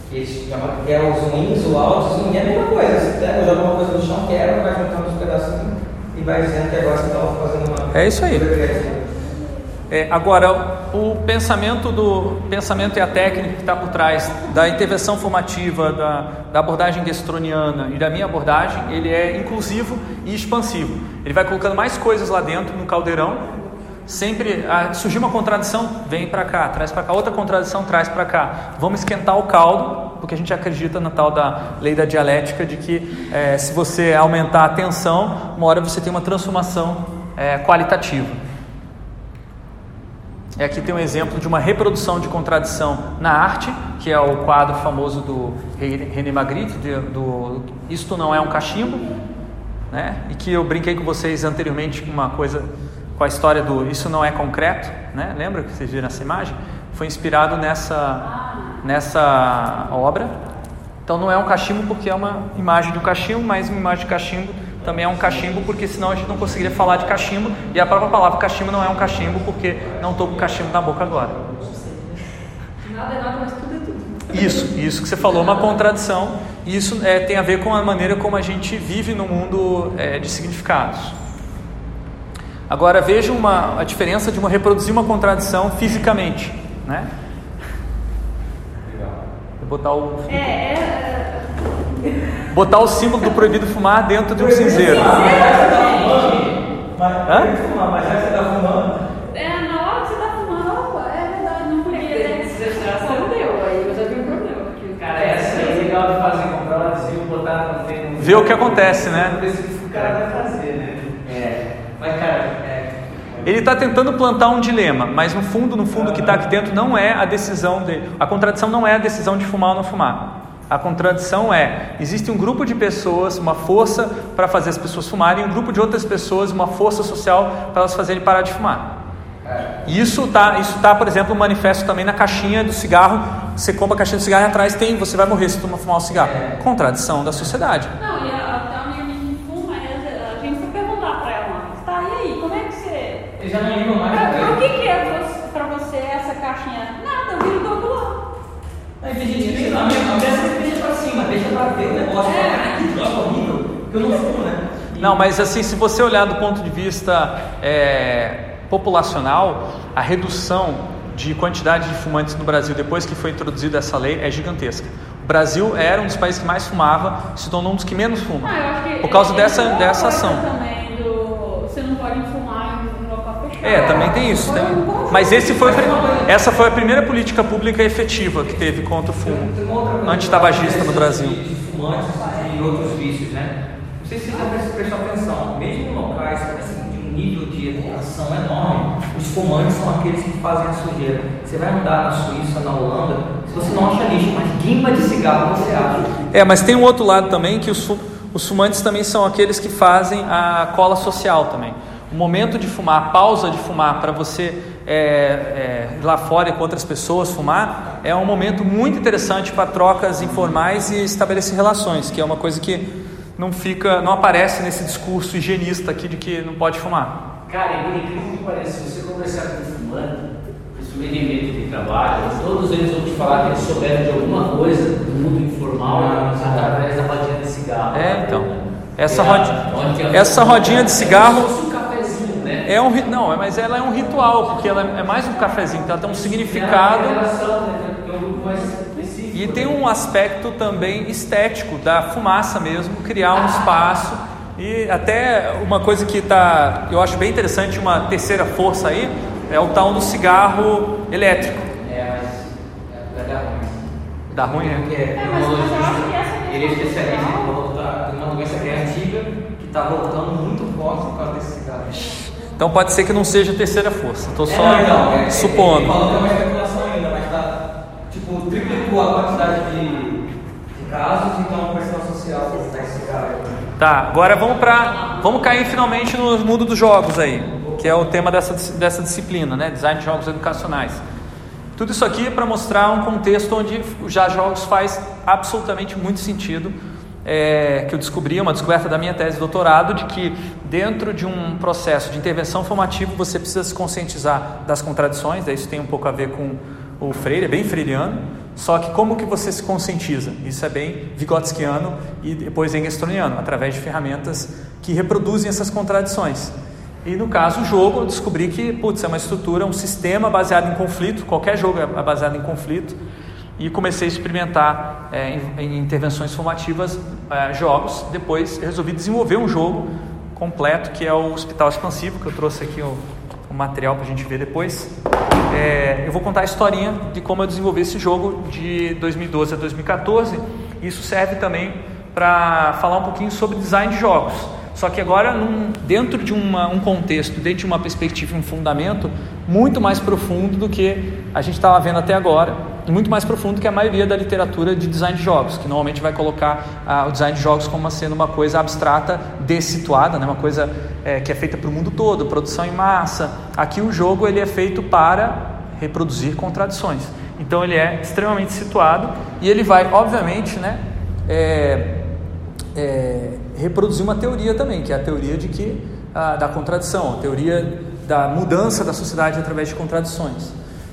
que eles chamam- que é os ruins, o alto, ruins, é a mesma coisa. Você pega, joga uma coisa no chão, quebra, vai juntando os pedacinhos e vai dizendo que agora você estava fazendo uma. É isso aí. É, agora, o pensamento do pensamento e a técnica que está por trás da intervenção formativa, da, da abordagem gestroniana e da minha abordagem, ele é inclusivo e expansivo. Ele vai colocando mais coisas lá dentro no caldeirão. Sempre ah, surgiu uma contradição, vem para cá, traz para cá. Outra contradição, traz para cá. Vamos esquentar o caldo, porque a gente acredita na tal da lei da dialética de que eh, se você aumentar a tensão, uma hora você tem uma transformação eh, qualitativa. E aqui tem um exemplo de uma reprodução de contradição na arte, que é o quadro famoso do René Magritte, do Isto Não É um Cachimbo, né? e que eu brinquei com vocês anteriormente com uma coisa, com a história do Isso Não É Concreto, né? lembra que vocês viram essa imagem? Foi inspirado nessa, nessa obra. Então não é um cachimbo porque é uma imagem de um cachimbo, mas uma imagem de cachimbo também é um cachimbo porque senão a gente não conseguiria falar de cachimbo e a própria palavra cachimbo não é um cachimbo porque não estou com cachimbo na boca agora. Nada é nada, mas tudo é tudo. Isso, isso que você falou é uma contradição. E isso é, tem a ver com a maneira como a gente vive no mundo é, de significados. Agora veja uma, a diferença de uma reproduzir uma contradição fisicamente, né? Vou botar o É, é, botar o símbolo do proibido fumar dentro de um cinzeiro. Mas, Hã? fumar, mas já que você está fumando, é, é, na hora que você tá fumando, é verdade, não podia. Se você já não deu, aí eu já vi um problema. Porque Cara, essa aí é legal de fazer, comprar um adesivo, botar no tem um- Ver o que acontece, né? O cara vai fazer, né? É, mas cara, é, Ele está tentando plantar um dilema, mas no fundo, no fundo, o que está aqui dentro não é a decisão dele. A contradição não é a decisão de fumar ou não fumar. A contradição é: existe um grupo de pessoas, uma força para fazer as pessoas fumarem, e um grupo de outras pessoas, uma força social para elas fazerem parar de fumar. Isso está, isso tá, por exemplo, manifesto também na caixinha do cigarro. Você compra a caixinha do cigarro e atrás tem, você vai morrer se tu fumar um cigarro. Contradição da sociedade. Não, e a, a amiga minha que fuma, a gente foi perguntar pra ela, tá, e aí, como é que você. Eles já não ligam mais Pra, pra pra ele. que, que é você- pra você essa caixinha? Nada, eu viro do lá. Aí tem gente que não, a mulher deixa pra cima, deixa pra ver o negócio. É. Ah, que droga horrível, que eu não fumo, né? E- Não, mas assim, se você olhar do ponto de vista é, populacional, a redução de quantidade de fumantes no Brasil depois que foi introduzida essa lei é gigantesca. O Brasil era um dos países que mais fumava, se tornou um dos que menos fuma. Ah, eu acho que Por causa ele- dessa, falou dessa ação. Também do, você não pode fumar em local fechado. É, também tem isso. Um conjunto. Mas esse foi, essa foi a primeira política pública efetiva que teve contra o fumo antitabagista no Brasil. Fumantes e outros vícios, né? Não sei se vocês prestam atenção, mesmo em locais assim, de um nível de educação enorme, os fumantes são aqueles que fazem a sujeira. Você vai andar na Suíça, na Holanda, se você não acha lixo, mas guimba de cigarro você acha. É, mas tem um outro lado também que os, os fumantes também são aqueles que fazem a cola social também. O momento de fumar, a pausa de fumar para você é, é, lá fora com outras pessoas fumar é um momento muito interessante para trocas informais e estabelecer relações, que é uma coisa que não fica, não aparece nesse discurso higienista aqui de que não pode fumar. Cara, por incrível que pareça, se você conversar com um fumante, principalmente em ambiente de trabalho, todos eles vão te falar que eles souberam de alguma coisa do mundo informal através da rodinha de cigarro. É, então. Essa É, rodi- onde que é- essa rodinha de cigarro- É um não, é- mas ela é um ritual, porque ela é mais um cafezinho, então ela tem um significado. E tem um aspecto também estético da fumaça mesmo, criar um espaço e até uma coisa que tá, eu acho bem interessante, uma terceira força aí, é o tal do cigarro elétrico. É, mas é, vai dar ruim. Dá ruim, né? Porque É, mas- mas eu acho que essa questão ele é especialista, tem uma doença que é antiga, que está voltando muito forte por causa desse cigarro. Então pode ser que não seja a terceira força. Estou só É, não, é- Ele supondo. que é uma especulação ainda, mas tá, tipo, triplicou a quantidade de, de casos, então a pressão social desse cigarro. Tá, agora vamos para vamos cair finalmente no mundo dos jogos aí, que é o tema dessa, dessa disciplina, né? Design de jogos educacionais. Tudo isso aqui é para mostrar um contexto onde já jogos faz absolutamente muito sentido. É, que eu descobri, uma descoberta da minha tese de doutorado, de que dentro de um processo de intervenção formativa você precisa se conscientizar das contradições, isso tem um pouco a ver com o Freire, é bem freiriano, só que como que você se conscientiza? Isso é bem vigotskiano e depois engstroniano, através de ferramentas que reproduzem essas contradições. E no caso, o jogo, eu descobri que, putz, é uma estrutura, um sistema baseado em conflito, qualquer jogo é baseado em conflito, e comecei a experimentar é, em, em intervenções formativas é, jogos. Depois resolvi desenvolver um jogo completo, que é o Hospital Expansivo, que eu trouxe aqui o, o material para a gente ver depois. É, eu vou contar a historinha de como eu desenvolvi esse jogo de 2012 a 2014. Isso serve também para falar um pouquinho sobre design de jogos. Só que agora num, dentro de uma, um contexto, dentro de uma perspectiva, um fundamento muito mais profundo do que a gente estava vendo até agora muito mais profundo que a maioria da literatura de design de jogos, que normalmente vai colocar ah, o design de jogos como sendo uma coisa abstrata, dessituada, né? uma coisa é, que é feita para o mundo todo, produção em massa. Aqui o jogo ele é feito para reproduzir contradições. Então ele é extremamente situado e ele vai, obviamente, né, é, é, reproduzir uma teoria também, que é a teoria de que ah, da contradição, a teoria da mudança da sociedade através de contradições.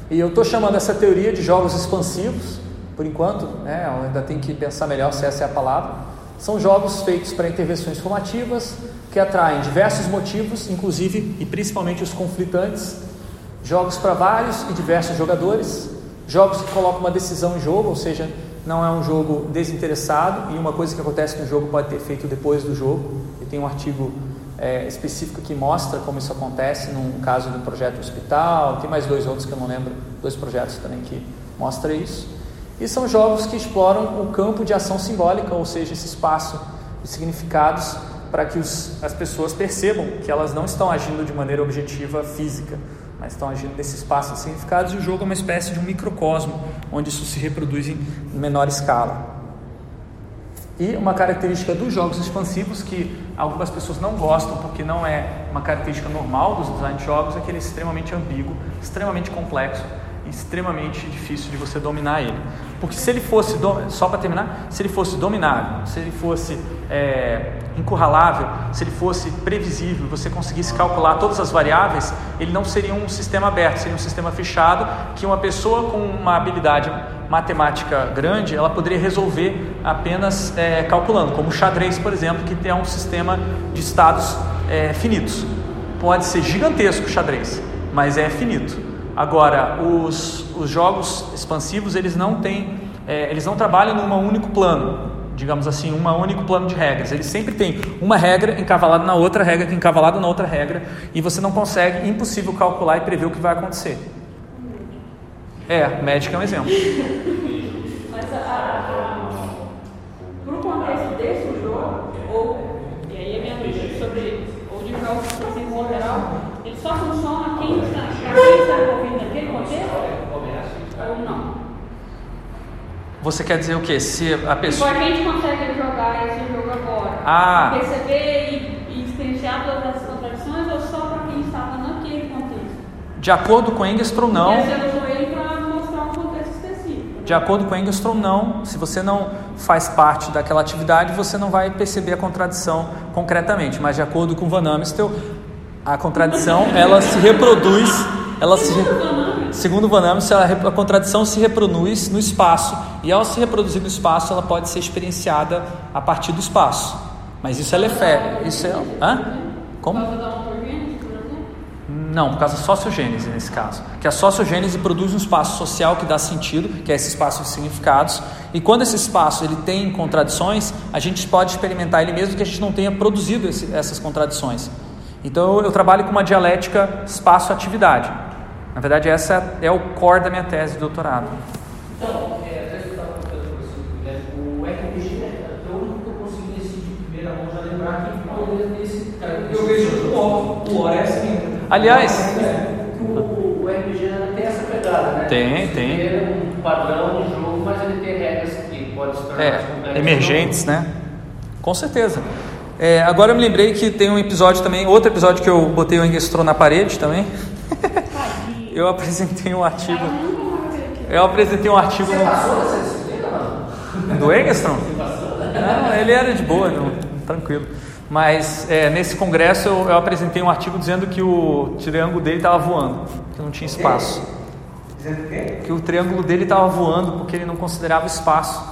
E eu estou chamando essa teoria de jogos expansivos, por enquanto, né, ainda tem que pensar melhor se essa é a palavra. São jogos feitos para intervenções formativas que atraem diversos motivos, inclusive e principalmente os conflitantes, jogos para vários e diversos jogadores, jogos que colocam uma decisão em jogo, ou seja, não é um jogo desinteressado e uma coisa que acontece no jogo pode ter feito depois do jogo. E tem um artigo é, específico que mostra como isso acontece num caso do projeto hospital, tem mais dois outros que eu não lembro, dois projetos também que mostra isso. E são jogos que exploram o campo de ação simbólica, ou seja, esse espaço de significados para que os, as pessoas percebam que elas não estão agindo de maneira objetiva física, mas estão agindo nesse espaço de significados e o jogo é uma espécie de um microcosmo, onde isso se reproduz em menor escala. E uma característica dos jogos expansivos que algumas pessoas não gostam porque não é uma característica normal dos design de jogos é que ele é extremamente ambíguo, extremamente complexo extremamente difícil de você dominar ele. Porque se ele fosse, só para terminar, se ele fosse dominável, se ele fosse é, encurralável, se ele fosse previsível, você conseguisse calcular todas as variáveis, ele não seria um sistema aberto, seria um sistema fechado que uma pessoa com uma habilidade matemática grande, ela poderia resolver apenas é, calculando, como o xadrez, por exemplo, que tem um sistema de estados é, finitos. Pode ser gigantesco o xadrez, mas é finito. Agora, os, os jogos expansivos, eles não têm, é, eles não trabalham num único plano, digamos assim, um único plano de regras. Eles sempre têm uma regra encavalada na outra regra, encavalada na outra regra, e você não consegue, impossível calcular e prever o que vai acontecer. É, médico é um exemplo. Mas a, a, para o contexto desse jogo, ou, e aí a minha dúvida sobre, ou de jogos assim, em geral, ele só funciona quem está, quem está envolvido naquele contexto? Ou não? Você quer dizer o quê? Se a pessoa. A gente consegue jogar esse jogo agora. Ah. Perceber e, e diferenciar todas as contradições ou só para quem estava naquele contexto? De acordo com Engstrom, não. Porque um específico. De acordo com Engstrom, não. Se você não faz parte daquela atividade, você não vai perceber a contradição concretamente. Mas de acordo com Van Amstel, a contradição ela se reproduz, ela se segundo Van Amstel, a contradição se reproduz no espaço e ao se reproduzir no espaço, ela pode ser experienciada a partir do espaço. Mas isso é Lefebvre, isso é, hã? Como? Não, por causa da sociogênese nesse caso. Que a sociogênese produz um espaço social que dá sentido, que é esse espaço de significados. E quando esse espaço ele tem contradições, a gente pode experimentar ele mesmo que a gente não tenha produzido esse, essas contradições. Então eu trabalho com uma dialética espaço-atividade. Na verdade, essa é o core da minha tese de doutorado. Então, é, eu estava contando para você, o RPG é o único que eu consegui assim, de primeira mão já lembrar que poderia ter esse cara. Eu vejo o o War é assim. Aliás, O, o RPG tem essa pegada, né? Tem, tem. tem um padrão de jogo, mas ele tem regras que podem se tornar mais é, emergentes, né? Com certeza. É, agora eu me lembrei que tem um episódio também, outro episódio que eu botei o Engestron na parede também. eu apresentei um artigo. Eu apresentei um artigo no, Passou não? do Engstrom? Não, ele era de boa, não, tranquilo. Mas é, nesse congresso eu, eu apresentei um artigo dizendo que o triângulo dele estava voando, que não tinha espaço. Dizendo o quê? Que o triângulo dele estava voando porque ele não considerava espaço.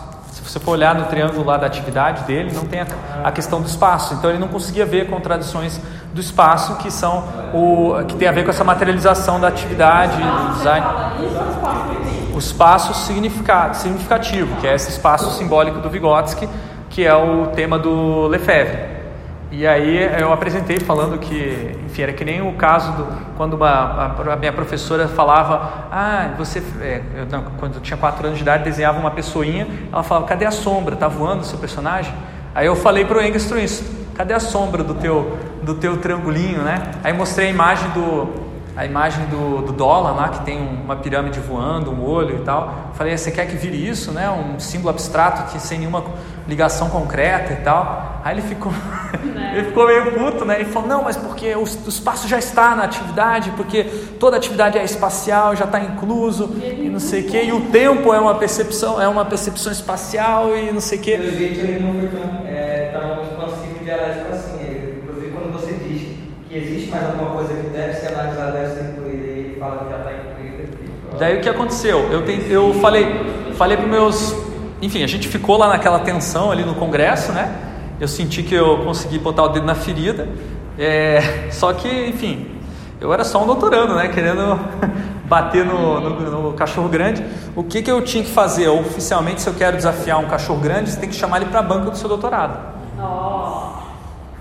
Você for olhar no triângulo lá da atividade dele, não tem a, a questão do espaço. Então ele não conseguia ver contradições do espaço que são o que tem a ver com essa materialização da atividade, do design. O espaço significado, significativo, que é esse espaço simbólico do Vygotsky, que é o tema do Lefebvre. E aí eu apresentei falando que, enfim, era que nem o caso do quando uma, a, a minha professora falava, ah, você, é, eu, não, quando eu tinha quatro anos de idade desenhava uma pessoinha, ela falava, cadê a sombra? Tá voando o seu personagem? Aí eu falei para o isso, cadê a sombra do teu do teu triangulinho, né? Aí mostrei a imagem do a imagem do, do dólar lá, que tem uma pirâmide voando, um olho e tal. Falei, você quer que vire isso, né? Um símbolo abstrato que sem nenhuma ligação concreta e tal. Aí ele ficou, ele ficou meio puto, né? Ele falou, não, mas porque o, o espaço já está na atividade, porque toda atividade é espacial, já está incluso e não sei o quê. E o tempo é uma percepção, é uma percepção espacial e não sei o quê. Pelo jeito ele não foi tão, é, tão expansivo dialético assim. Ele, inclusive quando você diz que existe mais alguma coisa que deve ser analisada, deve ser incluída, e ele fala que já está incluída. Daí o que aconteceu? Eu, ten- eu falei, falei para meus, enfim, a gente ficou lá naquela tensão ali no congresso, né? Eu senti que eu consegui botar o dedo na ferida, é, só que, enfim, eu era só um doutorando, né? Querendo bater no, no- no cachorro grande. O que, que eu tinha que fazer? Oficialmente, se eu quero desafiar um cachorro grande, você tem que chamar ele para a banca do seu doutorado. Ó,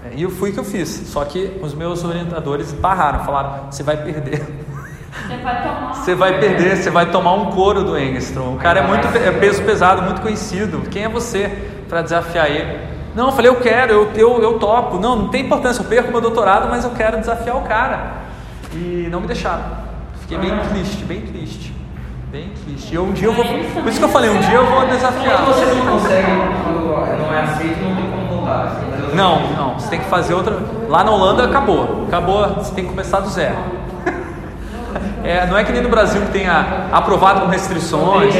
É, E eu fui que eu fiz. Só que os meus orientadores barraram, falaram: você vai perder. Você vai tomar. Você vai perder, você vai tomar um couro do Engstrom. O cara é muito é peso pesado, muito conhecido. Quem é você para desafiar ele? Não, eu falei, eu quero, eu, eu, eu topo. Não, não tem importância, eu perco meu doutorado, mas eu quero desafiar o cara. E não me deixaram. Fiquei bem triste, bem triste. Bem triste. E um dia eu vou. Por isso que eu falei, um dia eu vou desafiar. Quando você não consegue, quando não é aceito, não tem como voltar. Você tem que fazer outra Não, não, você tem que fazer outra. Lá na Holanda acabou. Acabou, você tem que começar do zero. É, não é que nem no Brasil que tem a, aprovado com restrições.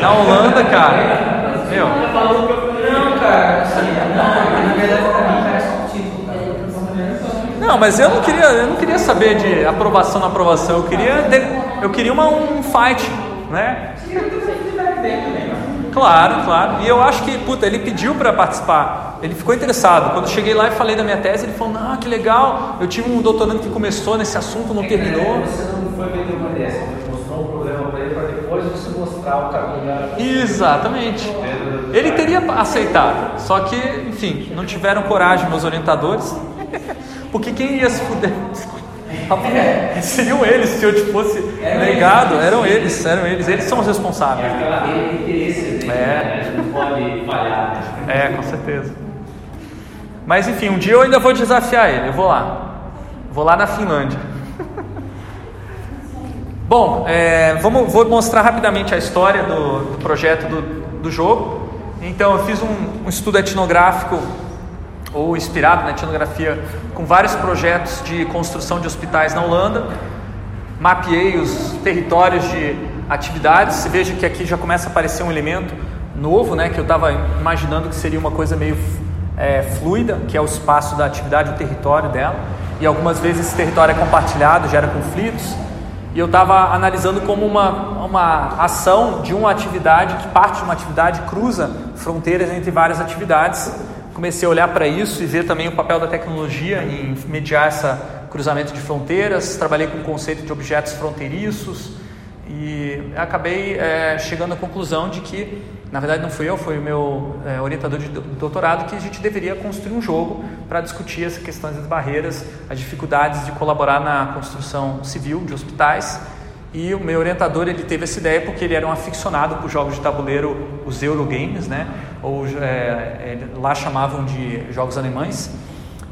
Na Holanda, cara. Meu, Não, cara, assim, não, na verdade pra mim parece um título, cara. Não, mas eu não queria, eu não queria saber de aprovação na aprovação. Eu queria, ter- eu queria uma, um fight, né? Claro, claro. E eu acho que, puta, ele pediu para participar. Ele ficou interessado. Quando eu cheguei lá e falei da minha tese, ele falou: "Ah, que legal. Eu tive um doutorando que começou nesse assunto, não terminou". Você não foi vender uma dessa, você mostrou um problema para ele para depois você mostrar o caminho. Exatamente. Ele teria aceitado, só que, enfim, não tiveram coragem meus orientadores. Porque quem ia se fuder? Seriam eles, se eu te fosse negado, eram eles, eram eles, eles são os responsáveis. Aquela rede de interesses, né? É. Gente não pode falhar. né? É, com certeza. Mas enfim, um dia eu ainda vou desafiar ele, eu vou lá. Vou lá na Finlândia. Bom, é, vamos, vou mostrar rapidamente a história do, do projeto do, do jogo. Então, eu fiz um, um estudo etnográfico, ou inspirado na etnografia, com vários projetos de construção de hospitais na Holanda. Mapeei os territórios de atividades. Veja que aqui já começa a aparecer um elemento novo, né, que eu estava imaginando que seria uma coisa meio é, fluida, que é o espaço da atividade, o território dela. E algumas vezes esse território é compartilhado, gera conflitos. E eu estava analisando como uma, uma ação de uma atividade, que parte de uma atividade cruza fronteiras entre várias atividades. Comecei a olhar para isso e ver também o papel da tecnologia em mediar esse cruzamento de fronteiras. Trabalhei com o conceito de objetos fronteiriços e acabei é, chegando à conclusão de que, na verdade, não fui eu, foi o meu é, orientador de doutorado, que a gente deveria construir um jogo para discutir essas questões das barreiras, as dificuldades de colaborar na construção civil de hospitais. E o meu orientador ele teve essa ideia porque ele era um aficionado por jogos de tabuleiro, os Eurogames, né? Ou é, lá chamavam de jogos alemães.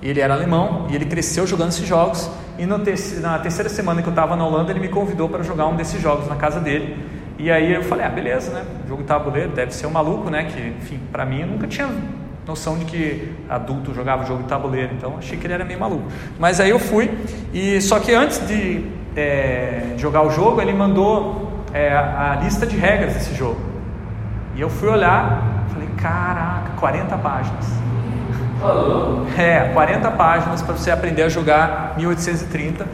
Ele era alemão e ele cresceu jogando esses jogos. E na terceira semana que eu estava na Holanda, ele me convidou para jogar um desses jogos na casa dele. E aí eu falei, ah, beleza, né? Jogo de tabuleiro, deve ser um maluco, né? Que, enfim, para mim eu nunca tinha noção de que adulto jogava jogo de tabuleiro, então achei que ele era meio maluco. Mas aí eu fui e só que antes de é, jogar o jogo, ele mandou é, a lista de regras desse jogo. E eu fui olhar, falei, caraca, 40 páginas. É, 40 páginas para você aprender a jogar 1830.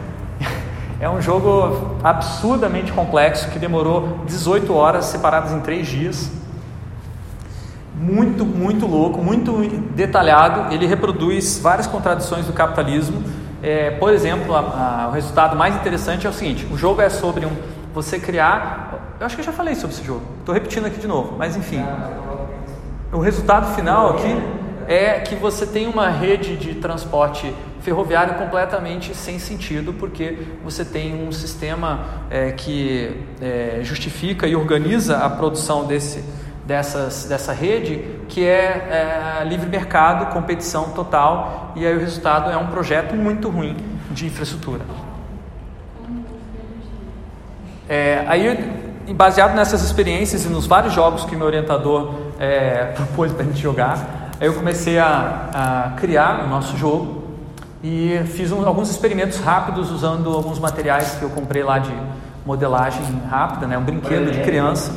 É um jogo absurdamente complexo que demorou 18 horas separadas em 3 dias. Muito, muito louco, muito detalhado. Ele reproduz várias contradições do capitalismo. É, por exemplo, a, a, o resultado mais interessante é o seguinte: o jogo é sobre um, você criar. Eu acho que eu já falei sobre esse jogo. Estou repetindo aqui de novo, mas enfim. O resultado final aqui é que você tem uma rede de transporte ferroviário completamente sem sentido, porque você tem um sistema é, que é, justifica e organiza a produção desse, dessas, dessa rede, que é, é, livre mercado, competição total, e aí o resultado é um projeto muito ruim de infraestrutura. É, aí, baseado nessas experiências e nos vários jogos que meu orientador é, propôs para a gente jogar, eu comecei a, a, criar o nosso jogo e fiz um, alguns experimentos rápidos usando alguns materiais que eu comprei lá de modelagem rápida, né, um brinquedo de criança.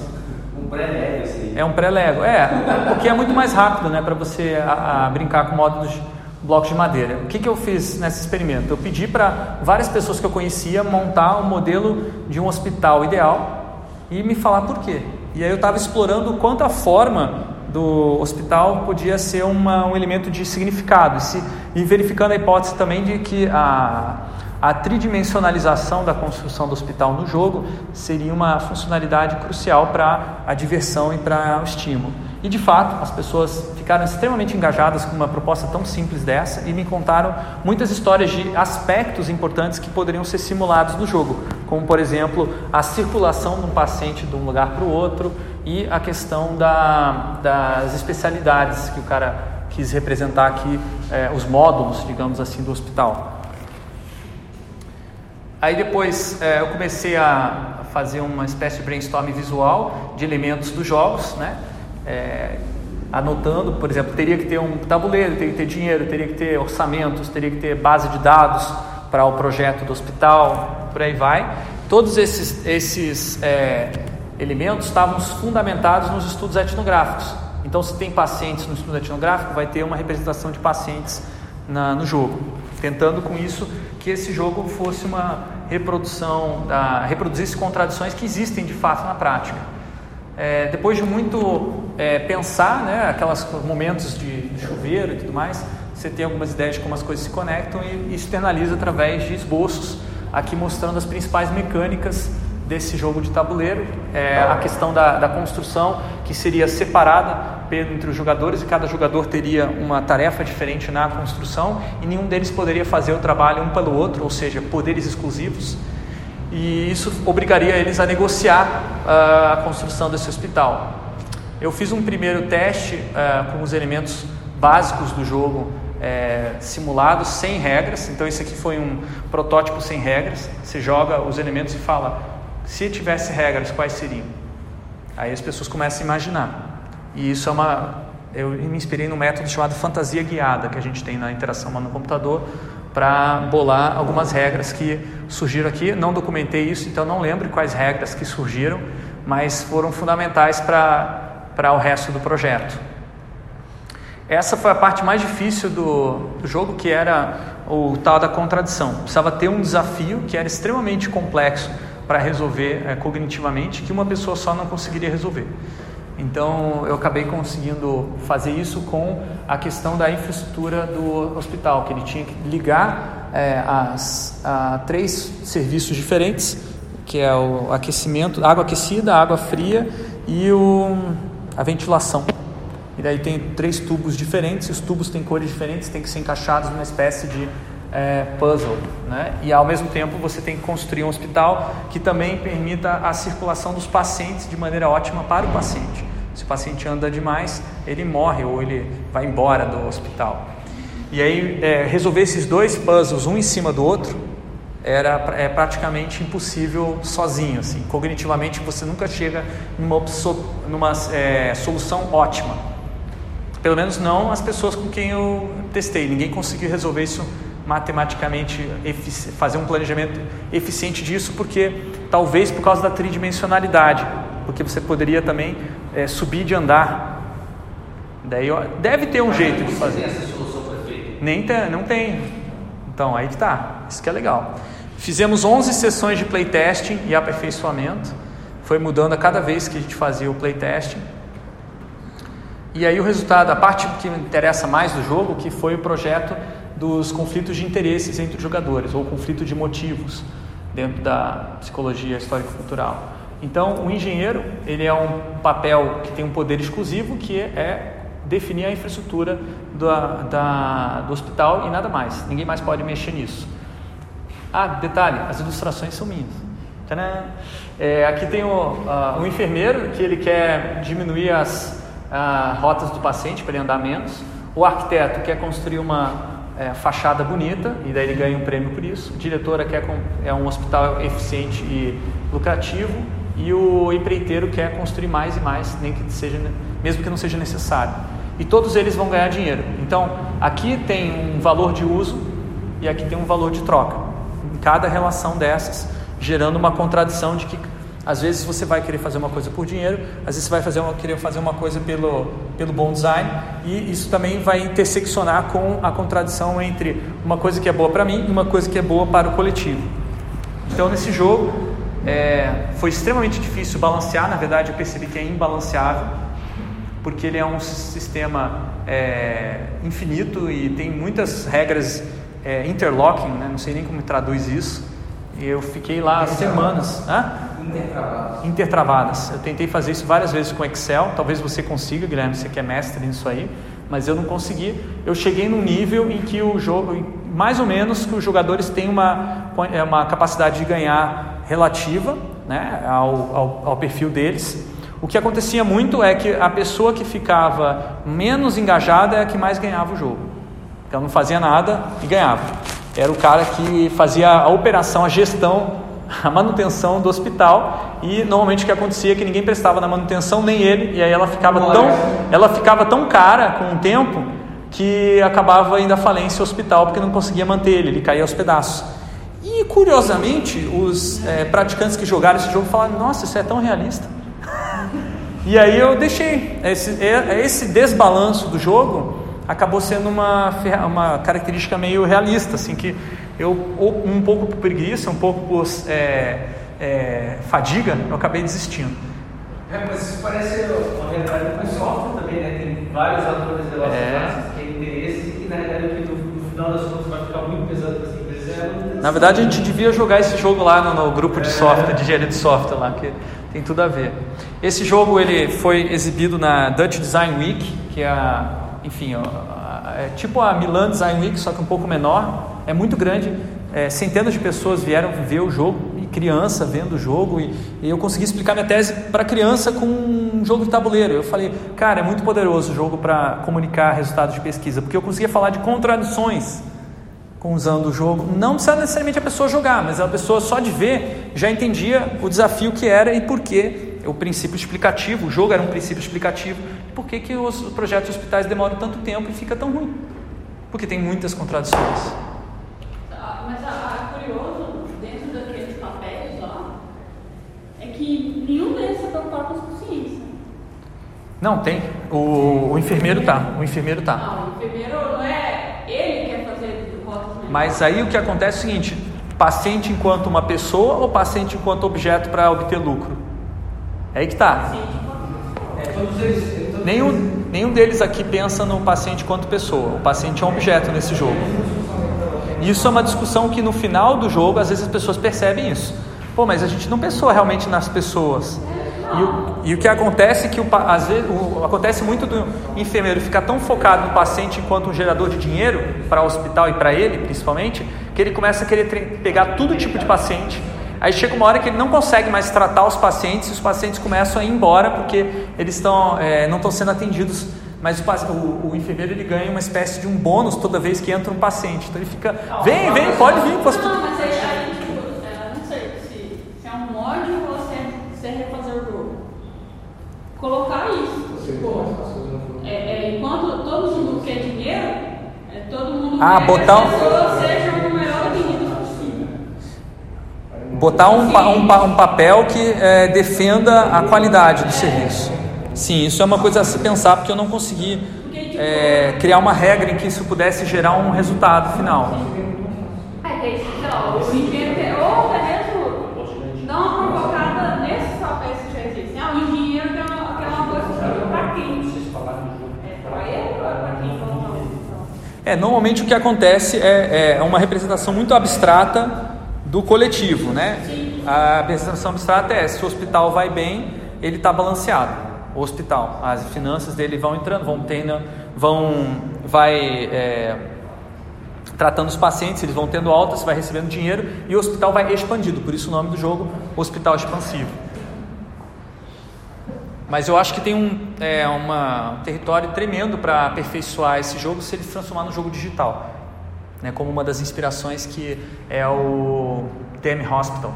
Um pré-lego aí. É um pré-lego, é, porque é muito mais rápido, né, para você a, a brincar com módulos de blocos de madeira. O que, que eu fiz nesse experimento? Eu pedi para várias pessoas que eu conhecia montar um modelo de um hospital ideal e me falar por quê. E aí eu estava explorando quanto a forma do hospital podia ser uma, um elemento de significado e, se, e verificando a hipótese também de que a, a tridimensionalização da construção do hospital no jogo seria uma funcionalidade crucial para a diversão e para o estímulo. E de fato, as pessoas ficaram extremamente engajadas com uma proposta tão simples dessa e me contaram muitas histórias de aspectos importantes que poderiam ser simulados no jogo, como por exemplo a circulação de um paciente de um lugar para o outro e a questão da, das especialidades que o cara quis representar aqui é, os módulos, digamos assim, do hospital. Aí depois é, eu comecei a fazer uma espécie de brainstorm visual de elementos dos jogos, né? É, anotando, por exemplo, teria que ter um tabuleiro, teria que ter dinheiro, teria que ter orçamentos, teria que ter base de dados para o projeto do hospital, por aí vai. Todos esses, esses elementos estavam fundamentados nos estudos etnográficos. Então, se tem pacientes no estudo etnográfico, vai ter uma representação de pacientes na, no jogo, tentando com isso que esse jogo fosse uma reprodução, da, reproduzisse contradições que existem de fato na prática. É, depois de muito é, pensar, né, aqueles momentos de, chuveiro e tudo mais, você tem algumas ideias de como as coisas se conectam e externaliza através de esboços, aqui mostrando as principais mecânicas desse jogo de tabuleiro, é, a questão da, da, construção que seria separada entre os jogadores e cada jogador teria uma tarefa diferente na construção e nenhum deles poderia fazer o trabalho um pelo outro, ou seja, poderes exclusivos. E isso obrigaria eles a negociar uh, a construção desse hospital. Eu fiz um primeiro teste uh, com os elementos básicos do jogo é, simulados, sem regras. Então, esse aqui foi um protótipo sem regras. Você joga os elementos e fala: se tivesse regras, quais seriam? Aí as pessoas começam a imaginar. E isso é uma. Eu me inspirei no método chamado fantasia guiada que a gente tem na interação no computador para bolar algumas regras que surgiram aqui. Não documentei isso, então não lembro quais regras que surgiram, mas foram fundamentais para o resto do projeto. Essa foi a parte mais difícil do, do jogo, que era o tal da contradição. Precisava ter um desafio que era extremamente complexo para resolver é, cognitivamente, que uma pessoa só não conseguiria resolver. Então eu acabei conseguindo fazer isso com a questão da infraestrutura do hospital, que ele tinha que ligar é, as, a três serviços diferentes, que é o aquecimento, água aquecida, água fria e o, a ventilação. E daí tem três tubos diferentes, os tubos têm cores diferentes, têm que ser encaixados numa espécie de é, puzzle, né? E ao mesmo tempo você tem que construir um hospital que também permita a circulação dos pacientes de maneira ótima para o paciente. Se o paciente anda demais, ele morre ou ele vai embora do hospital. E aí é, resolver esses dois puzzles um em cima do outro era é praticamente impossível sozinho. Assim. Cognitivamente você nunca chega numa, numa é, solução ótima. Pelo menos não as pessoas com quem eu testei. Ninguém conseguiu resolver isso matematicamente fazer um planejamento eficiente disso, porque talvez por causa da tridimensionalidade, porque você poderia também é, subir de andar. Daí deve ter um jeito de fazer. Essa solução perfeita? Nem tem, não tem. Então aí que tá. Isso que é legal. Fizemos 11 sessões de playtesting e aperfeiçoamento. Foi mudando a cada vez que a gente fazia o playtesting. E aí o resultado, a parte que me interessa mais do jogo, que foi o projeto dos conflitos de interesses entre os jogadores, ou conflito de motivos dentro da psicologia histórico-cultural. Então, o engenheiro ele é um papel que tem um poder exclusivo, que é definir a infraestrutura do, da, do hospital e nada mais. Ninguém mais pode mexer nisso. Ah, detalhe, as ilustrações são minhas. É, aqui tem o, uh, o enfermeiro, que ele quer diminuir as uh, rotas do paciente para ele andar menos. O arquiteto quer construir uma é, fachada bonita e daí ele ganha um prêmio por isso. Diretora quer é um hospital eficiente e lucrativo e o empreiteiro quer construir mais e mais, nem que seja, mesmo que não seja necessário. E todos eles vão ganhar dinheiro. Então, aqui tem um valor de uso e aqui tem um valor de troca. Em cada relação dessas, gerando uma contradição de que às vezes você vai querer fazer uma coisa por dinheiro, às vezes você vai fazer uma, querer fazer uma coisa pelo, pelo bom design, e isso também vai interseccionar com a contradição entre uma coisa que é boa para mim e uma coisa que é boa para o coletivo. Então, nesse jogo, é, foi extremamente difícil balancear, na verdade, eu percebi que é imbalanceável, porque ele é um sistema é, infinito e tem muitas regras é, interlocking, né? não sei nem como traduz isso. Eu fiquei lá semanas. Hã? Intertravadas. Intertravadas. Eu tentei fazer isso várias vezes com Excel. Talvez você consiga, Guilherme, você que é mestre nisso aí. Mas eu não consegui. Eu cheguei num nível em que o jogo, mais ou menos, que os jogadores têm uma, uma capacidade de ganhar relativa né, ao, ao, ao perfil deles. O que acontecia muito é que a pessoa que ficava menos engajada é a que mais ganhava o jogo. Então não fazia nada e ganhava. Era o cara que fazia a operação, a gestão, a manutenção do hospital e normalmente o que acontecia é que ninguém prestava na manutenção, nem ele, e aí ela ficava tão, ela ficava tão cara com o tempo que acabava indo à falência o hospital porque não conseguia manter ele, ele caía aos pedaços. E curiosamente, os é, praticantes que jogaram esse jogo falaram: Nossa, isso é tão realista. e aí eu deixei. Esse, é, esse desbalanço do jogo acabou sendo uma, uma característica meio realista, assim, que eu, um pouco por preguiça, um pouco por é, é, fadiga, eu acabei desistindo. É, mas isso parece uma realidade com software também, né? Tem vários atores de é. que têm interesse e na realidade no, no final das contas vai ficar muito pesado para as empresas. É na verdade, a gente devia jogar esse jogo lá no, no grupo de é. software, de engenharia de software lá, que tem tudo a ver. Esse jogo ele foi exibido na Dutch Design Week, que é a enfim, é tipo a Milan Design Week, só que um pouco menor, é muito grande. É, centenas de pessoas vieram ver o jogo, e criança vendo o jogo, e, e eu consegui explicar minha tese para criança com um jogo de tabuleiro. Eu falei, cara, é muito poderoso o jogo para comunicar resultados de pesquisa, porque eu conseguia falar de contradições usando o jogo. Não precisa necessariamente a pessoa jogar, mas a pessoa só de ver já entendia o desafio que era e por que o princípio explicativo, o jogo era um princípio explicativo por que, que os projetos de hospitais demoram tanto tempo e fica tão ruim? Porque tem muitas contradições. Mas a, a curioso, dentro daqueles papéis lá, é que nenhum deles se preocupava com os pacientes. Não, tem. O, o enfermeiro tá. O enfermeiro tá. Não, o enfermeiro não é ele que quer fazer rotas Mas aí o que acontece é o seguinte: paciente enquanto uma pessoa ou paciente enquanto objeto para obter lucro? É aí que está. Paciente é, eles, Nenhum, nenhum deles aqui pensa no paciente quanto pessoa. O paciente é um objeto nesse jogo. Isso é uma discussão que no final do jogo, às vezes as pessoas percebem isso. Pô, mas a gente não pensou realmente nas pessoas. E o, e o que acontece é que o, às vezes, o, acontece muito do enfermeiro ficar tão focado no paciente enquanto um gerador de dinheiro para o hospital e para ele, principalmente, que ele começa a querer pegar todo tipo de paciente Aí chega uma hora que ele não consegue mais tratar os pacientes e os pacientes começam a ir embora porque eles é, não estão sendo atendidos. Mas o, o, o, enfermeiro ele ganha uma espécie de um bônus toda vez que entra um paciente. Então ele fica, vem, vem, pode vir para o hospital. Não, mas aí, aí tipo, é, não sei se, se é um mod ou se é, se é refazer o jogo. Colocar isso. Tipo, é, é, enquanto todo mundo quer dinheiro, é, todo mundo ah, quer botar que as pessoas sejam o melhor botar um, um, um papel que é, defenda a qualidade do serviço. Sim, isso é uma coisa a se pensar, porque eu não consegui é, criar uma regra em que isso pudesse gerar um resultado final. É, sei lá, o engenheiro, ou mesmo dar uma provocada nesses papéis que já existem. Ah, o engenheiro quer uma, coisa assim, para quem? É para para? É, normalmente o que acontece é, é uma representação muito abstrata do coletivo, né? A apresentação abstrata é se o hospital vai bem, ele está balanceado. O hospital, as finanças dele vão entrando, vão tendo, vão, vai é, tratando os pacientes, eles vão tendo alta, você vai recebendo dinheiro e o hospital vai expandindo. Por isso o nome do jogo, Hospital Expansivo. Mas eu acho que tem um, é, uma, um território tremendo para aperfeiçoar esse jogo se ele se transformar no jogo digital né, como uma das inspirações que é o Demi Hospital.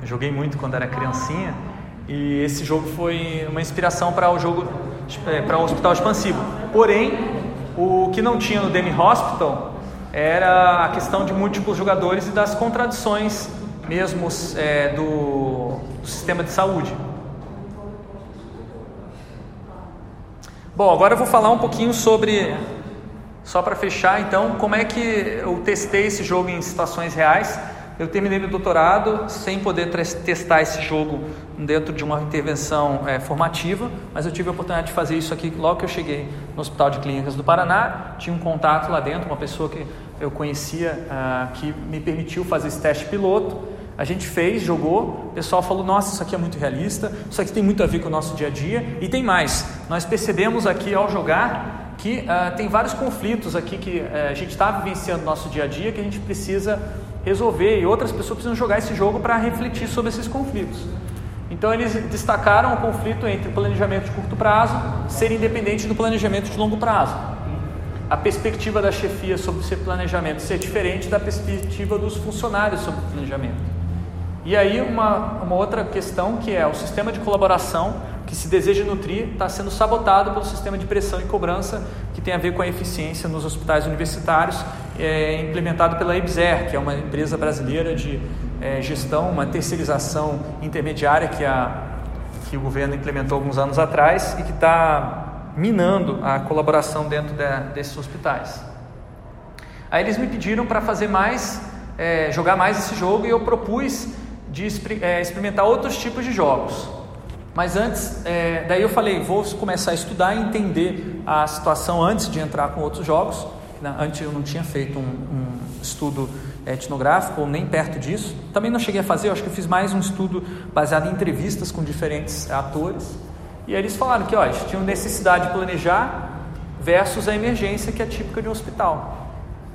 Eu joguei muito quando era criancinha e esse jogo foi uma inspiração para o jogo é, para o Hospital Expansivo. Porém, o que não tinha no Demi Hospital era a questão de múltiplos jogadores e das contradições mesmo é, do, do sistema de saúde. Bom, agora eu vou falar um pouquinho sobre só para fechar, então, como é que eu testei esse jogo em situações reais? Eu terminei meu doutorado sem poder testar esse jogo dentro de uma intervenção é, formativa, mas eu tive a oportunidade de fazer isso aqui logo que eu cheguei no Hospital de Clínicas do Paraná. Tinha um contato lá dentro, uma pessoa que eu conhecia ah, que me permitiu fazer esse teste piloto. A gente fez, jogou, o pessoal falou: Nossa, isso aqui é muito realista, isso aqui tem muito a ver com o nosso dia a dia. E tem mais, nós percebemos aqui ao jogar que uh, tem vários conflitos aqui que uh, a gente está vivenciando no nosso dia a dia que a gente precisa resolver e outras pessoas precisam jogar esse jogo para refletir sobre esses conflitos. Então eles destacaram o conflito entre o planejamento de curto prazo ser independente do planejamento de longo prazo. A perspectiva da chefia sobre esse planejamento ser diferente da perspectiva dos funcionários sobre o planejamento. E aí uma, uma outra questão que é o sistema de colaboração que se deseja nutrir está sendo sabotado pelo sistema de pressão e cobrança tem a ver com a eficiência nos hospitais universitários, é, implementado pela EBSER, que é uma empresa brasileira de é, gestão, uma terceirização intermediária que, a, que o governo implementou alguns anos atrás e que está minando a colaboração dentro de, desses hospitais. Aí eles me pediram para fazer mais, é, jogar mais esse jogo e eu propus de é, experimentar outros tipos de jogos. Mas antes, é, daí eu falei, vou começar a estudar e entender a situação antes de entrar com outros jogos. Antes eu não tinha feito um, um estudo etnográfico, ou nem perto disso. Também não cheguei a fazer, acho que eu fiz mais um estudo baseado em entrevistas com diferentes atores. E aí eles falaram que ó, eles tinham necessidade de planejar versus a emergência que é típica de um hospital.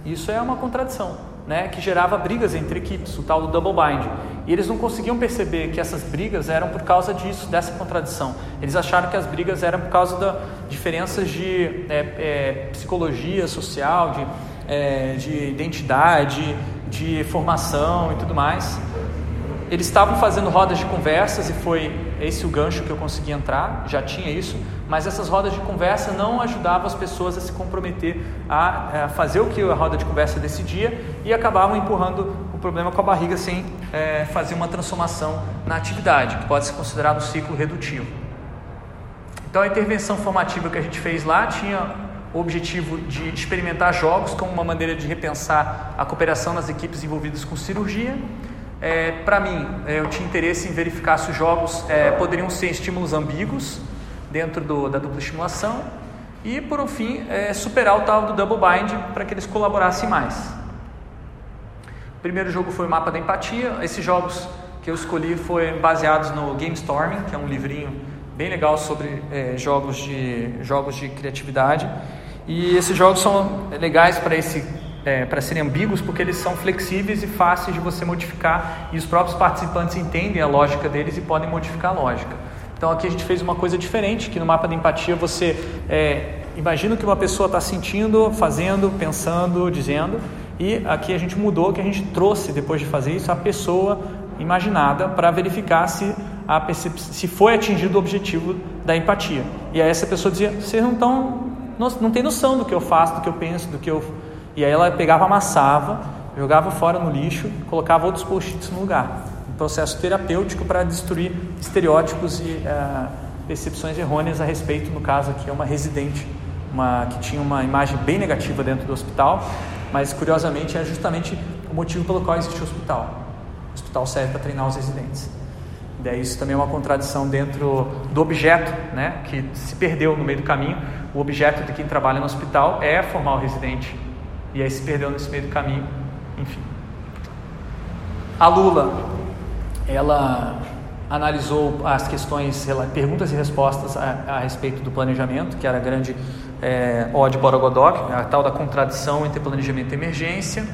Isso é uma contradição né, que gerava brigas entre equipes, o tal do double bind. E eles não conseguiam perceber que essas brigas eram por causa disso, dessa contradição. Eles acharam que as brigas eram por causa da diferenças de é, é, psicologia social, de, é, de identidade, de formação e tudo mais. Eles estavam fazendo rodas de conversas e foi esse o gancho que eu consegui entrar, já tinha isso, mas essas rodas de conversa não ajudavam as pessoas a se comprometer a, a fazer o que a roda de conversa decidia e acabavam empurrando o problema com a barriga sem é, fazer uma transformação na atividade, que pode ser considerado um ciclo redutivo. Então a intervenção formativa que a gente fez lá tinha o objetivo de experimentar jogos como uma maneira de repensar a cooperação nas equipes envolvidas com cirurgia é, para mim, é, eu tinha interesse em verificar se os jogos é, poderiam ser estímulos ambíguos dentro do, da dupla estimulação e, por fim, é, superar o tal do double bind para que eles colaborassem mais. O primeiro jogo foi o Mapa da Empatia. Esses jogos que eu escolhi foram baseados no Game Storming, que é um livrinho bem legal sobre é, jogos, de, jogos de criatividade. E esses jogos são legais para esse é, para serem ambíguos porque eles são flexíveis e fáceis de você modificar e os próprios participantes entendem a lógica deles e podem modificar a lógica. Então aqui a gente fez uma coisa diferente, que no mapa da empatia você é, imagina o que uma pessoa está sentindo, fazendo, pensando, dizendo, e aqui a gente mudou, que a gente trouxe depois de fazer isso a pessoa imaginada para verificar se, a se foi atingido o objetivo da empatia. E aí essa pessoa dizia, vocês não estão, não, não tem noção do que eu faço, do que eu penso, do que eu e aí ela pegava, amassava, jogava fora no lixo, colocava outros post-its no lugar. Um processo terapêutico para destruir estereótipos e uh, percepções errôneas a respeito, no caso aqui é uma residente, uma, que tinha uma imagem bem negativa dentro do hospital, mas curiosamente é justamente o motivo pelo qual existe o hospital. O hospital serve para treinar os residentes. Daí isso também é uma contradição dentro do objeto, né, que se perdeu no meio do caminho. O objeto de quem trabalha no hospital é formar o residente e aí se perdeu nesse meio do caminho, enfim. A Lula, ela analisou as questões, perguntas e respostas a, a respeito do planejamento, que era a grande é, O de Borogodó, a tal da contradição entre planejamento e emergência.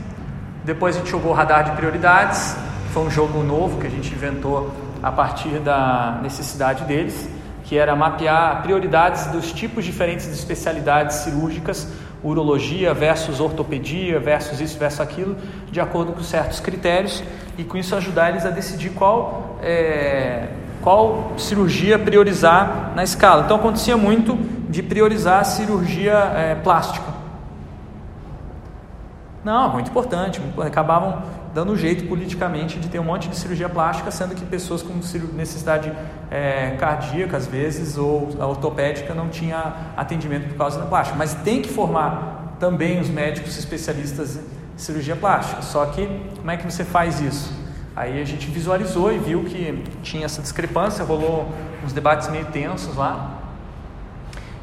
Depois a gente jogou radar de prioridades, foi um jogo novo que a gente inventou a partir da necessidade deles, que era mapear prioridades dos tipos diferentes de especialidades cirúrgicas urologia versus ortopedia versus isso versus aquilo, de acordo com certos critérios e com isso ajudar eles a decidir qual é, qual cirurgia priorizar na escala. Então acontecia muito de priorizar a cirurgia é, plástica. Não, muito importante. Acabavam dando jeito politicamente de ter um monte de cirurgia plástica, sendo que pessoas com necessidade é, cardíaca, às vezes, ou ortopédica, não tinha atendimento por causa da plástica. Mas tem que formar também os médicos especialistas em cirurgia plástica. Só que, como é que você faz isso? Aí a gente visualizou e viu que tinha essa discrepância, rolou uns debates meio tensos lá.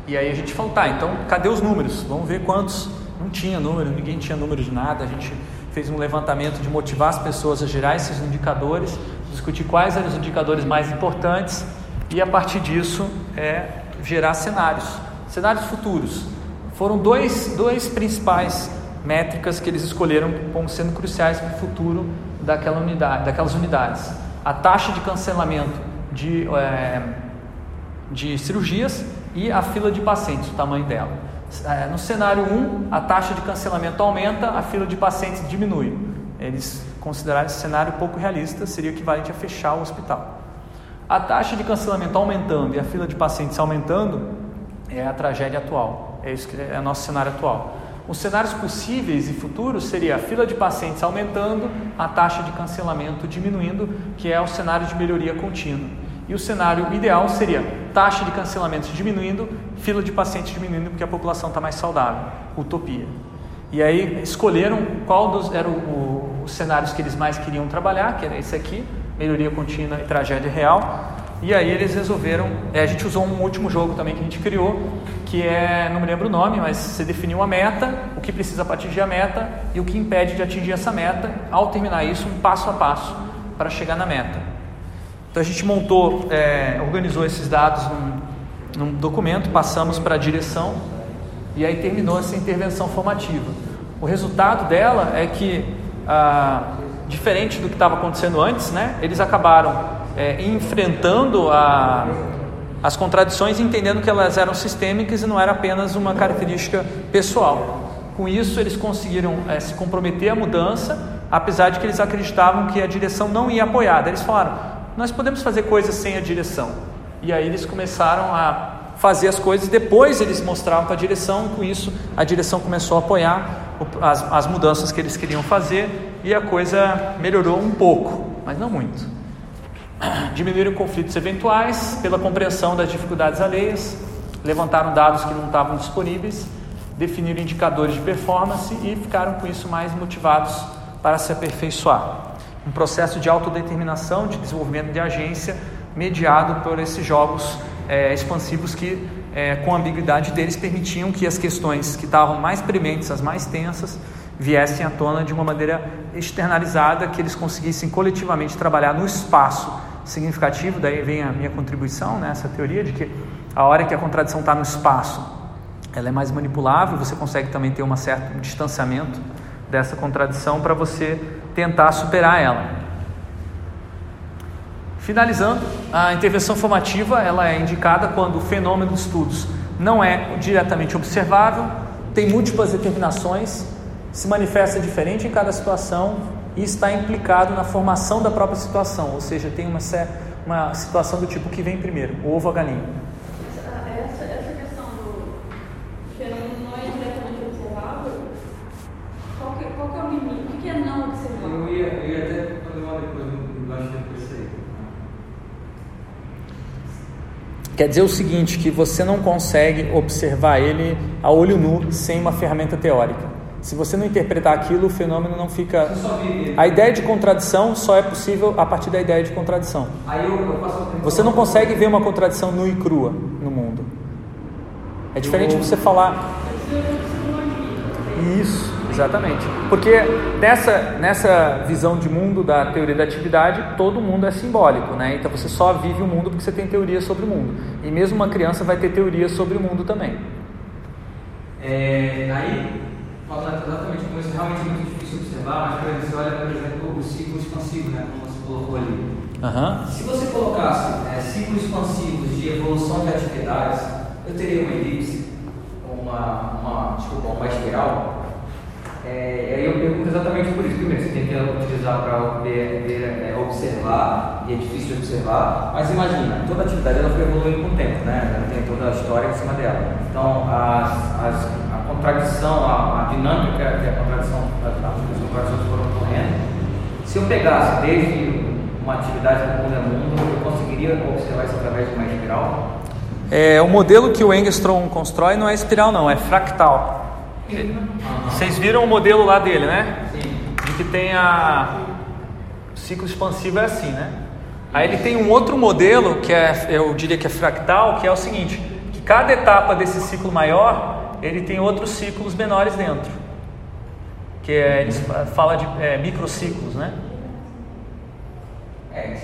E aí a gente falou, tá, então cadê os números? Vamos ver quantos. Não tinha número, ninguém tinha número de nada. A gente fez um levantamento de motivar as pessoas a gerar esses indicadores, discutir quais eram os indicadores mais importantes e a partir disso é, gerar cenários, cenários futuros. Foram dois, dois principais métricas que eles escolheram como sendo cruciais para o futuro daquela unidade, daquelas unidades. A taxa de cancelamento de, é, de cirurgias e a fila de pacientes, o tamanho dela. É, no cenário 1, a taxa de cancelamento aumenta, a fila de pacientes diminui. Eles consideraram esse cenário pouco realista, seria equivalente a fechar o hospital. A taxa de cancelamento aumentando e a fila de pacientes aumentando é a tragédia atual. É isso que é o nosso cenário atual. Os cenários possíveis e futuros seria a fila de pacientes aumentando, a taxa de cancelamento diminuindo, que é o cenário de melhoria contínua. E o cenário ideal seria taxa de cancelamento diminuindo, fila de pacientes diminuindo, porque a população está mais saudável. Utopia. E aí escolheram qual dos eram os cenários que eles mais queriam trabalhar, que era esse aqui, melhoria contínua e tragédia real. E aí eles resolveram. É, a gente usou um último jogo também que a gente criou, que é, não me lembro o nome, mas você definiu uma meta, o que precisa para atingir a meta e o que impede de atingir essa meta, ao terminar isso, um passo a passo para chegar na meta. Então a gente montou, é, organizou esses dados num, num documento, passamos para a direção e aí terminou essa intervenção formativa. O resultado dela é que, ah, diferente do que estava acontecendo antes, né, eles acabaram é, enfrentando a, as contradições, entendendo que elas eram sistêmicas e não era apenas uma característica pessoal. Com isso, eles conseguiram é, se comprometer à mudança, apesar de que eles acreditavam que a direção não ia apoiar. Eles falaram: nós podemos fazer coisas sem a direção. E aí eles começaram a fazer as coisas, depois eles mostravam para a direção, e com isso a direção começou a apoiar as, as mudanças que eles queriam fazer e a coisa melhorou um pouco, mas não muito diminuíram conflitos eventuais pela compreensão das dificuldades alheias, levantaram dados que não estavam disponíveis, definiram indicadores de performance e ficaram com isso mais motivados para se aperfeiçoar. Um processo de autodeterminação, de desenvolvimento de agência, mediado por esses jogos é, expansivos que, é, com a ambiguidade deles, permitiam que as questões que estavam mais prementes, as mais tensas, viessem à tona de uma maneira externalizada, que eles conseguissem coletivamente trabalhar no espaço significativo. Daí vem a minha contribuição nessa né, teoria de que a hora que a contradição está no espaço, ela é mais manipulável, você consegue também ter um certo distanciamento dessa contradição para você tentar superar ela. Finalizando, a intervenção formativa ela é indicada quando o fenômeno dos estudos não é diretamente observável, tem múltiplas determinações se manifesta diferente em cada situação e está implicado na formação da própria situação, ou seja, tem uma, uma situação do tipo que vem primeiro, o ovo ou a galinha. Essa, essa questão do fenômeno não é diretamente observável, qual que, qual que é o limite? O que é não observável? Eu ia, eu ia até fazer uma depois, embaixo depois aí. Quer dizer o seguinte, que você não consegue observar ele a olho nu sem uma ferramenta teórica. Se você não interpretar aquilo, o fenômeno não fica. A ideia de contradição só é possível a partir da ideia de contradição. Você não consegue ver uma contradição nua e crua no mundo. É diferente de você falar. Isso, exatamente. Porque nessa, nessa visão de mundo da teoria da atividade, todo mundo é simbólico, né? Então você só vive o mundo porque você tem teoria sobre o mundo. E mesmo uma criança vai ter teoria sobre o mundo também. É, aí falando exatamente como isso é realmente muito difícil observar, mas você olha, por exemplo, o ciclo expansivo, né, como você colocou ali. Uhum. Se você colocasse é, ciclos expansivos de evolução de atividades, eu teria uma elipse, uma, uma, desculpa, uma espiral. É, e aí eu pergunto exatamente por isso. Primeiro, você tem que utilizar para é, observar, e é difícil de observar, mas imagina, toda atividade ela foi evoluindo com o tempo, né? Ela tem toda a história em cima dela. Então, as, as contradição, a, a dinâmica que a contradição, as contradições foram ocorrendo, se eu pegasse desde uma atividade do mundo a mundo, eu conseguiria observar isso através de uma espiral? É, o modelo que o Engstrom constrói não é espiral, não, é fractal. Vocês viram o modelo lá dele, né? Sim. De que tem a. O ciclo expansivo é assim, né? Aí ele tem um outro modelo que é, eu diria que é fractal, que é o seguinte: que cada etapa desse ciclo maior ele tem outros ciclos menores dentro, que é, eles fala de é, microciclos, né? É, é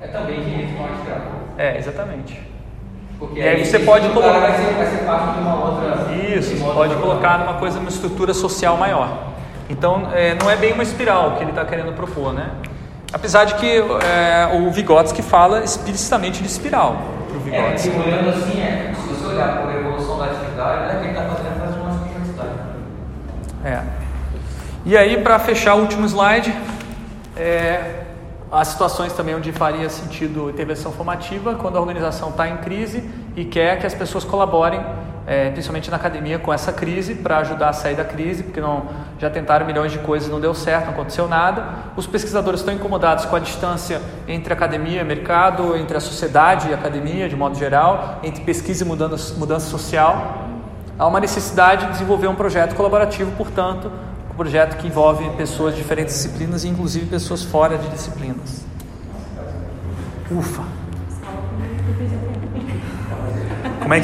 É também infinito com a É, exatamente. Porque e aí você pode colocar. Vai ser, vai ser parte de uma outra. Isso, uma pode outra colocar numa coisa, numa estrutura social maior. Então, é, não é bem uma espiral que ele está querendo propor, né? Apesar de que é, o Vygotsky fala explicitamente de espiral para o É, Vygotsky. porque olhando assim, é, se você olhar por evolução da atividade, né, quem está fazendo faz uma complexidade. É. E aí, para fechar o último slide, é, as situações também onde faria sentido intervenção formativa, quando a organização está em crise e quer que as pessoas colaborem, é, principalmente na academia, com essa crise, para ajudar a sair da crise, porque não, já tentaram milhões de coisas, não deu certo, não aconteceu nada. Os pesquisadores estão incomodados com a distância entre academia e mercado, entre a sociedade e a academia, de modo geral, entre pesquisa e mudança, mudança social. Há uma necessidade de desenvolver um projeto colaborativo, portanto, um projeto que envolve pessoas de diferentes disciplinas, inclusive pessoas fora de disciplinas. Ufa!